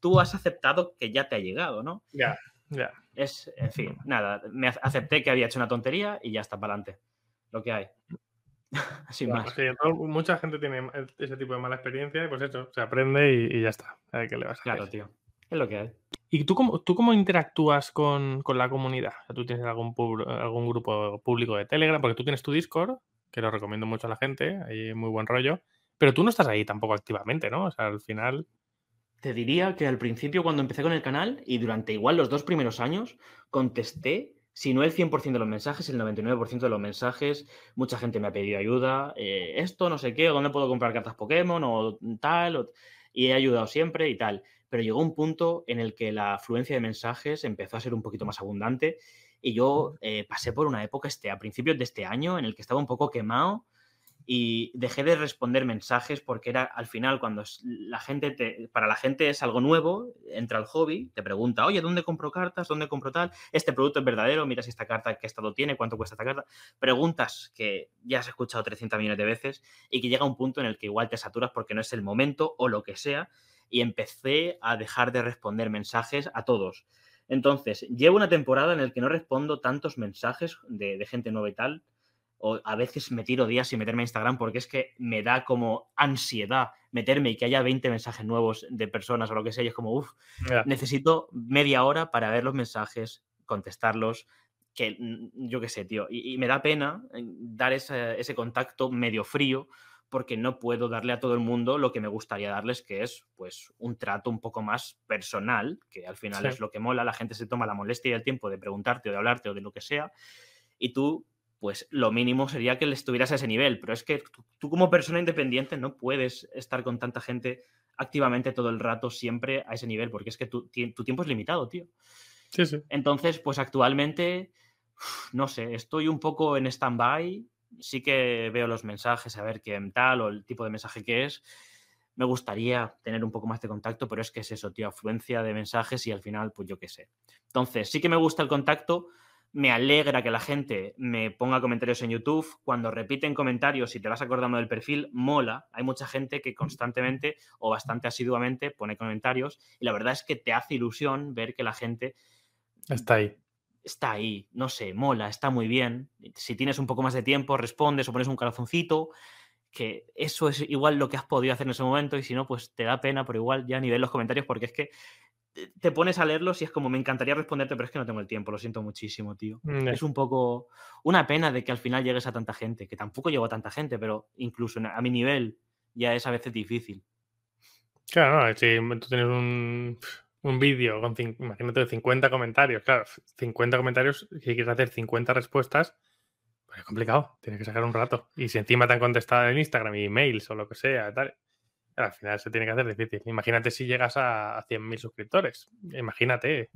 tú has aceptado que ya te ha llegado, ¿no? Ya, ya. Es, en fin, nada, me acepté que había hecho una tontería y ya está para adelante. Lo que hay. Sin más. mucha gente tiene ese tipo de mala experiencia y pues eso, se aprende y, ya está. A ver qué le vas a claro, tío. Es lo que hay. ¿Y tú cómo, tú cómo interactúas con, la comunidad? ¿Tú tienes algún, algún grupo público de Telegram? Porque tú tienes tu Discord, que lo recomiendo mucho a la gente, hay muy buen rollo, pero tú no estás ahí tampoco activamente, ¿no? O sea, al final... Te diría que al principio cuando empecé con el canal y durante igual los dos primeros años contesté, si no el 100% de los mensajes, el 99% de los mensajes, mucha gente me ha pedido ayuda, eh, esto, no sé qué, o dónde puedo comprar cartas Pokémon o tal, y he ayudado siempre y tal. Pero llegó un punto en el que la afluencia de mensajes empezó a ser un poquito más abundante y yo eh, pasé por una época este, a principios de este año en el que estaba un poco quemado y dejé de responder mensajes porque era al final cuando la gente te, para la gente es algo nuevo, entra al hobby, te pregunta, oye, ¿dónde compro cartas? ¿Dónde compro tal? ¿Este producto es verdadero? Mira si esta carta, qué estado tiene, cuánto cuesta esta carta. Preguntas que ya has escuchado 300 millones de veces y que llega un punto en el que igual te saturas porque no es el momento o lo que sea. Y empecé a dejar de responder mensajes a todos. Entonces, llevo una temporada en la que no respondo tantos mensajes de, gente nueva y tal. O a veces me tiro días sin meterme a Instagram porque es que me da como ansiedad meterme y que haya 20 mensajes nuevos de personas o lo que sea. Y es como, uff, necesito media hora para ver los mensajes, contestarlos, que mm, yo qué sé, tío. Y, me da pena eh, dar ese contacto medio frío porque no puedo darle a todo el mundo lo que me gustaría darles, que es pues un trato un poco más personal, que al final es lo que mola, la gente se toma la molestia y el tiempo de preguntarte o de hablarte o de lo que sea, y tú pues lo mínimo sería que le estuvieras a ese nivel, pero es que tú, como persona independiente no puedes estar con tanta gente activamente todo el rato siempre a ese nivel, porque es que tu, tu tiempo es limitado, tío. Sí, sí. Entonces, pues actualmente, no sé, estoy un poco en stand-by, sí que veo los mensajes, a ver qué tal o el tipo de mensaje que es. Me gustaría tener un poco más de contacto, pero es que es eso, tío, afluencia de mensajes y al final, pues yo qué sé. Entonces, sí que me gusta el contacto, me alegra que la gente me ponga comentarios en YouTube. Cuando repiten comentarios y te vas acordando del perfil, mola. Hay mucha gente que constantemente o bastante asiduamente pone comentarios y la verdad es que te hace ilusión ver que la gente está ahí está ahí, no sé, mola, está muy bien. Si tienes un poco más de tiempo, respondes o pones un corazoncito, que eso es igual lo que has podido hacer en ese momento y si no, pues te da pena, pero igual ya ni ves los comentarios porque es que te pones a leerlos y es como me encantaría responderte, pero es que no tengo el tiempo, lo siento muchísimo, tío. Mm, es un poco una pena de que al final llegues a tanta gente, que tampoco llego a tanta gente, pero incluso a mi nivel ya es a veces difícil. Claro, no, si tú tienes un un vídeo con, imagínate, 50 comentarios. Claro, 50 comentarios, si quieres hacer 50 respuestas, pues es complicado, tienes que sacar un rato. Y si encima te han contestado en Instagram y emails o lo que sea, tal, al final se tiene que hacer difícil. Imagínate si llegas a, 100.000 suscriptores. Imagínate.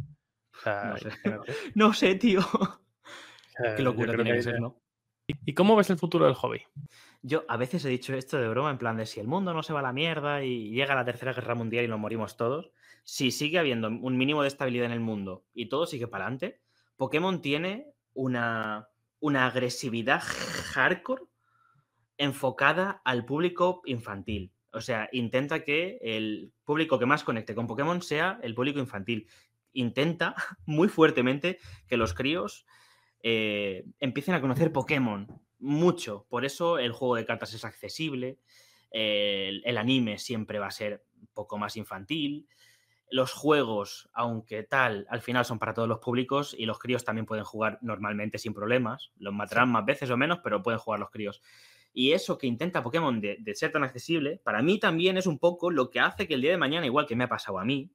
no, sé. tío. Qué locura tiene que, ser, ¿no? ¿Y cómo ves el futuro del hobby? Yo a veces he dicho esto de broma, en plan de si el mundo no se va a la mierda y llega la tercera guerra mundial y nos morimos todos, si sigue habiendo un mínimo de estabilidad en el mundo y todo sigue para adelante, Pokémon tiene una, una agresividad hardcore enfocada al público infantil. O sea, intenta que el público que más conecte con Pokémon sea el público infantil. Intenta muy fuertemente que los críos eh, empiecen a conocer Pokémon mucho. Por eso el juego de cartas es accesible, el, anime siempre va a ser un poco más infantil. Los juegos, aunque tal, al final son para todos los públicos y los críos también pueden jugar normalmente sin problemas. Los matarán más veces o menos, pero pueden jugar los críos. Y eso que intenta Pokémon de, de, ser tan accesible, para mí también es un poco lo que hace que el día de mañana, igual que me ha pasado a mí,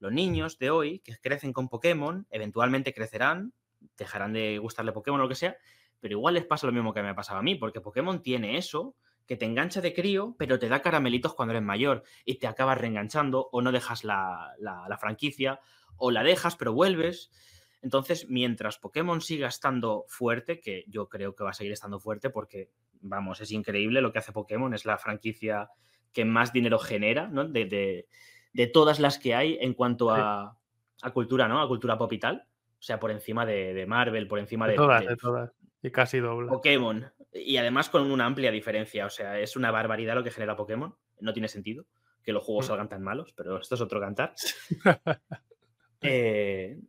los niños de hoy que crecen con Pokémon, eventualmente crecerán dejarán de gustarle Pokémon o lo que sea, pero igual les pasa lo mismo que me ha pasado a mí, porque Pokémon tiene eso que te engancha de crío, pero te da caramelitos cuando eres mayor y te acabas reenganchando o no dejas la, franquicia o la dejas pero vuelves. Entonces, mientras Pokémon siga estando fuerte, que yo creo que va a seguir estando fuerte porque, vamos, es increíble lo que hace Pokémon, es la franquicia que más dinero genera, ¿no? De, todas las que hay en cuanto a, a, cultura, ¿no? A cultura pop y tal. O sea, por encima de, Marvel, por encima de, todas, de, todas. Y casi doble. Pokémon. Y además con una amplia diferencia. O sea, es una barbaridad lo que genera Pokémon. No tiene sentido que los juegos mm. salgan tan malos, pero esto es otro cantar. Eh,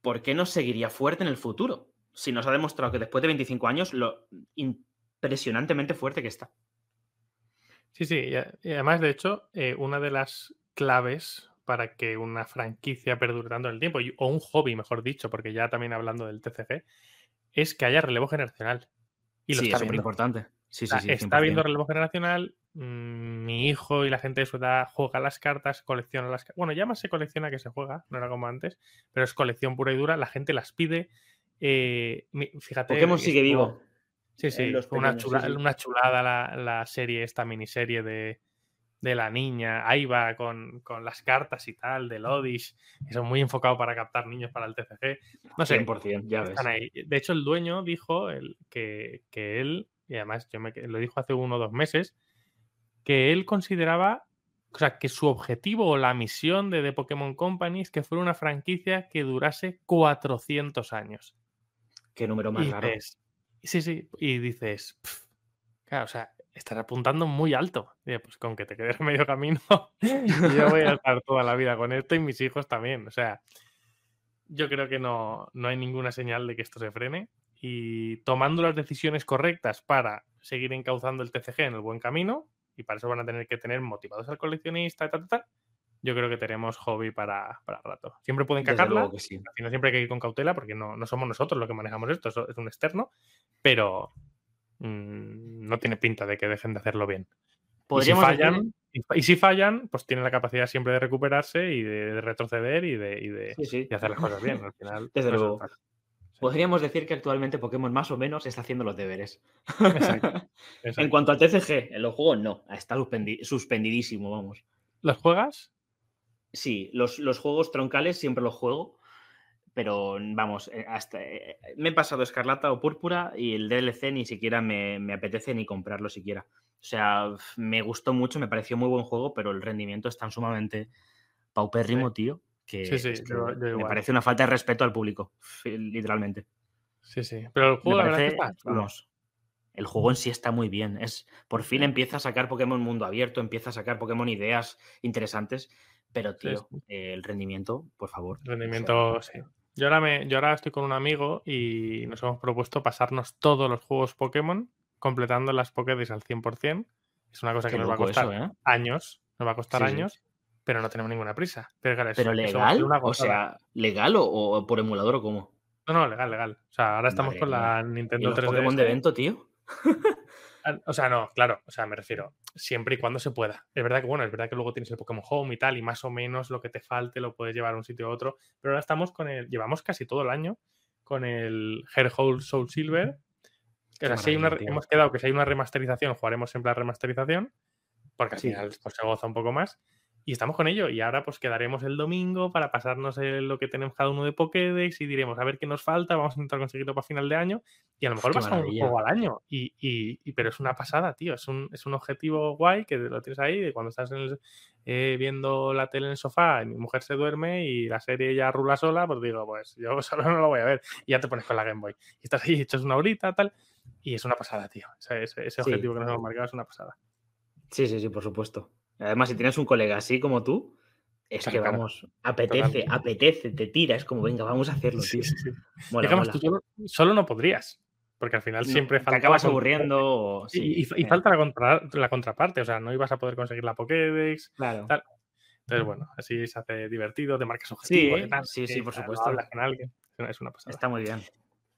¿Por qué no seguiría fuerte en el futuro? Si nos ha demostrado que después de 25 años lo impresionantemente fuerte que está. Sí, sí. Y además, de hecho, eh, una de las claves para que una franquicia perdure tanto en el tiempo, o un hobby, mejor dicho, porque ya también hablando del TCG, es que haya relevo generacional. Y lo sí, está es importante. Sí, sí, está habiendo relevo generacional. Mm, mi hijo y la gente de su edad juega las cartas, colecciona las cartas. Bueno, ya más se colecciona que se juega, no era como antes, pero es colección pura y dura. La gente las pide. Eh, fíjate. Pokémon sigue vivo. Sí, sí, una, una, chulada la, la, serie, esta miniserie de, de la niña, ahí va con, las cartas y tal, del Odish, eso muy enfocado para captar niños para el TCG. No sé, 100%, ya ves. De hecho, el dueño dijo el, que, él, y además yo me, lo dijo hace uno o dos meses, que él consideraba, o sea, que su objetivo o la misión de The Pokémon Company es que fuera una franquicia que durase 400 años. Qué número más raro. sí, sí, y dices, claro, o sea, estar apuntando muy alto. pues con que te quedes medio camino, yo voy a estar toda la vida con esto y mis hijos también. O sea, yo creo que no, no hay ninguna señal de que esto se frene y tomando las decisiones correctas para seguir encauzando el TCG en el buen camino, y para eso van a tener que tener motivados al coleccionista, tal, tal, yo creo que tenemos hobby para, para rato. Siempre pueden cagarla, sí. siempre hay que ir con cautela porque no, no somos nosotros los que manejamos esto, es un externo, pero, Mm, no tiene pinta de que dejen de hacerlo bien. Y si, fallan, y si fallan, pues tienen la capacidad siempre de recuperarse y de, retroceder y de, hacer las cosas bien. Al final, Desde luego. Podríamos decir que actualmente Pokémon más o menos está haciendo los deberes. en cuanto al TCG, en los juegos no, está suspendidísimo, vamos. ¿Los juegas? Sí, los, los juegos troncales siempre los juego pero vamos, eh, hasta eh, me he pasado Escarlata o Púrpura y el DLC ni siquiera me, apetece ni comprarlo siquiera. O sea, me gustó mucho, me pareció muy buen juego, pero el rendimiento es tan sumamente paupérrimo, tío, que, me parece una falta de respeto al público, literalmente. Sí, sí. Pero el juego, vamos, el juego en sí está muy bien. Es, por fin empieza a sacar Pokémon mundo abierto, empieza a sacar Pokémon ideas interesantes, pero tío, el rendimiento, por favor. rendimiento, sí. Yo ahora, me, yo ahora estoy con un amigo y nos hemos propuesto pasarnos todos los juegos Pokémon completando las Pokédex al 100%. Es una cosa que nos va a costar ¿eh? años, nos va a costar años, pero no tenemos ninguna prisa. Pero, legal, o sea, ¿legal o, por emulador o cómo? No, no, legal, legal. O sea, ahora estamos con la Nintendo ¿Y 3DS. Pokémon de evento, tío? O sea, no, claro, o sea, me refiero, siempre y cuando se pueda. Es verdad que, bueno, es verdad que luego tienes el Pokémon Home y tal, y más o menos lo que te falte lo puedes llevar a un sitio u otro, pero ahora estamos con el, llevamos casi todo el año con el Hairhole Soul Silver, que así hemos quedado que si hay una remasterización, jugaremos siempre la remasterización, porque así pues, se goza un poco más. Y estamos con ello. Y ahora pues quedaremos el domingo para pasarnos lo que tenemos cada uno de Pokédex y diremos a ver qué nos falta, vamos a intentar conseguirlo para final de año. Y a lo mejor vas a un juego al año. Y, y, pero es una pasada, tío. Es un, es un objetivo guay que lo tienes ahí de cuando estás eh, viendo la tele en el sofá y mi mujer se duerme y la serie ya rula sola, pues digo, pues yo solo no lo voy a ver. Y ya te pones con la Game Boy. Y estás ahí, echas una horita, tal. Y es una pasada, tío. Ese, ese, objetivo que nos hemos marcado es una pasada. Sí, sí, sí, por supuesto. Además, si tienes un colega así como tú, es que vamos, apetece, apetece, te tira, es como, venga, vamos a hacerlo, tío. Sí, sí, tú solo, no podrías, porque al final siempre falta. Te acabas aburriendo. y, y, falta la, contraparte, o sea, no ibas a poder conseguir la Pokédex. Claro. Entonces, bueno, así se hace divertido, te marcas objetivos. Sí, sí, sí, por supuesto. Hablas con alguien. Es una pasada. Está muy bien.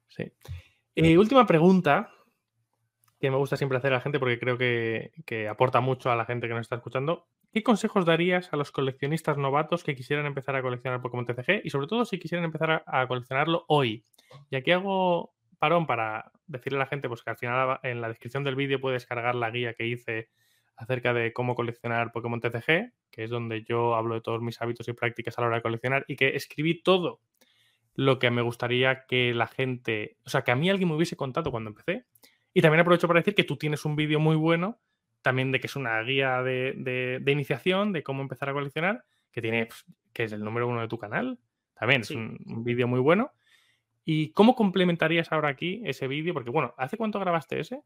Sí. Eh, última pregunta que me gusta siempre hacer a la gente porque creo que, aporta mucho a la gente que nos está escuchando. ¿Qué consejos darías a los coleccionistas novatos que quisieran empezar a coleccionar Pokémon TCG y sobre todo si quisieran empezar a, coleccionarlo hoy? Y aquí hago parón para decirle a la gente pues, que al final en la descripción del vídeo puedes descargar la guía que hice acerca de cómo coleccionar Pokémon TCG, que es donde yo hablo de todos mis hábitos y prácticas a la hora de coleccionar y que escribí todo lo que me gustaría que la gente, o sea, que a mí alguien me hubiese contado cuando empecé y también aprovecho para decir que tú tienes un vídeo muy bueno, también de que es una guía de, iniciación, de cómo empezar a coleccionar, que tiene, pues, que es el número uno de tu canal. También es un, vídeo muy bueno. ¿Y cómo complementarías ahora aquí ese vídeo? Porque, bueno, ¿hace cuánto grabaste ese?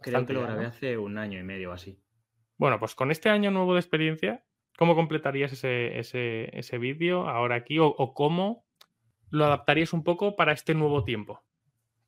Creo que lo grabé hace un año y medio o así. Bueno, pues con este año nuevo de experiencia, ¿cómo completarías ese, ese, vídeo ahora aquí? o, cómo lo adaptarías un poco para este nuevo tiempo?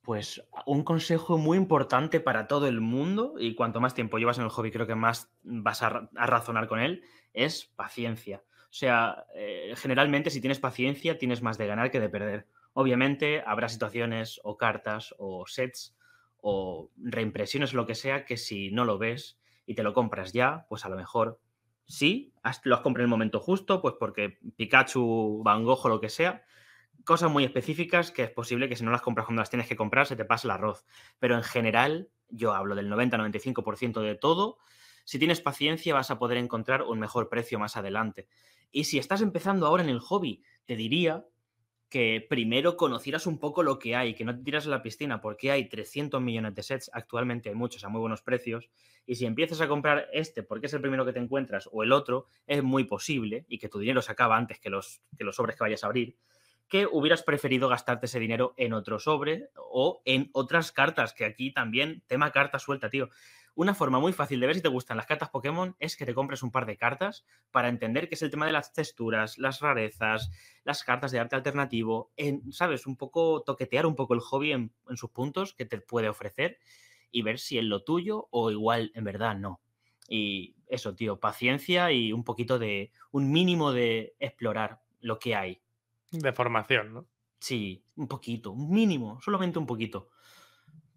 Pues un consejo muy importante para todo el mundo, y cuanto más tiempo llevas en el hobby, creo que más vas a, razonar con él, es paciencia. O sea, eh, generalmente si tienes paciencia, tienes más de ganar que de perder. Obviamente habrá situaciones o cartas o sets o reimpresiones lo que sea que si no lo ves y te lo compras ya, pues a lo mejor sí, lo has comprado en el momento justo, pues porque Pikachu, Van Gogh o lo que sea, cosas muy específicas que es posible que si no las compras cuando las tienes que comprar se te pase el arroz. Pero en general, yo hablo del 90-95% de todo. Si tienes paciencia vas a poder encontrar un mejor precio más adelante. Y si estás empezando ahora en el hobby, te diría que primero conocieras un poco lo que hay, que no te tiras a la piscina, porque hay 300 millones de sets, actualmente hay muchos a muy buenos precios, y si empiezas a comprar este porque es el primero que te encuentras o el otro, es muy posible, y que tu dinero se acaba antes que los, que los sobres que vayas a abrir, que hubieras preferido gastarte ese dinero en otro sobre o en otras cartas, que aquí también, tema carta suelta, tío. Una forma muy fácil de ver si te gustan las cartas Pokémon es que te compres un par de cartas para entender qué es el tema de las texturas, las rarezas, las cartas de arte alternativo, en, ¿sabes? Un poco toquetear un poco el hobby en, en sus puntos que te puede ofrecer y ver si es lo tuyo o igual en verdad no. Y eso, tío, paciencia y un poquito de, un mínimo de explorar lo que hay de formación, ¿no? Sí, un poquito, un mínimo, solamente un poquito.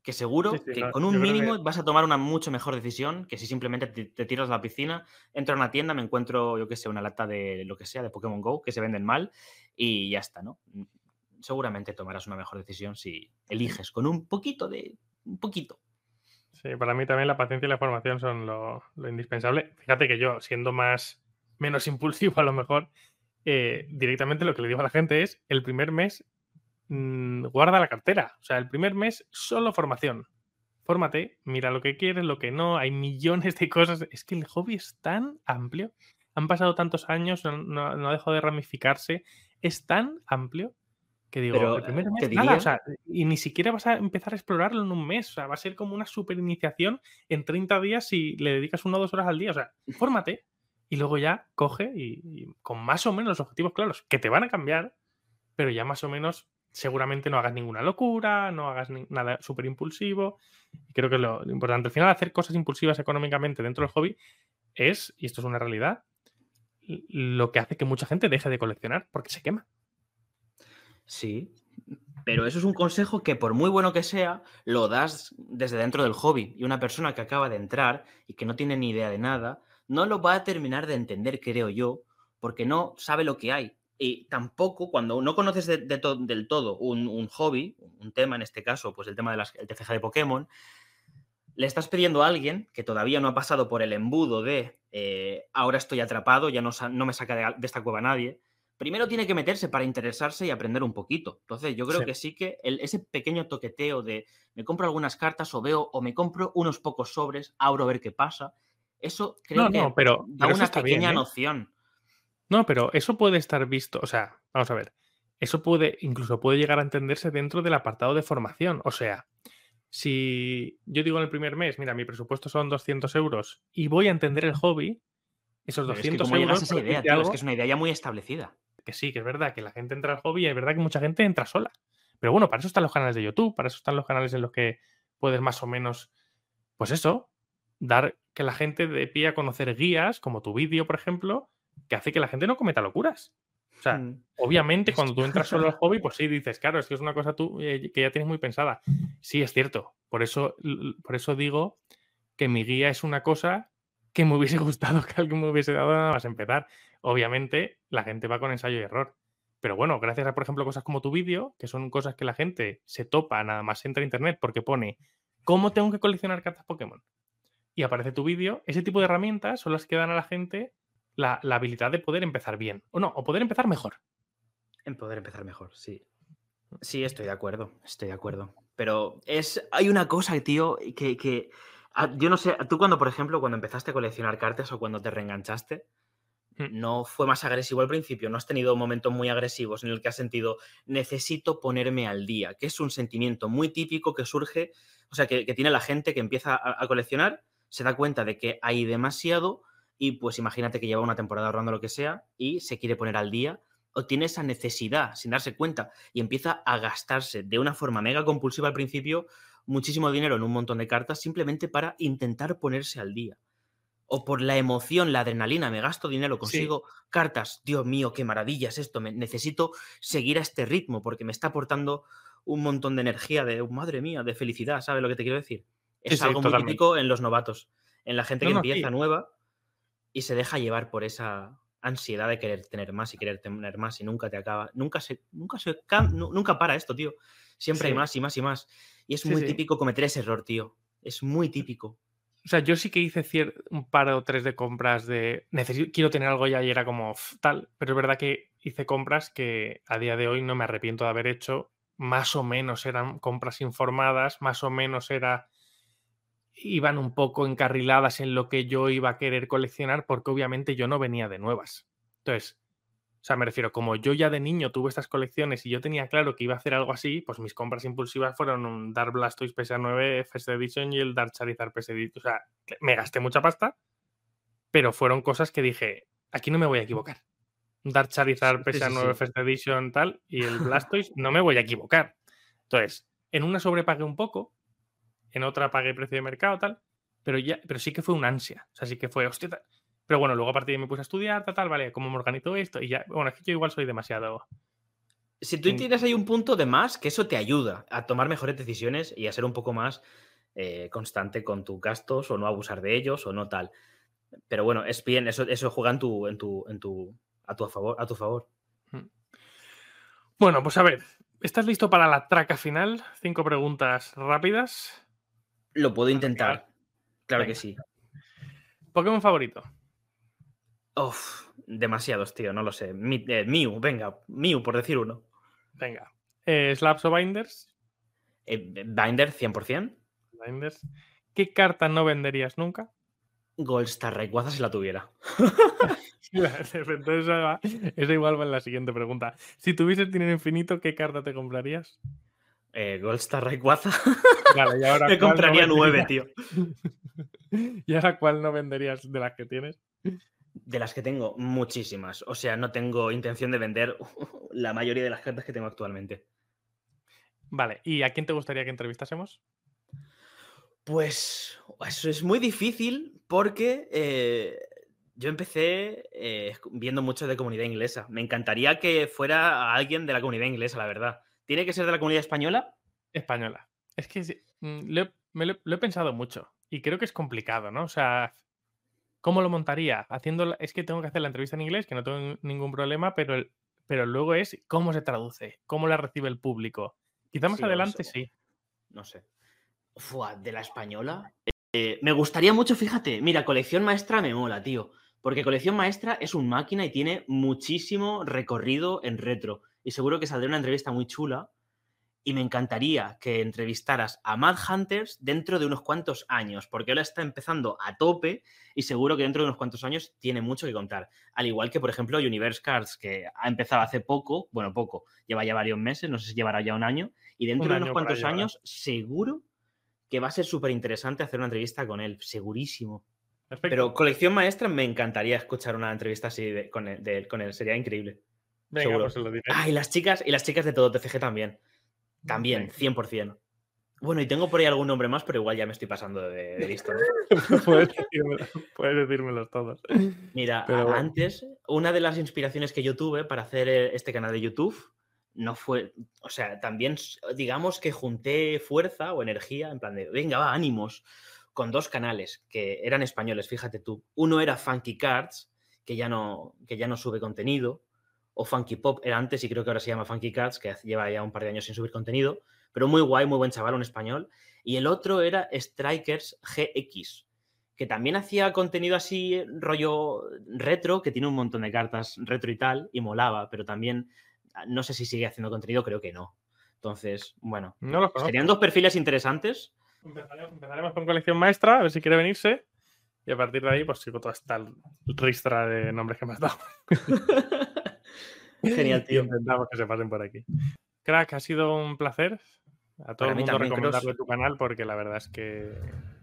Que seguro que con un mínimo vas a tomar una mucho mejor decisión que si simplemente te, tiras a la piscina, entro a una tienda, me encuentro, yo qué sé, una lata de lo que sea, de Pokémon Go, que se venden mal, y ya está, ¿no? Mm, seguramente tomarás una mejor decisión si eliges con un poquito de. un poquito. Sí, para mí también la paciencia y la formación son lo, lo indispensable. Fíjate que yo, siendo más menos impulsivo a lo mejor, eh, directamente lo que le digo a la gente es, el primer mes mm, guarda la cartera. O sea, el primer mes solo formación. Fórmate, mira lo que quieres, lo que no, hay millones de cosas. Es que el hobby es tan amplio. Han pasado tantos años, no, ha dejado de ramificarse. Es tan amplio que digo, el primer mes, nada, o sea, y ni siquiera vas a empezar a explorarlo en un mes. O sea, va a ser como una super iniciación en 30 días si le dedicas una o dos horas al día. O sea, fórmate, y luego ya coge y, con más o menos los objetivos claros, que te van a cambiar, pero ya más o menos seguramente no hagas ninguna locura, no hagas nada súper impulsivo. Creo que lo, importante, al final, hacer cosas impulsivas económicamente dentro del hobby es, y esto es una realidad, lo que hace que mucha gente deje de coleccionar porque se quema. Sí, pero eso es un consejo que por muy bueno que sea, lo das desde dentro del hobby. Y una persona que acaba de entrar y que no tiene ni idea de nada, no lo va a terminar de entender, creo yo, porque no sabe lo que hay. Y tampoco, cuando no conoces del todo un, hobby, un tema en este caso, pues el tema del TCG de Pokémon, le estás pidiendo a alguien que todavía no ha pasado por el embudo de eh, ahora estoy atrapado, ya no, no me saca de, esta cueva nadie. Primero tiene que meterse para interesarse y aprender un poquito. Entonces, yo creo que sí que ese pequeño toqueteo de me compro algunas cartas o veo o me compro unos pocos sobres, abro a ver qué pasa. Eso creo que pero, da una pequeña ¿eh? noción. No, pero eso puede estar visto, o sea, vamos a ver, eso puede, incluso puede llegar a entenderse dentro del apartado de formación. O sea, si yo digo en el primer mes, mira, mi presupuesto son 200 euros y voy a entender el hobby, esos 200 euros. Esa idea, es que es una idea ya muy establecida. Que sí, que es verdad que la gente entra al hobby y es verdad que mucha gente entra sola. Pero bueno, para eso están los canales de YouTube, para eso están los canales en los que puedes más o menos, pues eso, dar que la gente de pie a conocer guías, como tu vídeo, por ejemplo, que hace que la gente no cometa locuras. O sea, mm. obviamente cuando tú entras solo al hobby, pues sí, dices, claro, es que es una cosa tú eh, que ya tienes muy pensada. Sí, es cierto. Por eso, por eso digo que mi guía es una cosa que me hubiese gustado que alguien me hubiese dado nada más empezar. Obviamente, la gente va con ensayo y error. Pero bueno, gracias a, por ejemplo, cosas como tu vídeo, que son cosas que la gente se topa nada más entra a internet porque pone ¿cómo tengo que coleccionar cartas Pokémon? Y aparece tu vídeo, ese tipo de herramientas son las que dan a la gente la, habilidad de poder empezar bien. O no, o poder empezar mejor. En poder empezar mejor, sí. Sí, estoy de acuerdo, estoy de acuerdo. Pero es. Hay una cosa, tío, que. que ah, yo no sé, tú cuando, por ejemplo, cuando empezaste a coleccionar cartas o cuando te reenganchaste, hmm. no fue más agresivo al principio, no has tenido momentos muy agresivos en el que has sentido necesito ponerme al día, que es un sentimiento muy típico que surge, o sea, que, tiene la gente que empieza a, coleccionar, se da cuenta de que hay demasiado y pues imagínate que lleva una temporada ahorrando lo que sea y se quiere poner al día o tiene esa necesidad sin darse cuenta y empieza a gastarse de una forma mega compulsiva al principio muchísimo dinero en un montón de cartas simplemente para intentar ponerse al día. O por la emoción, la adrenalina, me gasto dinero, consigo cartas, Dios mío, qué maravilla es esto, me, necesito seguir a este ritmo porque me está aportando un montón de energía, de madre mía, de felicidad, ¿sabes lo que te quiero decir? Es algo muy típico en los novatos, en la gente que empieza nueva y se deja llevar por esa ansiedad de querer tener más y querer tener más y nunca te acaba, nunca se, nunca se, nunca para esto, tío. Siempre hay más y más y más. Y es muy típico cometer ese error, tío. Es muy típico. O sea, yo sí que hice un par o tres de compras de necesito, quiero tener algo ya y era como tal, pero es verdad que hice compras que a día de hoy no me arrepiento de haber hecho. Más o menos eran compras informadas, más o menos era iban un poco encarriladas en lo que yo iba a querer coleccionar porque obviamente yo no venía de nuevas. Entonces, o sea, me refiero, como yo ya de niño tuve estas colecciones y yo tenía claro que iba a hacer algo así, pues mis compras impulsivas fueron un Dark Blastoise PSA9 First Edition y el Dark Charizard PS Edition. O sea, me gasté mucha pasta, pero fueron cosas que dije, aquí no me voy a equivocar. Dark Charizard PSA9 First Edition tal y el Blastoise no me voy a equivocar. Entonces, en una sobrepagué un poco, en otra pagué precio de mercado, tal, pero, ya, pero sí que fue una ansia, o sea, sí que fue, hostia, pero bueno, luego a partir de ahí me puse a estudiar, tal, tal, vale, cómo me organizo esto, y ya, bueno, es que yo igual soy demasiado... Si tú tienes ahí un punto de más, que eso te ayuda a tomar mejores decisiones y a ser un poco más eh, constante con tus gastos o no abusar de ellos o no tal. Pero bueno, es bien, eso, eso juega en tu, en tu, en tu, a, tu favor, a tu favor. Hmm. Bueno, pues a ver, ¿estás listo para la traca final? Cinco preguntas rápidas. Lo puedo intentar. Claro que sí. ¿Pokémon favorito? Uf, demasiados, tío, no lo sé. Eh, Mew, venga, Mew, por decir uno. Venga. Eh, ¿Slaps o Binders? Eh, Binder, 100%. Binders. ¿Qué carta no venderías nunca? Goldstar Rayquaza si la tuviera. esa, igual va en la siguiente pregunta. Si tuvieses dinero infinito, ¿qué carta te comprarías? Eh, Goldstar Rayquaza. Me compraría nueve, tío. ¿Y ahora cuál no venderías de las que tienes? De las que tengo, muchísimas. O sea, no tengo intención de vender la mayoría de las cartas que tengo actualmente. Vale, ¿y a quién te gustaría que entrevistásemos? Pues eso es muy difícil porque eh, yo empecé eh, viendo mucho de comunidad inglesa. Me encantaría que fuera alguien de la comunidad inglesa, la verdad. ¿Tiene que ser de la comunidad española? Española. Es que mm, me lo, he pensado mucho y creo que es complicado, ¿no? O sea, ¿cómo lo montaría? Haciendo, es que tengo que hacer la entrevista en inglés, que no tengo ningún problema, pero, pero luego es cómo se traduce, cómo la recibe el público. Quizá más adelante sí. No sé. de la española. Eh, me gustaría mucho, fíjate, mira, colección maestra me mola, tío. Porque colección maestra es un máquina y tiene muchísimo recorrido en retro. Y seguro que saldría una entrevista muy chula y me encantaría que entrevistaras a Mad Hunters dentro de unos cuantos años, porque ahora está empezando a tope y seguro que dentro de unos cuantos años tiene mucho que contar. Al igual que, por ejemplo, Universe Cards, que ha empezado hace poco, bueno, poco, lleva ya varios meses, no sé si llevará ya un año, y dentro de unos cuantos años seguro que va a ser súper interesante hacer una entrevista con él, segurísimo. Pero colección maestra me encantaría escuchar una entrevista así con, él, con él, sería increíble. Venga, Pues lo diré. Ah, y las chicas, y las chicas de todo TCG también. También, 100%. Bueno, y tengo por ahí algún nombre más, pero igual ya me estoy pasando de, listo. puedes, decírmelos todos. Mira, antes, una de las inspiraciones que yo tuve para hacer eh, este canal de YouTube no fue, o sea, también digamos que junté fuerza o energía, en plan de, venga, va, ánimos, con dos canales que eran españoles, fíjate tú. Uno era Funky Cards, que ya no, que ya no sube contenido, o Funky Pop era antes y creo que ahora se llama Funky Cats, que lleva ya un par de años sin subir contenido, pero muy guay, muy buen chaval, un español. Y el otro era Strikers GX, que también hacía contenido así, rollo retro, que tiene un montón de cartas retro y tal, y molaba, pero también ah, no sé si sigue haciendo contenido, creo que no. Entonces, bueno, no serían dos perfiles interesantes. Empezaremos, con colección maestra, a ver si quiere venirse. Y a partir de ahí, pues sigo toda esta ristra de nombres que me has dado. Genial, tío. Intentamos que se pasen por aquí. Crack, ha sido un placer. A todo el mundo recomendarle tu canal porque la verdad es que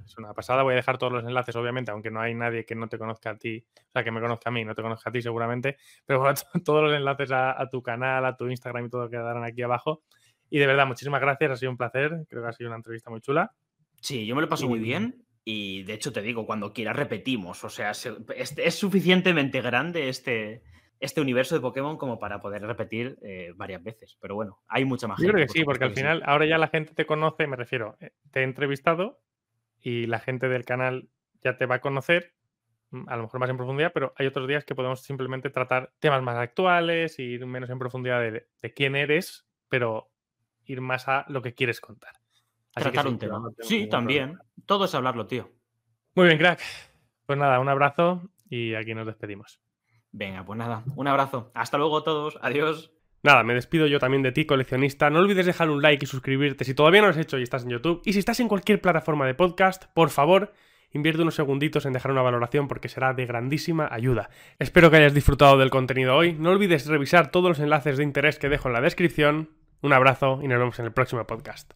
es una pasada. Voy a dejar todos los enlaces, obviamente, aunque no hay nadie que no te conozca a ti, o sea, que me conozca a mí, no te conozca a ti seguramente, pero bueno, todos los enlaces a, tu canal, a tu Instagram y todo quedarán aquí abajo. Y de verdad, muchísimas gracias, ha sido un placer. Creo que ha sido una entrevista muy chula. Sí, yo me lo paso muy bien. Y de hecho te digo, cuando quieras repetimos. O sea, es suficientemente grande este, este universo de Pokémon como para poder repetir eh, varias veces. Pero bueno, hay mucha más Yo creo que sí, porque al final ahora ya la gente te conoce, me refiero, eh, te he entrevistado y la gente del canal ya te va a conocer, mm, a lo mejor más en profundidad, pero hay otros días que podemos simplemente tratar temas más actuales, ir menos en profundidad de, quién eres, pero ir más a lo que quieres contar. tratar un tema. sí, también. Todo es hablarlo, tío. Muy bien, crack. Pues nada, un abrazo y aquí nos despedimos. Venga, pues nada, un abrazo. Hasta luego todos. Adiós. Nada, me despido yo también de ti, coleccionista. No olvides dejar un like y suscribirte si todavía no lo has hecho y estás en YouTube. Y si estás en cualquier plataforma de podcast, por favor, invierte unos segunditos en dejar una valoración porque será de grandísima ayuda. Espero que hayas disfrutado del contenido hoy. No olvides revisar todos los enlaces de interés que dejo en la descripción. Un abrazo y nos vemos en el próximo podcast.